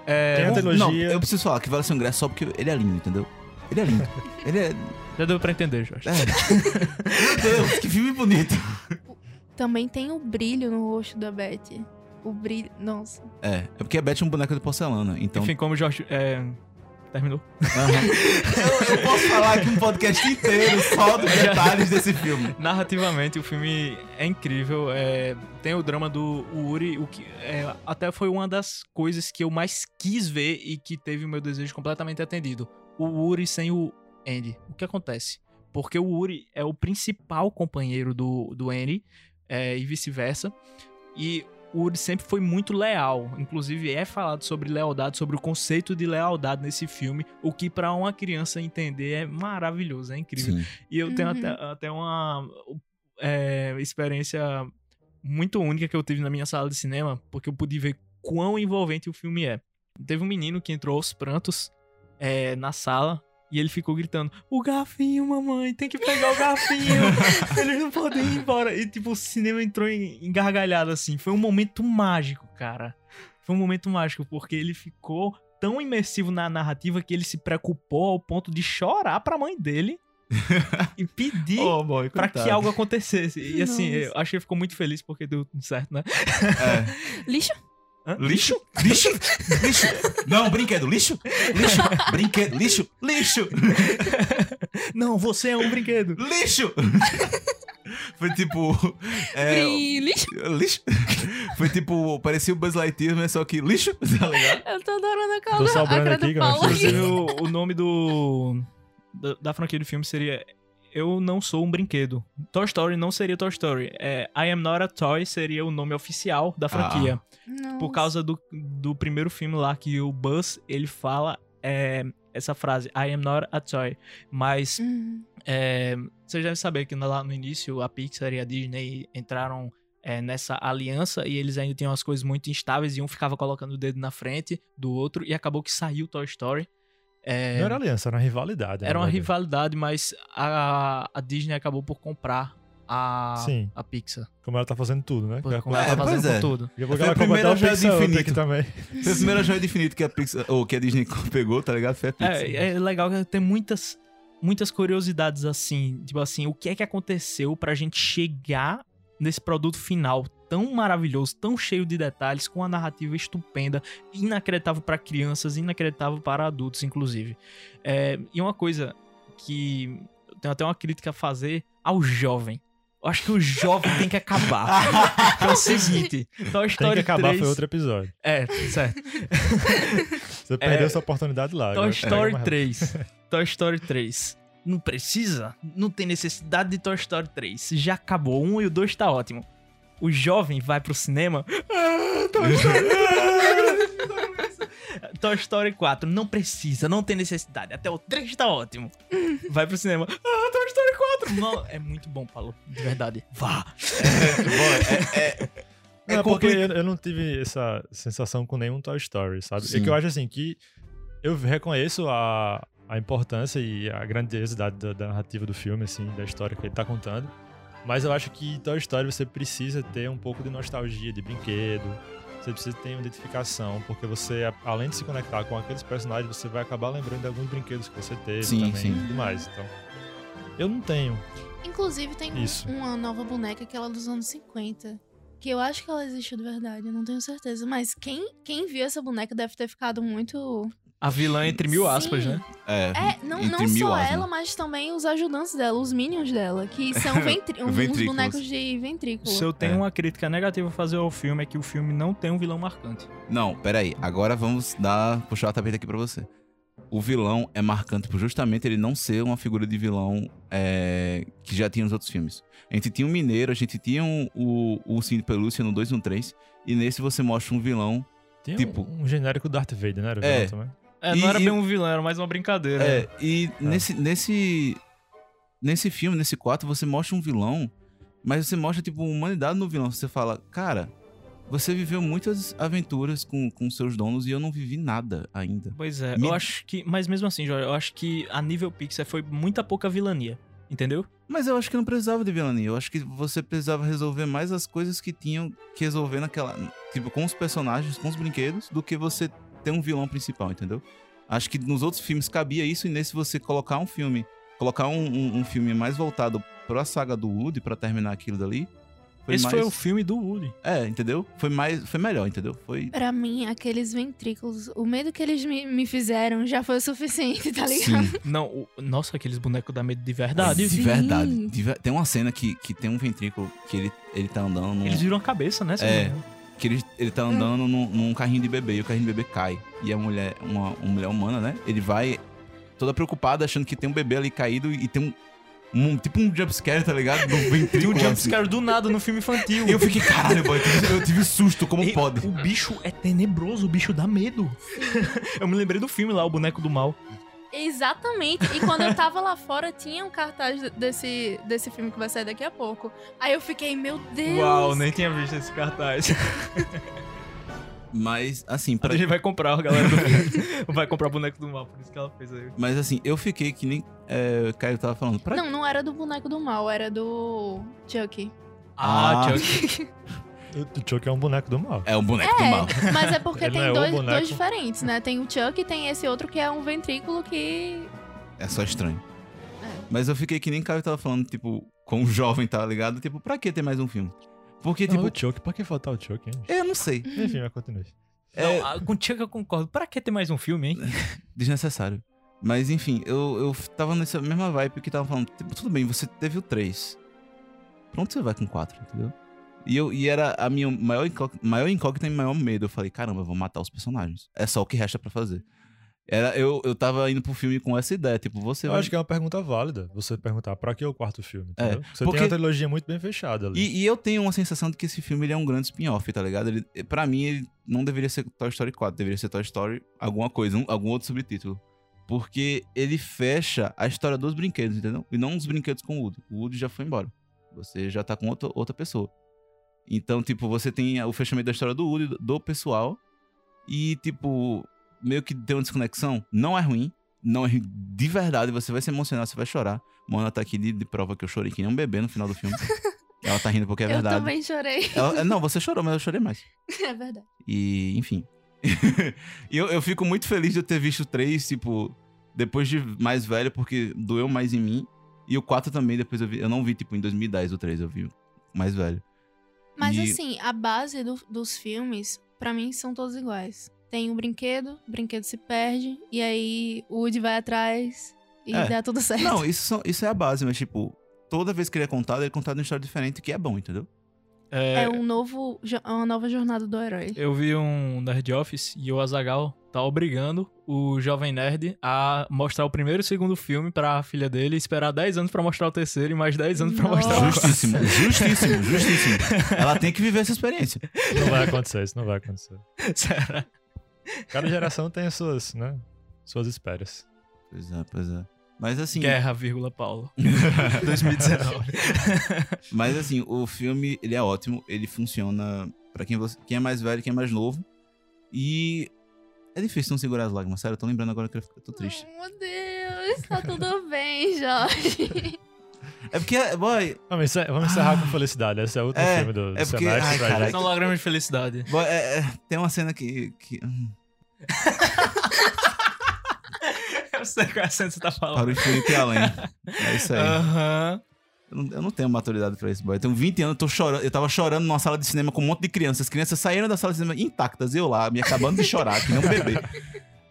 É, Tem a Não, trilogia. eu preciso falar que vale seu ingresso só porque ele é lindo, entendeu? Ele é lindo. ele é... já deu pra entender, Jorge. é. *laughs* Meu Deus, que filme bonito. Também tem o brilho no rosto da Betty. o brilho. Nossa. É, é porque a Beth é um boneco de porcelana, então... Enfim, como o Jorge. É... Terminou. eu, eu posso falar aqui um podcast inteiro só dos detalhes desse filme. Narrativamente, o filme é incrível. é, tem o drama do Uri, o que é, até foi uma das coisas que eu mais quis ver e que teve o meu desejo completamente atendido. O Uri sem o Andy. O que acontece? Porque o Uri é o principal companheiro do, do Andy é, e vice-versa. E o Uri sempre foi muito leal. Inclusive, é falado sobre lealdade, sobre o conceito de lealdade nesse filme, o que pra uma criança entender é maravilhoso, é incrível. Sim. E eu tenho Uhum. até, até uma é, experiência muito única que eu tive na minha sala de cinema, porque eu pude ver quão envolvente o filme é. Teve um menino que entrou aos prantos é, na sala e ele ficou gritando: O garfinho, mamãe, tem que pegar o garfinho, *laughs* eles não podem ir embora. E tipo, o cinema entrou em, em gargalhada assim. Foi um momento mágico, cara. Foi um momento mágico, porque ele ficou tão imersivo na narrativa que ele se preocupou ao ponto de chorar pra mãe dele e pedir *laughs* Oh, boy, pra que algo acontecesse. E assim, Nossa. eu acho que ele ficou muito feliz porque deu tudo certo, né? É. *laughs* Lixo? Hã? Lixo? Lixo? Lixo? Não, brinquedo. Lixo? Lixo? Brinquedo. Lixo? Lixo? Não, você é um brinquedo. Lixo! Foi tipo. É, Lixo? lixo? Foi tipo. Parecia o Buzz Lightyear, mas só que lixo, *laughs* tá ligado? Eu tô adorando a cara, Tô a sobrando cara aqui, do. Paulo. Inclusive, o, o nome do. Da, da franquia do filme seria. Eu não sou um brinquedo. Toy Story não seria Toy Story. É, I Am Not a Toy seria o nome oficial da franquia. Por Nossa. causa do, do primeiro filme lá que o Buzz ele fala é, essa frase: I am not a toy. Mas Hum. É, você já deve saber que lá no início a Pixar e a Disney entraram é, nessa aliança e eles ainda tinham as coisas muito instáveis e um ficava colocando o dedo na frente do outro e acabou que saiu Toy Story. É, Não era aliança, era uma rivalidade. na era uma verdade. rivalidade, mas a, a Disney acabou por comprar a, Sim. a Pixar. Como ela tá fazendo tudo, né? Como Daqui ela tá É, fazendo é. tudo. a pouco Foi a primeira joia Up infinito. aqui também. Foi a primeira joia do infinito que a, Pixar, ou que a Disney *laughs* pegou, tá ligado? Foi a Pixar. É, é legal que tem muitas, muitas curiosidades assim. Tipo assim, o que é que aconteceu pra gente chegar nesse produto final tão maravilhoso, tão cheio de detalhes, com uma narrativa estupenda, inacreditável pra crianças, inacreditável para adultos, inclusive. É, e uma coisa que eu tenho até uma crítica a fazer ao jovem. Eu acho que o jovem tem que acabar. *laughs* é o seguinte, Toy Tem Story que acabar, 3... foi outro episódio. É, certo. Você perdeu essa oportunidade lá. Toy Story mais 3. Toy Story 3. Não precisa? Não tem necessidade de Toy Story 3. Já acabou. Um e o dois tá ótimo. O jovem vai pro cinema. Ah, *laughs* Toy Story. Toy Story 4. Não precisa, não tem necessidade. Até o 3 tá ótimo. Vai pro cinema. Ah, Toy Story 4. Não, é muito bom, Paulo. De verdade. Vá. Bom, é, é, é Não, porque eu, eu não tive essa sensação com nenhum Toy Story, sabe? É que eu acho assim que eu reconheço a, a importância e a grandiosidade da, da narrativa do filme, assim, da história que ele tá contando. Mas eu acho que Toy Story você precisa ter um pouco de nostalgia, de brinquedo. Você precisa ter uma identificação, porque você, além de se conectar com aqueles personagens, você vai acabar lembrando de alguns brinquedos que você teve Sim, também sim. e tudo mais. Então, eu não tenho. Inclusive, tem Isso. uma nova boneca que ela é dos anos 50. Que eu acho que ela existiu de verdade, eu não tenho certeza. Mas quem, quem viu essa boneca deve ter ficado muito. A vilã entre mil aspas, Sim. né? É, É, não, entre não mil só aspas. ela, mas também os ajudantes dela, os minions dela, que são *laughs* ventri uns Ventrículos. bonecos de ventrículo. Se eu tenho É. uma crítica negativa a fazer ao filme é que o filme não tem um vilão marcante. Não, peraí. Agora vamos dar, puxar o tapete aqui pra você. O vilão é marcante por justamente ele não ser uma figura de vilão é, que já tinha nos outros filmes. A gente tinha o Mineiro, a gente tinha um- o, o Ursinho de Pelúcia no 2 e no 3. E nesse você mostra um vilão. Tem um- Tipo- um, genérico Darth Vader, né? Era o É. vilão também. É, E- não era e- bem um vilão, era mais uma brincadeira. É, e nesse, nesse, nesse filme, nesse 4, você mostra um vilão, mas você mostra, tipo, humanidade no vilão. Você fala, cara, você viveu muitas aventuras com, com seus donos e eu não vivi nada ainda. Pois é, Me- eu acho que. Mas mesmo assim, Jorge, eu acho que a nível Pixar foi muita pouca vilania. Entendeu? Mas eu acho que não precisava de vilania. Eu acho que você precisava resolver mais as coisas que tinham que resolver naquela. Tipo, com os personagens, com os brinquedos, do que você ter um vilão principal, entendeu? Acho que nos outros filmes cabia isso, e nesse você colocar um filme. Colocar um, um- um filme mais voltado pra saga do Woody, pra terminar aquilo dali. Foi Esse mais... foi o filme do Woody. É, entendeu? Foi mais. Foi melhor, entendeu? Foi. Pra mim, aqueles ventrículos, o medo que eles me, me fizeram já foi o suficiente, tá ligado? Sim. *laughs* Não, o- nossa, aqueles bonecos dá medo de verdade. De verdade. De Tem uma cena que, que tem um ventrículo que ele, ele tá andando num. Eles viram a cabeça, né? É. que ele, ele tá andando num, num carrinho de bebê e o carrinho de bebê cai. E a mulher, uma, uma mulher humana, né? Ele vai toda preocupada, achando que tem um bebê ali caído e tem um. um- tipo um jumpscare, tá ligado? Do Tem ventrículo. um assim. jumpscare do nada no filme infantil. E eu fiquei, caralho, boy, eu tive, eu tive susto, como E pode? O bicho é tenebroso, o bicho dá medo. eu me lembrei do filme lá, o boneco do mal. Exatamente. E quando eu tava lá fora, tinha um cartaz desse, desse filme que vai sair daqui a pouco. Aí eu fiquei, meu Deus. Uau, nem tinha visto esse cartaz. *laughs* Mas, assim, A pra, gente vai comprar, a galera do vai comprar o boneco do mal, por isso que ela fez aí. mas assim, eu fiquei que nem é, o Caio tava falando. Pra... Não, não era do boneco do mal, era do Chucky. Ah. Ah, Chuck. *laughs* O, Chuck é um boneco do mal. É um boneco do mal. É, *laughs* mas é porque Ele tem é dois, dois diferentes, né? Tem o Chuck e tem esse outro que é um ventrículo que. É só estranho. É. Mas eu fiquei que nem o Caio tava falando, tipo, com um jovem, tá ligado? Tipo, pra que ter mais um filme? Porque, Não, tipo, o Chuck, pra que faltar o Chuck, hein? eu não sei. Enfim, mas continue. É Não, ah, com o Chuck eu concordo. Pra que ter mais um filme, hein? *laughs* desnecessário. Mas enfim, eu, eu tava nessa mesma vibe que tava falando. Tipo, tudo bem, você teve o 3. Pra onde você vai com o 4, entendeu? E, eu, e era a minha maior, incó- maior incógnita e maior medo. Eu falei, caramba, eu vou matar os personagens. É só o que resta pra fazer. Era, eu, eu tava indo pro filme com essa ideia, tipo, você Eu vai... acho que é uma pergunta válida. Você perguntar pra que o quarto filme, É, entendeu? Você porque- tem uma trilogia muito bem fechada ali. E, e eu tenho uma sensação de que esse filme ele é um grande spin-off, tá ligado? Ele, pra mim, ele não deveria ser Toy Story 4, deveria ser Toy Story alguma coisa, um- algum outro subtítulo. Porque ele fecha a história dos brinquedos, entendeu? E não os brinquedos com o Woody. O Woody já foi embora. Você já tá com outra, outra pessoa. Então, tipo, você tem o fechamento da história do Woody, do- pessoal. E, tipo, meio que tem uma desconexão. Não é ruim. Não é de verdade. Você vai se emocionar, você vai chorar. Mona tá aqui de, de prova que eu chorei que nem um bebê no final do filme. *laughs* Ela tá rindo porque é eu verdade. também chorei. Ela- não, você chorou, mas eu chorei mais. *laughs* é verdade. E, enfim. *laughs* E eu, eu fico muito feliz de eu ter visto o 3, tipo, depois de mais velho, porque doeu mais em mim. E o 4 também, depois eu vi. Eu não vi, tipo, em 2010 o 3, eu vi mais velho. Mas E- assim, a base do- dos filmes, pra mim, são todos iguais. Tem um brinquedo, o brinquedo se perde, e aí o Woody vai atrás e É. dá tudo *laughs* certo. Não, isso, são- isso é a base, mas, tipo, toda vez que ele é contado, ele é contado uma história diferente, que é bom, entendeu? É, É um novo, jo- uma nova jornada do herói. Eu vi um Nerd Office e o Azagal tá obrigando o jovem nerd a mostrar o primeiro e o segundo filme pra filha dele e esperar 10 anos pra mostrar o terceiro e mais 10 anos pra mostrar o. Justíssimo, justíssimo, justíssimo. *laughs* Ela tem que viver essa experiência. Não vai acontecer, isso não vai acontecer. *laughs* Será? Cada geração tem as suas, né? Suas esperas. Pois é, pois é. Mas assim. Guerra, vírgula, Paulo. *laughs* 2019. Mas assim, o filme, ele é ótimo, ele funciona pra quem, você, quem é mais velho, quem é mais novo. E é difícil não segurar as lágrimas, sério, eu tô lembrando agora que eu tô triste. Oh, meu Deus, tá tudo *laughs* bem, Jorge. É porque, boy, Vamos encerrar, vamos encerrar com felicidade. Esse é o último É, filme do, do é porque- semestre. ai, gente. São lágrimas de felicidade. boy, é- é, tem uma cena que. que hum, *laughs* Eu sei qual é a cena que você tá para falando. o infinito e além. É isso aí. Aham. Eu, não, eu não tenho maturidade pra isso, boy. Eu tenho 20 anos, eu tô chorando. Eu tava chorando numa sala de cinema com um monte de crianças. As crianças saíram da sala de cinema intactas, eu lá, me acabando de chorar, que nem um bebê.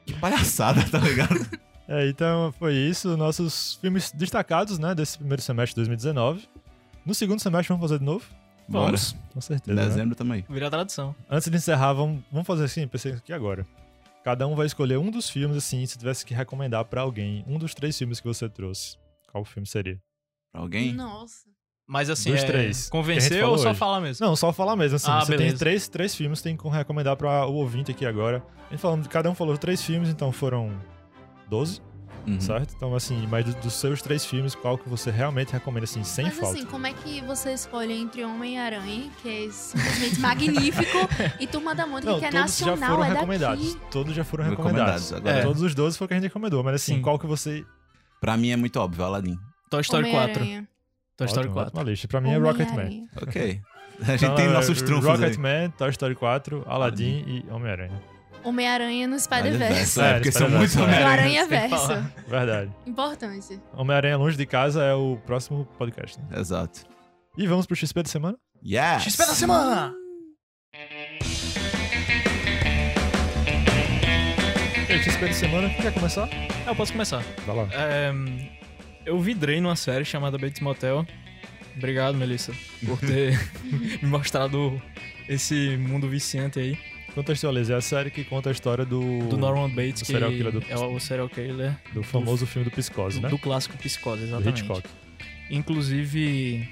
Que palhaçada, tá ligado? É, então foi isso. Nossos filmes destacados, né? Desse primeiro semestre de 2019. No segundo semestre vamos fazer de novo? Bora. Vamos, com certeza. né? Dezembro também. Vira tradução. Antes de encerrar, vamos, vamos fazer assim, pensei aqui agora. Cada um vai escolher um dos filmes, assim, se tivesse que recomendar pra alguém, um dos três filmes que você trouxe. Qual filme seria? Pra alguém? Nossa. Mas assim, Dos é... três falou ou só hoje. falar mesmo? Não, só falar mesmo, assim. Ah, você tem beleza. três, três filmes, tem que recomendar pra o ouvinte aqui agora. A gente falando, cada um falou três filmes, então foram 12, Uhum. certo? Então, assim, mas dos, seus três filmes, qual que você realmente recomenda, assim, sem Mas falta? assim, como é que você escolhe entre Homem-Aranha, que é simplesmente magnífico, *laughs* e Turma da Mônica, Não, que é todos já nacional, foram é recomendados. daqui? Todos já foram Recomendados, recomendados. agora- É, Todos os 12 foi o que a gente recomendou, mas assim, Sim. qual que você... Pra mim é muito óbvio, Aladdin. Toy Story 4. Homem-Aranha. Toy Story Ótimo, 4. ótima lista. Pra mim é Rocketman. Ok. A gente Então, tem é nossos trunfos aí. Rocketman, Toy Story 4, Aladdin e Homem-Aranha. Homem-Aranha no Spider-Verse. É, É, porque são muitos é. Do Homem-Aranha. Aranha-Verso. Verdade. Importante. Homem-Aranha longe de casa é o próximo podcast. Né? Exato. E vamos pro XP da semana? Yes! XP da semana! E aí, XP de semana, quem quer começar? Eu posso começar. Vai lá. É, eu vidrei numa série chamada Bates Motel. Obrigado, Melissa, por ter *laughs* me mostrado esse mundo viciante aí. Contextualize, é a série que conta a história do... Do Norman Bates, do que serial killer do- é o serial killer Do famoso filme do Psicose, né? do clássico Psicose, Do exatamente. Hitchcock. Inclusive,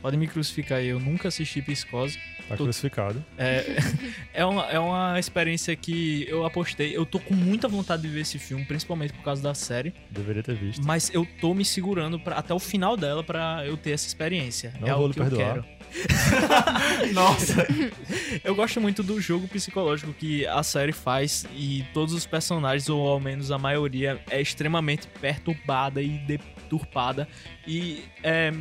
pode me crucificar aí, eu nunca assisti Psicose. Tá crucificado. É, *laughs* é, uma, é uma experiência que eu apostei. Eu tô com muita vontade de ver esse filme, principalmente por causa da série. Deveria ter visto. Mas eu tô me segurando pra, até o final dela pra eu ter essa experiência. Não é vou algo que eu perdoar. quero. *laughs* Nossa! *laughs* Eu gosto muito do jogo psicológico que a série faz e todos os personagens, ou ao menos a maioria, é extremamente perturbada e deturpada. E, é,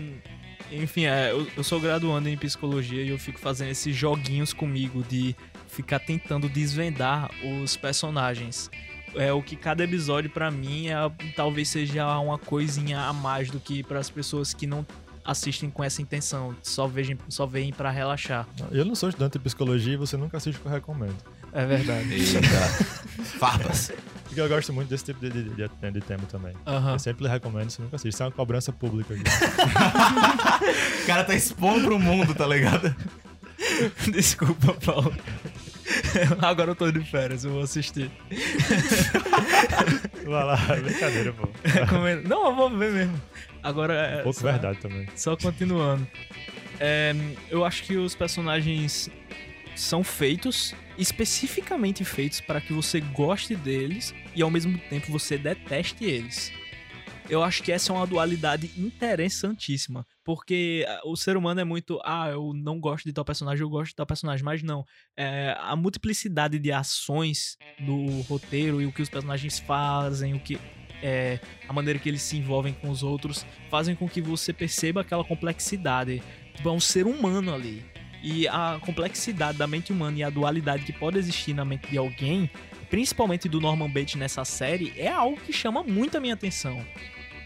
enfim, é, eu, eu sou graduando em psicologia e eu fico fazendo esses joguinhos comigo de ficar tentando desvendar os personagens. É o que cada episódio pra mim é, talvez seja uma coisinha a mais do que para as pessoas que não assistem com essa intenção, só vejam, só veem para relaxar. Eu não sou estudante de psicologia e você nunca assiste o que eu recomendo. É verdade. Eita. Farpas. Porque eu gosto muito desse tipo de, de, de- de tema também. Eu sempre recomendo, você nunca assiste. Isso é uma cobrança pública. O cara tá expondo pro mundo, tá ligado? Desculpa, Paulo. Agora eu tô de férias, eu vou assistir. Vai lá, brincadeira, pô. Recomendo. Não, eu vou ver mesmo. Agora é. Pouco só- verdade também. Só continuando. É, eu acho que os personagens são feitos, especificamente feitos para que você goste deles e ao mesmo tempo você deteste eles. Eu acho que essa é uma dualidade interessantíssima, porque ah, o ser humano é muito, ah, eu não gosto de tal personagem, eu gosto de tal personagem, mas não. É, a multiplicidade de ações no roteiro e o que os personagens fazem, o que é, a maneira que eles se envolvem com os outros, fazem com que você perceba aquela complexidade. Tipo, é um ser humano ali. E a complexidade da mente humana e a dualidade que pode existir na mente de alguém, principalmente do Norman Bates nessa série, é algo que chama muito a minha atenção.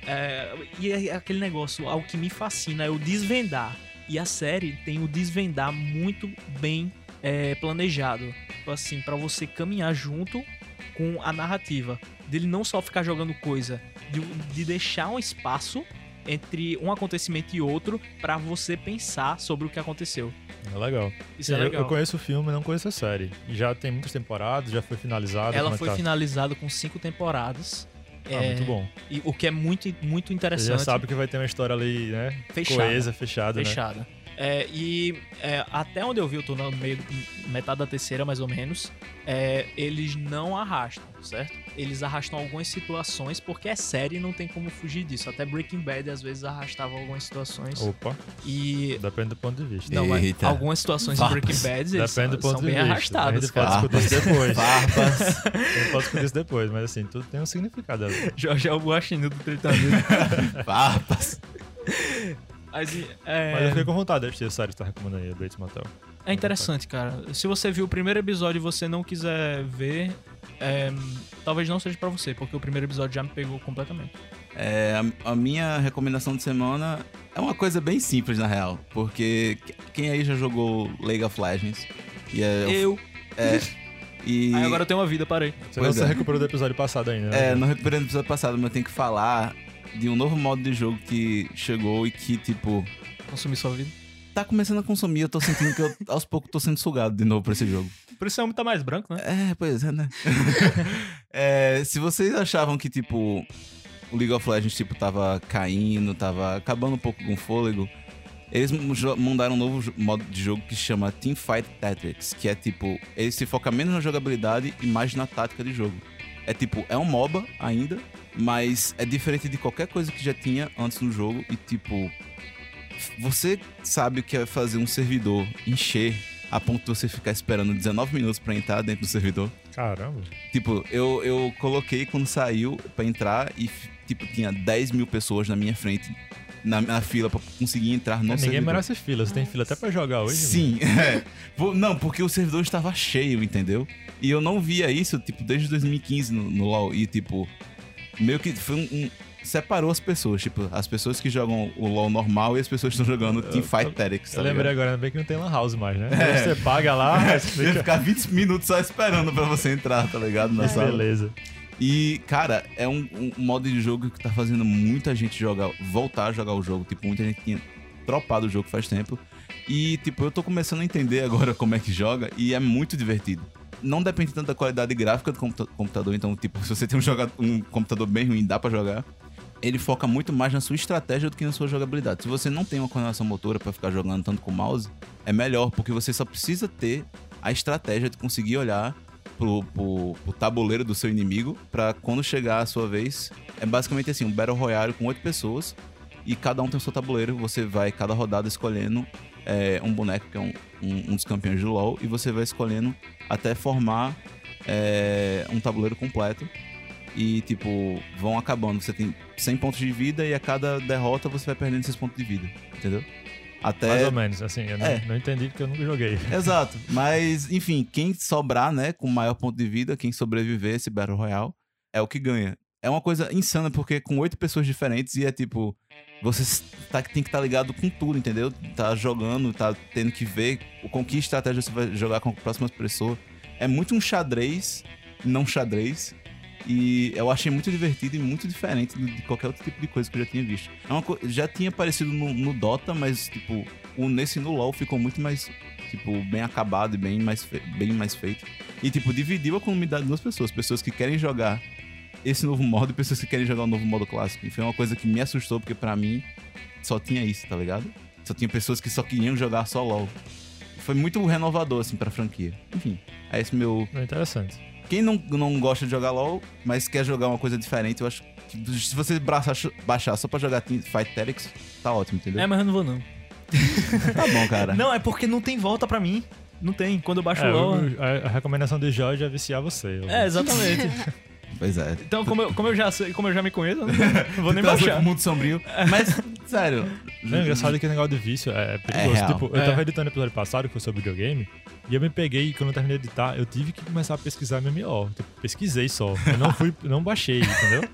É, e é aquele negócio, algo que me fascina é o desvendar. E a série tem o desvendar muito bem é, planejado. Tipo Assim, para você caminhar junto com a narrativa. Dele não só ficar jogando coisa, de, de deixar um espaço entre um acontecimento e outro para você pensar sobre o que aconteceu. É legal. Isso é Eu- legal. Eu conheço o filme, não conheço a série. Já tem muitas temporadas, já foi finalizada. Ela é foi tá? finalizada com cinco temporadas. Ah, É, muito bom. E o que é muito, muito Você interessante. já sabe que vai ter uma história ali, né? Fechada. Coesa, fechada, né? É, e é, até onde eu vi, eu tô no meio, metade da terceira, mais ou menos. é, eles não arrastam, certo? Eles arrastam algumas situações, porque é série e não tem como fugir disso. Até Breaking Bad às vezes arrastava algumas situações. Opa, E. depende do ponto de vista. Não, mas Eita. algumas situações de Farpas. Breaking Bad eles Depende do são ponto de bem vista. arrastadas, a gente pode discutir isso depois. Farpas. a gente pode discutir isso depois, mas assim, tudo tem um significado. ali. *laughs* Jorge é o do Tritanido. Farpas. Mas, é, Mas eu fiquei com vontade de assistir a série que você tá recomendando aí, Bates Motel. É interessante, cara. Se você viu o primeiro episódio e você não quiser ver, é, talvez não seja pra você, porque o primeiro episódio já me pegou completamente. É, a, a minha recomendação de semana é uma coisa bem simples, na real. Porque que- quem aí já jogou League of Legends? E é, Eu. é, e, *laughs* Aí agora eu tenho uma vida, parei. Você Pois não é. se recuperou do episódio passado ainda, né? É, não recuperei no episódio passado, mas eu tenho que falar de um novo modo de jogo que chegou e que, tipo, Consumir sua vida. tá começando a consumir. Eu tô sentindo que eu, *laughs* aos poucos, tô sendo sugado de novo pra esse jogo. Por isso o homem tá mais branco, né? É, pois é, né? *laughs* É, se vocês achavam que, tipo, o League of Legends, tipo, tava caindo, tava acabando um pouco com o fôlego, eles mandaram um novo modo de jogo que se chama Teamfight Tactics, que é, tipo, ele se foca menos na jogabilidade e mais na tática de jogo. É, tipo, é um MOBA ainda, mas é diferente de qualquer coisa que já tinha antes no jogo e, tipo, você sabe o que é fazer um servidor encher a ponto de você ficar esperando 19 minutos pra entrar dentro do servidor. Caramba. Tipo, eu, eu coloquei quando saiu pra entrar e, tipo, tinha 10 mil pessoas na minha frente, na, na fila pra conseguir entrar no É, ninguém servidor. merece fila. Você tem fila até pra jogar hoje? Sim, *laughs* é. Não, porque o servidor estava cheio, entendeu? E eu não via isso, tipo, desde 2015 no, no LoL. E, tipo, meio que foi um, um- separou as pessoas. Tipo, as pessoas que jogam o LoL normal e as pessoas que estão jogando Teamfight Tactics. Eu tá lembrei ligado? agora, bem que não tem Lan House mais, né? É. Você paga lá, *laughs* mas Você fica... ficar 20 minutos só esperando pra você entrar, tá ligado? Na sala. Beleza. E, cara, é um, um modo de jogo que tá fazendo muita gente jogar, voltar a jogar o jogo. Tipo, muita gente tinha dropado o jogo faz tempo. E, tipo, eu tô começando a entender agora *laughs* como é que joga e é muito divertido. Não depende tanto da qualidade gráfica do computa- computador, então, tipo, *laughs* se você tem um, joga- um computador bem ruim, dá pra jogar. Ele foca muito mais na sua estratégia do que na sua jogabilidade. Se você não tem uma coordenação motora pra ficar jogando tanto com o mouse, é melhor, porque você só precisa ter a estratégia de conseguir olhar pro, pro, pro tabuleiro do seu inimigo pra quando chegar a sua vez. É basicamente assim, um Battle Royale com oito pessoas e cada um tem o seu tabuleiro. Você vai, cada rodada, escolhendo é, um boneco que é um, um, um dos campeões do LoL e você vai escolhendo até formar é, um tabuleiro completo. E, tipo, vão acabando. Você tem 100 pontos de vida e a cada derrota você vai perdendo esses pontos de vida. Entendeu? Até Mais ou menos, assim, eu não, É. não entendi porque eu nunca joguei. *laughs* Exato. Mas, enfim, quem sobrar, né, com maior ponto de vida, quem sobreviver esse Battle Royale, é o que ganha. É uma coisa insana, porque com oito pessoas diferentes e é tipo. Você tá, tem que estar ligado com tudo, entendeu? Tá jogando, tá tendo que ver com que estratégia você vai jogar com a próxima pessoa. É muito um xadrez, não xadrez. E eu achei muito divertido e muito diferente de qualquer outro tipo de coisa que eu já tinha visto. É uma já tinha aparecido no, no Dota, mas, tipo, o, nesse no LoL ficou muito mais, tipo, bem acabado e bem mais, bem mais feito. E, tipo, dividiu a comunidade em duas pessoas. Pessoas que querem jogar esse novo modo e pessoas que querem jogar o novo modo clássico. E foi uma coisa que me assustou, porque pra mim só tinha isso, tá ligado? Só tinha pessoas que só queriam jogar só LoL. Foi muito renovador, assim, pra franquia. Enfim, é esse meu, É interessante. Quem não, não gosta de jogar LoL, mas quer jogar uma coisa diferente, eu acho que se você baixar, só pra jogar Fight Tactics, tá ótimo, entendeu? É, mas eu não vou não. *laughs* Tá bom, cara. Não, é porque não tem volta pra mim. Não tem. Quando eu baixo É, o LoL... a, a recomendação de Jorge é viciar você. eu- É, exatamente. *laughs* Pois é. Então, como eu, como eu já sei, como eu já me conheço, não *laughs* vou nem Trazer baixar. mundo sombrio. Mas, sério. Não, engraçado que o negócio de vício é, é perigoso. real. tipo, eu É. tava editando o episódio passado, que foi sobre videogame, e eu me peguei, quando eu terminei de editar, eu tive que começar a pesquisar MMO. Tipo, pesquisei só. Eu não fui, não baixei, entendeu?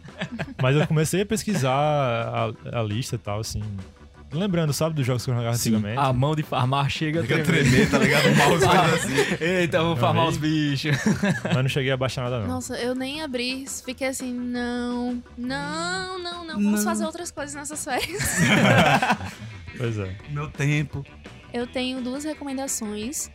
Mas eu comecei a pesquisar a, a lista e tal, assim. Lembrando, sabe, dos jogos que eu jogava antigamente? A mão de farmar chega a Fica tremer. tremer, tá ligado? O mouse *laughs* assim. Eita, eu vou farmar os bichos. *laughs* Mas não cheguei a baixar nada, não. Nossa, eu nem abri, fiquei assim, não, não, não, não, vamos Não. fazer outras coisas nessas férias. *laughs* Pois é. Meu tempo. Eu tenho duas recomendações.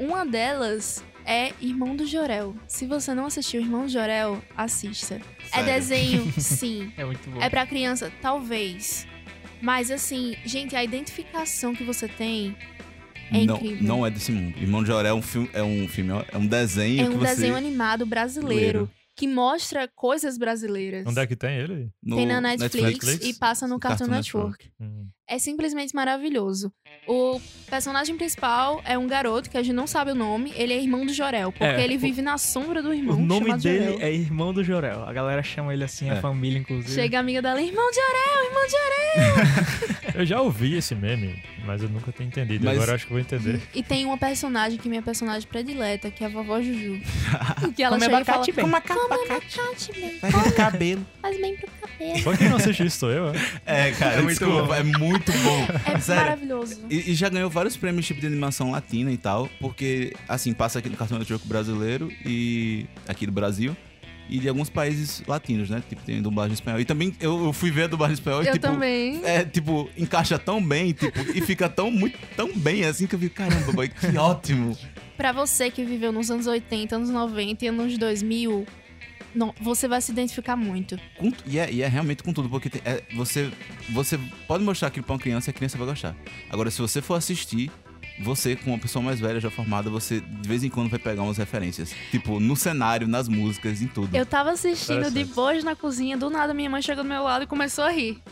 Uma delas é Irmão do Jorel. Se você não assistiu Irmão do Jorel, assista. É Sério? desenho, sim. É muito bom. É pra criança, talvez. Mas assim, gente, a identificação que você tem é não, incrível. não é desse mundo. Irmão de Joré é um filme, é um filme, é um desenho é que um você desenho animado brasileiro Brasileiro. que mostra coisas brasileiras. Onde é que tem ele? no Tem na Netflix, Netflix? e passa no Cartoon, Cartoon Network. Hum. É simplesmente maravilhoso. O personagem principal é um garoto que a gente não sabe o nome. Ele é irmão do Jorel, porque É, ele o- vive na sombra do irmão. O nome dele Jorel. é Irmão do Jorel. A galera chama ele assim, a É. família, inclusive. Chega a amiga dela, irmão de Jorel, irmão de Jorel. *laughs* Eu já ouvi esse meme, mas eu nunca tinha entendido. Mas- Agora eu acho que eu vou entender. E tem uma personagem que é minha personagem predileta, que é a vovó Juju. *laughs* que ela Come chega e fala, bem. Come abacate bem, Faz no cabelo. faz bem pro cabelo. Só quem não assiste isso sou eu, é? É, cara, *laughs* É muito desculpa, bom. é muito bom. É Sério. maravilhoso. E, e já ganhou vários prêmios tipo de animação latina e tal, porque, assim, passa aqui no Cartoon Network brasileiro e aqui do Brasil. E de alguns países latinos, né? Tipo, tem dublagem em espanhol. E também eu, eu fui ver a dublagem em espanhol e, Eu tipo. também. É, tipo, encaixa tão bem, tipo, e fica tão, muito, tão bem assim que eu fico, caramba, boy, que ótimo. Pra você que viveu nos anos 80, anos 90 e anos 2000, não, você vai se identificar muito. Com- e, é, e é realmente com tudo, porque tem- é, você, você pode mostrar aquilo pra uma criança e a criança vai gostar. Agora, se você for assistir, você, com uma pessoa mais velha, já formada, você de vez em quando vai pegar umas referências. Tipo, no cenário, nas músicas, em tudo. Eu tava assistindo de boas na cozinha, do nada minha mãe chegou do meu lado e começou a rir.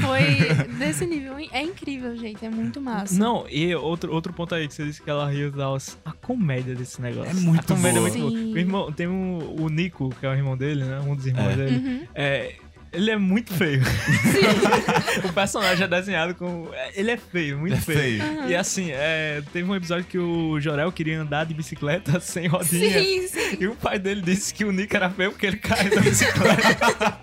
Foi desse nível. É incrível, gente. É muito massa. Não, e outro, outro ponto aí que você disse que ela tal. A comédia desse negócio. É muito a comédia boa. é muito boa. O irmão, tem um, o Nico, que é o irmão dele, né? Um dos irmãos É. dele. Uhum. É, ele é muito feio. *laughs* o personagem é desenhado com. Ele é feio, muito É feio. feio. E assim, é, teve um episódio que o Jorel queria andar de bicicleta *laughs* sem rodinha. Sim, sim. E o pai dele disse que o Nick era feio porque ele caiu da bicicleta.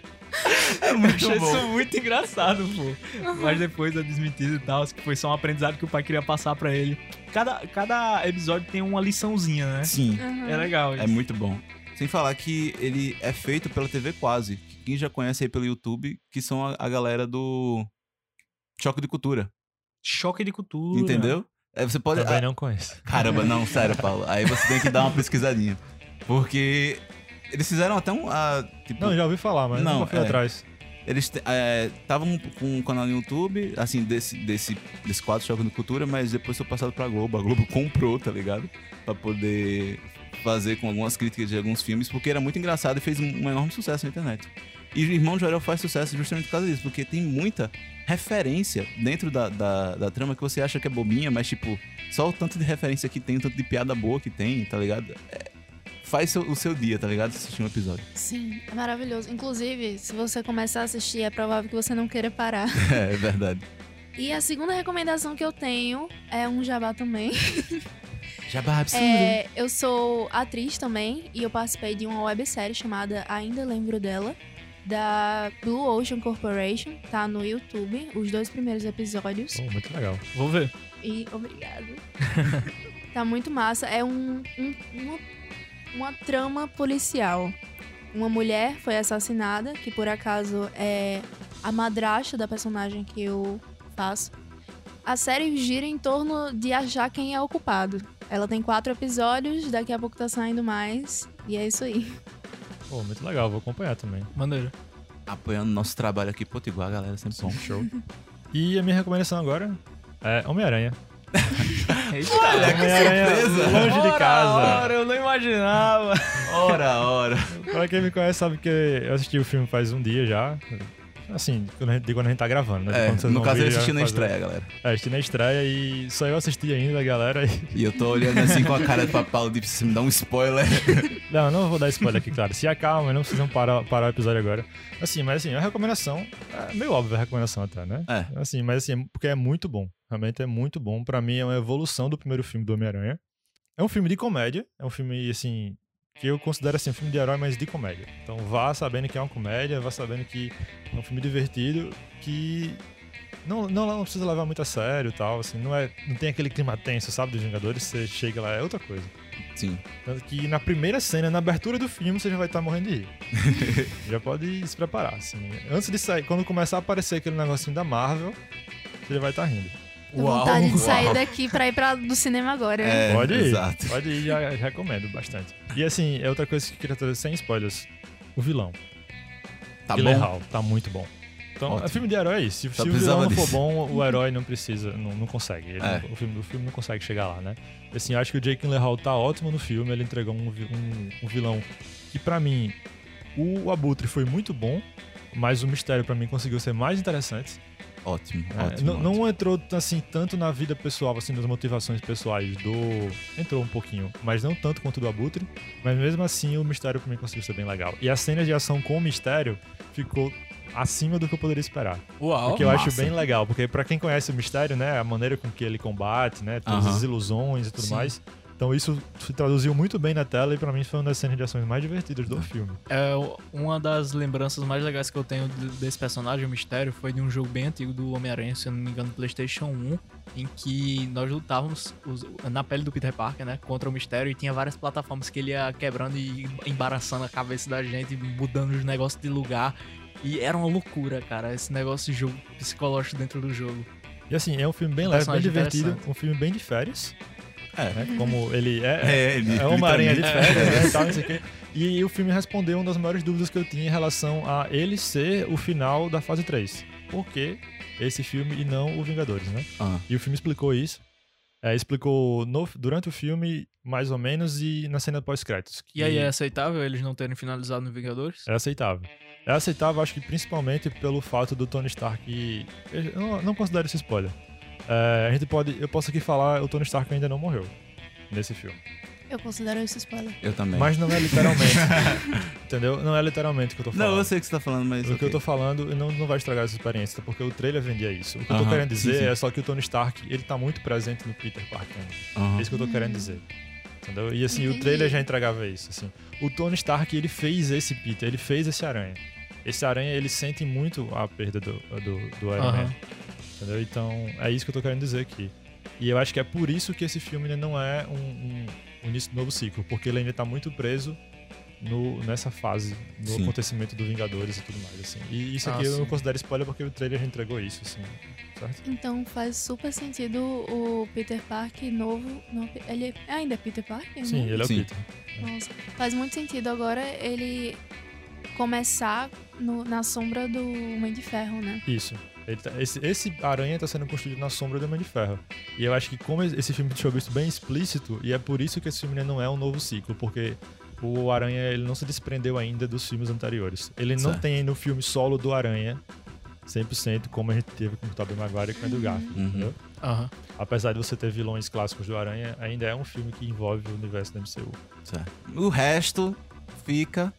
*laughs* *laughs* É muito Achei bom. isso muito engraçado, pô. Mas depois é desmentido e tal, que foi só um aprendizado que o pai queria passar pra ele. Cada, cada episódio tem uma liçãozinha, né? Sim, É legal isso. é muito bom. Sem falar que ele é feito pela TV Quase. que Quem já conhece aí pelo YouTube, que são a, a galera do Choque de Cultura. Choque de cultura. Entendeu? É, você pode. Também ah, não conheço. Caramba, não, sério, Paulo. Aí você tem que dar uma *laughs* pesquisadinha. Porque eles fizeram até um. ah, tipo, Não, já ouvi falar, mas Não, fui é. atrás. Eles estavam com um canal no YouTube, assim, desse, desse, desse quadro Choque de Cultura, mas depois foi passado pra Globo. A Globo *laughs* comprou, tá ligado? Pra poder fazer com algumas críticas de alguns filmes, porque era muito engraçado e fez um, um enorme sucesso na internet. E o Irmão de Jorel faz sucesso justamente por causa disso, porque tem muita referência dentro da, da, da trama que você acha que é bobinha, mas, tipo, só o tanto de referência que tem, o tanto de piada boa que tem, tá ligado? É, faz seu- o seu dia, tá ligado? Assistir um episódio. Sim, é maravilhoso. Inclusive, se você começar a assistir, é provável que você não queira parar. *laughs* É, é verdade. E a segunda recomendação que eu tenho é um jabá também. *laughs* Jabá absurdo. É, eu sou atriz também e eu participei de uma websérie chamada Ainda Lembro Dela, da Blue Ocean Corporation. Tá no YouTube, os dois primeiros episódios. Pô, muito legal. Vou ver. E obrigado. *laughs* tá muito massa. É um, um- uma, uma trama policial. Uma mulher foi assassinada, que por acaso é a madrasta da personagem que eu faço. A série gira em torno de achar quem é o culpado. Ela tem quatro episódios, daqui a pouco tá saindo mais. E é isso aí. Pô, muito legal, vou acompanhar também. Maneiro. Apoiando nosso trabalho aqui, Potiguar, galera, sempre bom. Show. E a minha recomendação agora é Homem-Aranha. *laughs* Eita, Homem-Aranha longe de casa. Ora, eu não imaginava. Ora, ora. Pra quem me conhece sabe que eu assisti o filme faz um dia já. Assim, de quando a gente tá gravando, né? É, no caso já assistiu na estreia, galera. É, assisti na estreia e só eu assisti ainda, galera. e- E eu tô olhando assim com a cara de Paulo de você me dá um spoiler. *laughs* Não, não vou dar spoiler aqui, claro. Se acalma, não precisam parar, parar o episódio agora. Assim, mas assim, a recomendação, é meio óbvia a recomendação até, né? É. Assim, mas assim, porque é muito bom. Realmente é muito bom. Pra mim é uma evolução do primeiro filme do Homem-Aranha. É um filme de comédia, é um filme, assim, que eu considero assim, um filme de herói, mas de comédia. Então vá sabendo que é uma comédia, vá sabendo que é um filme divertido, que não, não, não precisa levar muito a sério e tal, assim, não, é, não tem aquele clima tenso, sabe, dos Vingadores, você chega lá, é outra coisa. Sim. Tanto que na primeira cena, na abertura do filme, você já vai estar morrendo de rir. *laughs* já pode se preparar, assim. Antes de sair, quando começar a aparecer aquele negocinho da Marvel, você já vai estar rindo. Tô vontade de sair daqui pra ir pra, do cinema agora. É, pode ir, exato. pode ir, já, recomendo bastante. E assim, é outra coisa que eu queria trazer sem spoilers. O vilão. Tá Gyllenhaal, bom? Hall, tá muito bom. Então, Ótimo. é filme de herói é isso. Se, se o vilão não for disso. bom, o herói não precisa, não, não consegue. Ele É. o, filme, o filme não consegue chegar lá, né? Assim, eu acho que o Jake Gyllenhaal tá ótimo no filme. Ele entregou um, um- um vilão que, pra mim, o Abutre foi muito bom, mas o mistério, pra mim, conseguiu ser mais interessante. Ótimo, É, ótimo. não, não entrou assim tanto na vida pessoal, assim, nas motivações pessoais do. Entrou um pouquinho, mas não tanto quanto do Abutre. Mas mesmo assim, o mistério pra mim conseguiu ser bem legal. E a cena de ação com o mistério ficou acima do que eu poderia esperar. Uau. O que eu acho massa. bem legal, porque pra quem conhece o mistério, né, a maneira com que ele combate, né, todas Aham. as ilusões e tudo Sim. mais. Então isso se traduziu muito bem na tela e pra mim foi uma das cenas de ações mais divertidas do filme. É, uma das lembranças mais legais que eu tenho de- desse personagem, o Mistério, foi de um jogo bem antigo do Homem-Aranha, se eu não me engano, do PlayStation 1, em que nós lutávamos os- na pele do Peter Parker, né, contra o Mistério, e tinha várias plataformas que ele ia quebrando e embaraçando a cabeça da gente, mudando os negócios de lugar. E era uma loucura, cara, esse negócio de jogo psicológico dentro do jogo. E assim, é um filme bem leve, bem personagem divertido, um filme bem de férias, É. né, como ele é, É, ele É uma aranha de férias, né, e tal, não sei o quê. E o filme respondeu uma das maiores dúvidas que eu tinha em relação a ele ser o final da fase 3. Por que esse filme e não o Vingadores, né? Ah, E o filme explicou isso. É, explicou no- durante o filme, mais ou menos, e na cena pós-créditos. E aí é aceitável eles não terem finalizado no Vingadores? É aceitável. É aceitável, acho que principalmente pelo fato do Tony Stark. Eu não, não considero esse spoiler. É, a gente pode. Eu posso aqui falar, o Tony Stark ainda não morreu nesse filme. Eu considero isso spoiler. eu também. Mas não é literalmente. *laughs* entendeu? Não é literalmente o que eu tô falando. Não, eu sei o que você tá falando, mas. O que ok. eu tô falando não, não vai estragar essa experiência, porque o trailer vendia isso. O que eu tô querendo sim, dizer sim. é só que o Tony Stark, ele tá muito presente no Peter Parker. ainda. Aham. É isso que eu tô querendo dizer. Entendeu? E assim, o Entendi. trailer já entregava isso, assim. O Tony Stark, ele fez esse Peter, ele fez esse aranha. esse aranha, ele sente muito a perda do, do, do Iron Aham. Man. Entendeu? Então, é isso que eu tô querendo dizer aqui. E eu acho que é por isso que esse filme não é um, um, um início do novo ciclo, porque ele ainda tá muito preso no, nessa fase, no Sim. acontecimento do Vingadores e tudo mais, assim. E isso aqui Ah, eu não sim. considero spoiler porque o trailer já entregou isso, assim, certo? Então faz super sentido o Peter Parker novo. Não, ele ainda é Peter Parker? Sim, né? ele é Sim. o Peter. Nossa, faz muito sentido agora ele começar no- na sombra do Homem de Ferro, né? Isso. Ele tá- esse, esse aranha tá sendo construído na sombra do Homem de Ferro. E eu acho que como esse filme deixou isso bem explícito, e é por isso que esse filme ainda não é um novo ciclo, porque o Aranha ele não se desprendeu ainda dos filmes anteriores. Ele não Certo. tem no filme solo do Aranha 100% como a gente teve com o Tobey Maguire e com o Andrew Garfield, Uhum. entendeu? Aham. Apesar de você ter vilões clássicos do Aranha, ainda é um filme que envolve o universo do MCU. Certo. O resto fica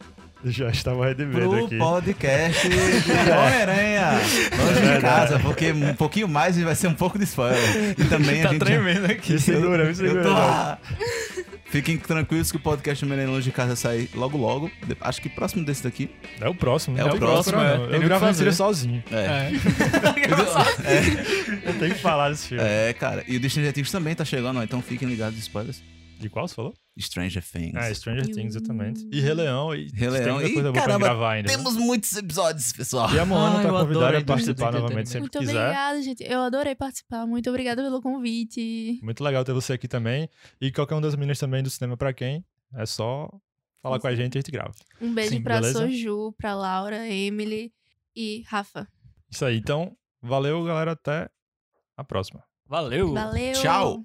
Já estava redimido pro aqui. podcast de *laughs* Homem-Aranha. Longe de casa, porque um pouquinho mais vai ser um pouco de spoiler. E também a Tá gente. tremendo aqui. Me segura, me Eu segura. lá. Fiquem tranquilos que o podcast Homem-Aranha Longe de Casa sai logo logo. De- Acho que próximo desse daqui. É o próximo. É o tem próximo, como é. Tem Eu o gravo a fazer. sozinho. É. *laughs* É. Eu tenho que falar desse filme. É, cara. E o Stranger Things também tá chegando, ó, então fiquem ligados de spoilers. De qual você falou? Stranger Things. Ah, Stranger Things, exatamente. E Rei Leão. E Rei Leão. Tem muita E, coisa boa caramba, pra gravar ainda. Temos muitos episódios, pessoal. E a Moana Ah, tá convidada a participar do novamente sempre Muito que quiser. obrigada, gente. Eu adorei participar. Muito obrigada pelo convite. Muito legal ter você aqui também. E qualquer um das meninas também do cinema pra quem, é só falar com a gente e a gente grava. Um beijo Sim, pra beleza? Soju, pra Laura, Emily e Rafa. Isso aí. Então, valeu, galera. Até a próxima. Valeu. Valeu! Tchau.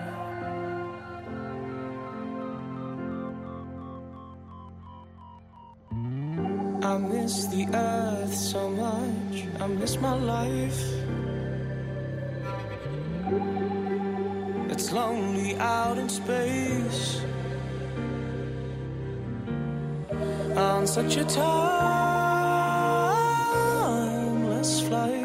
I miss the earth so much. I miss my life. It's lonely out in space. On such a timeless flight.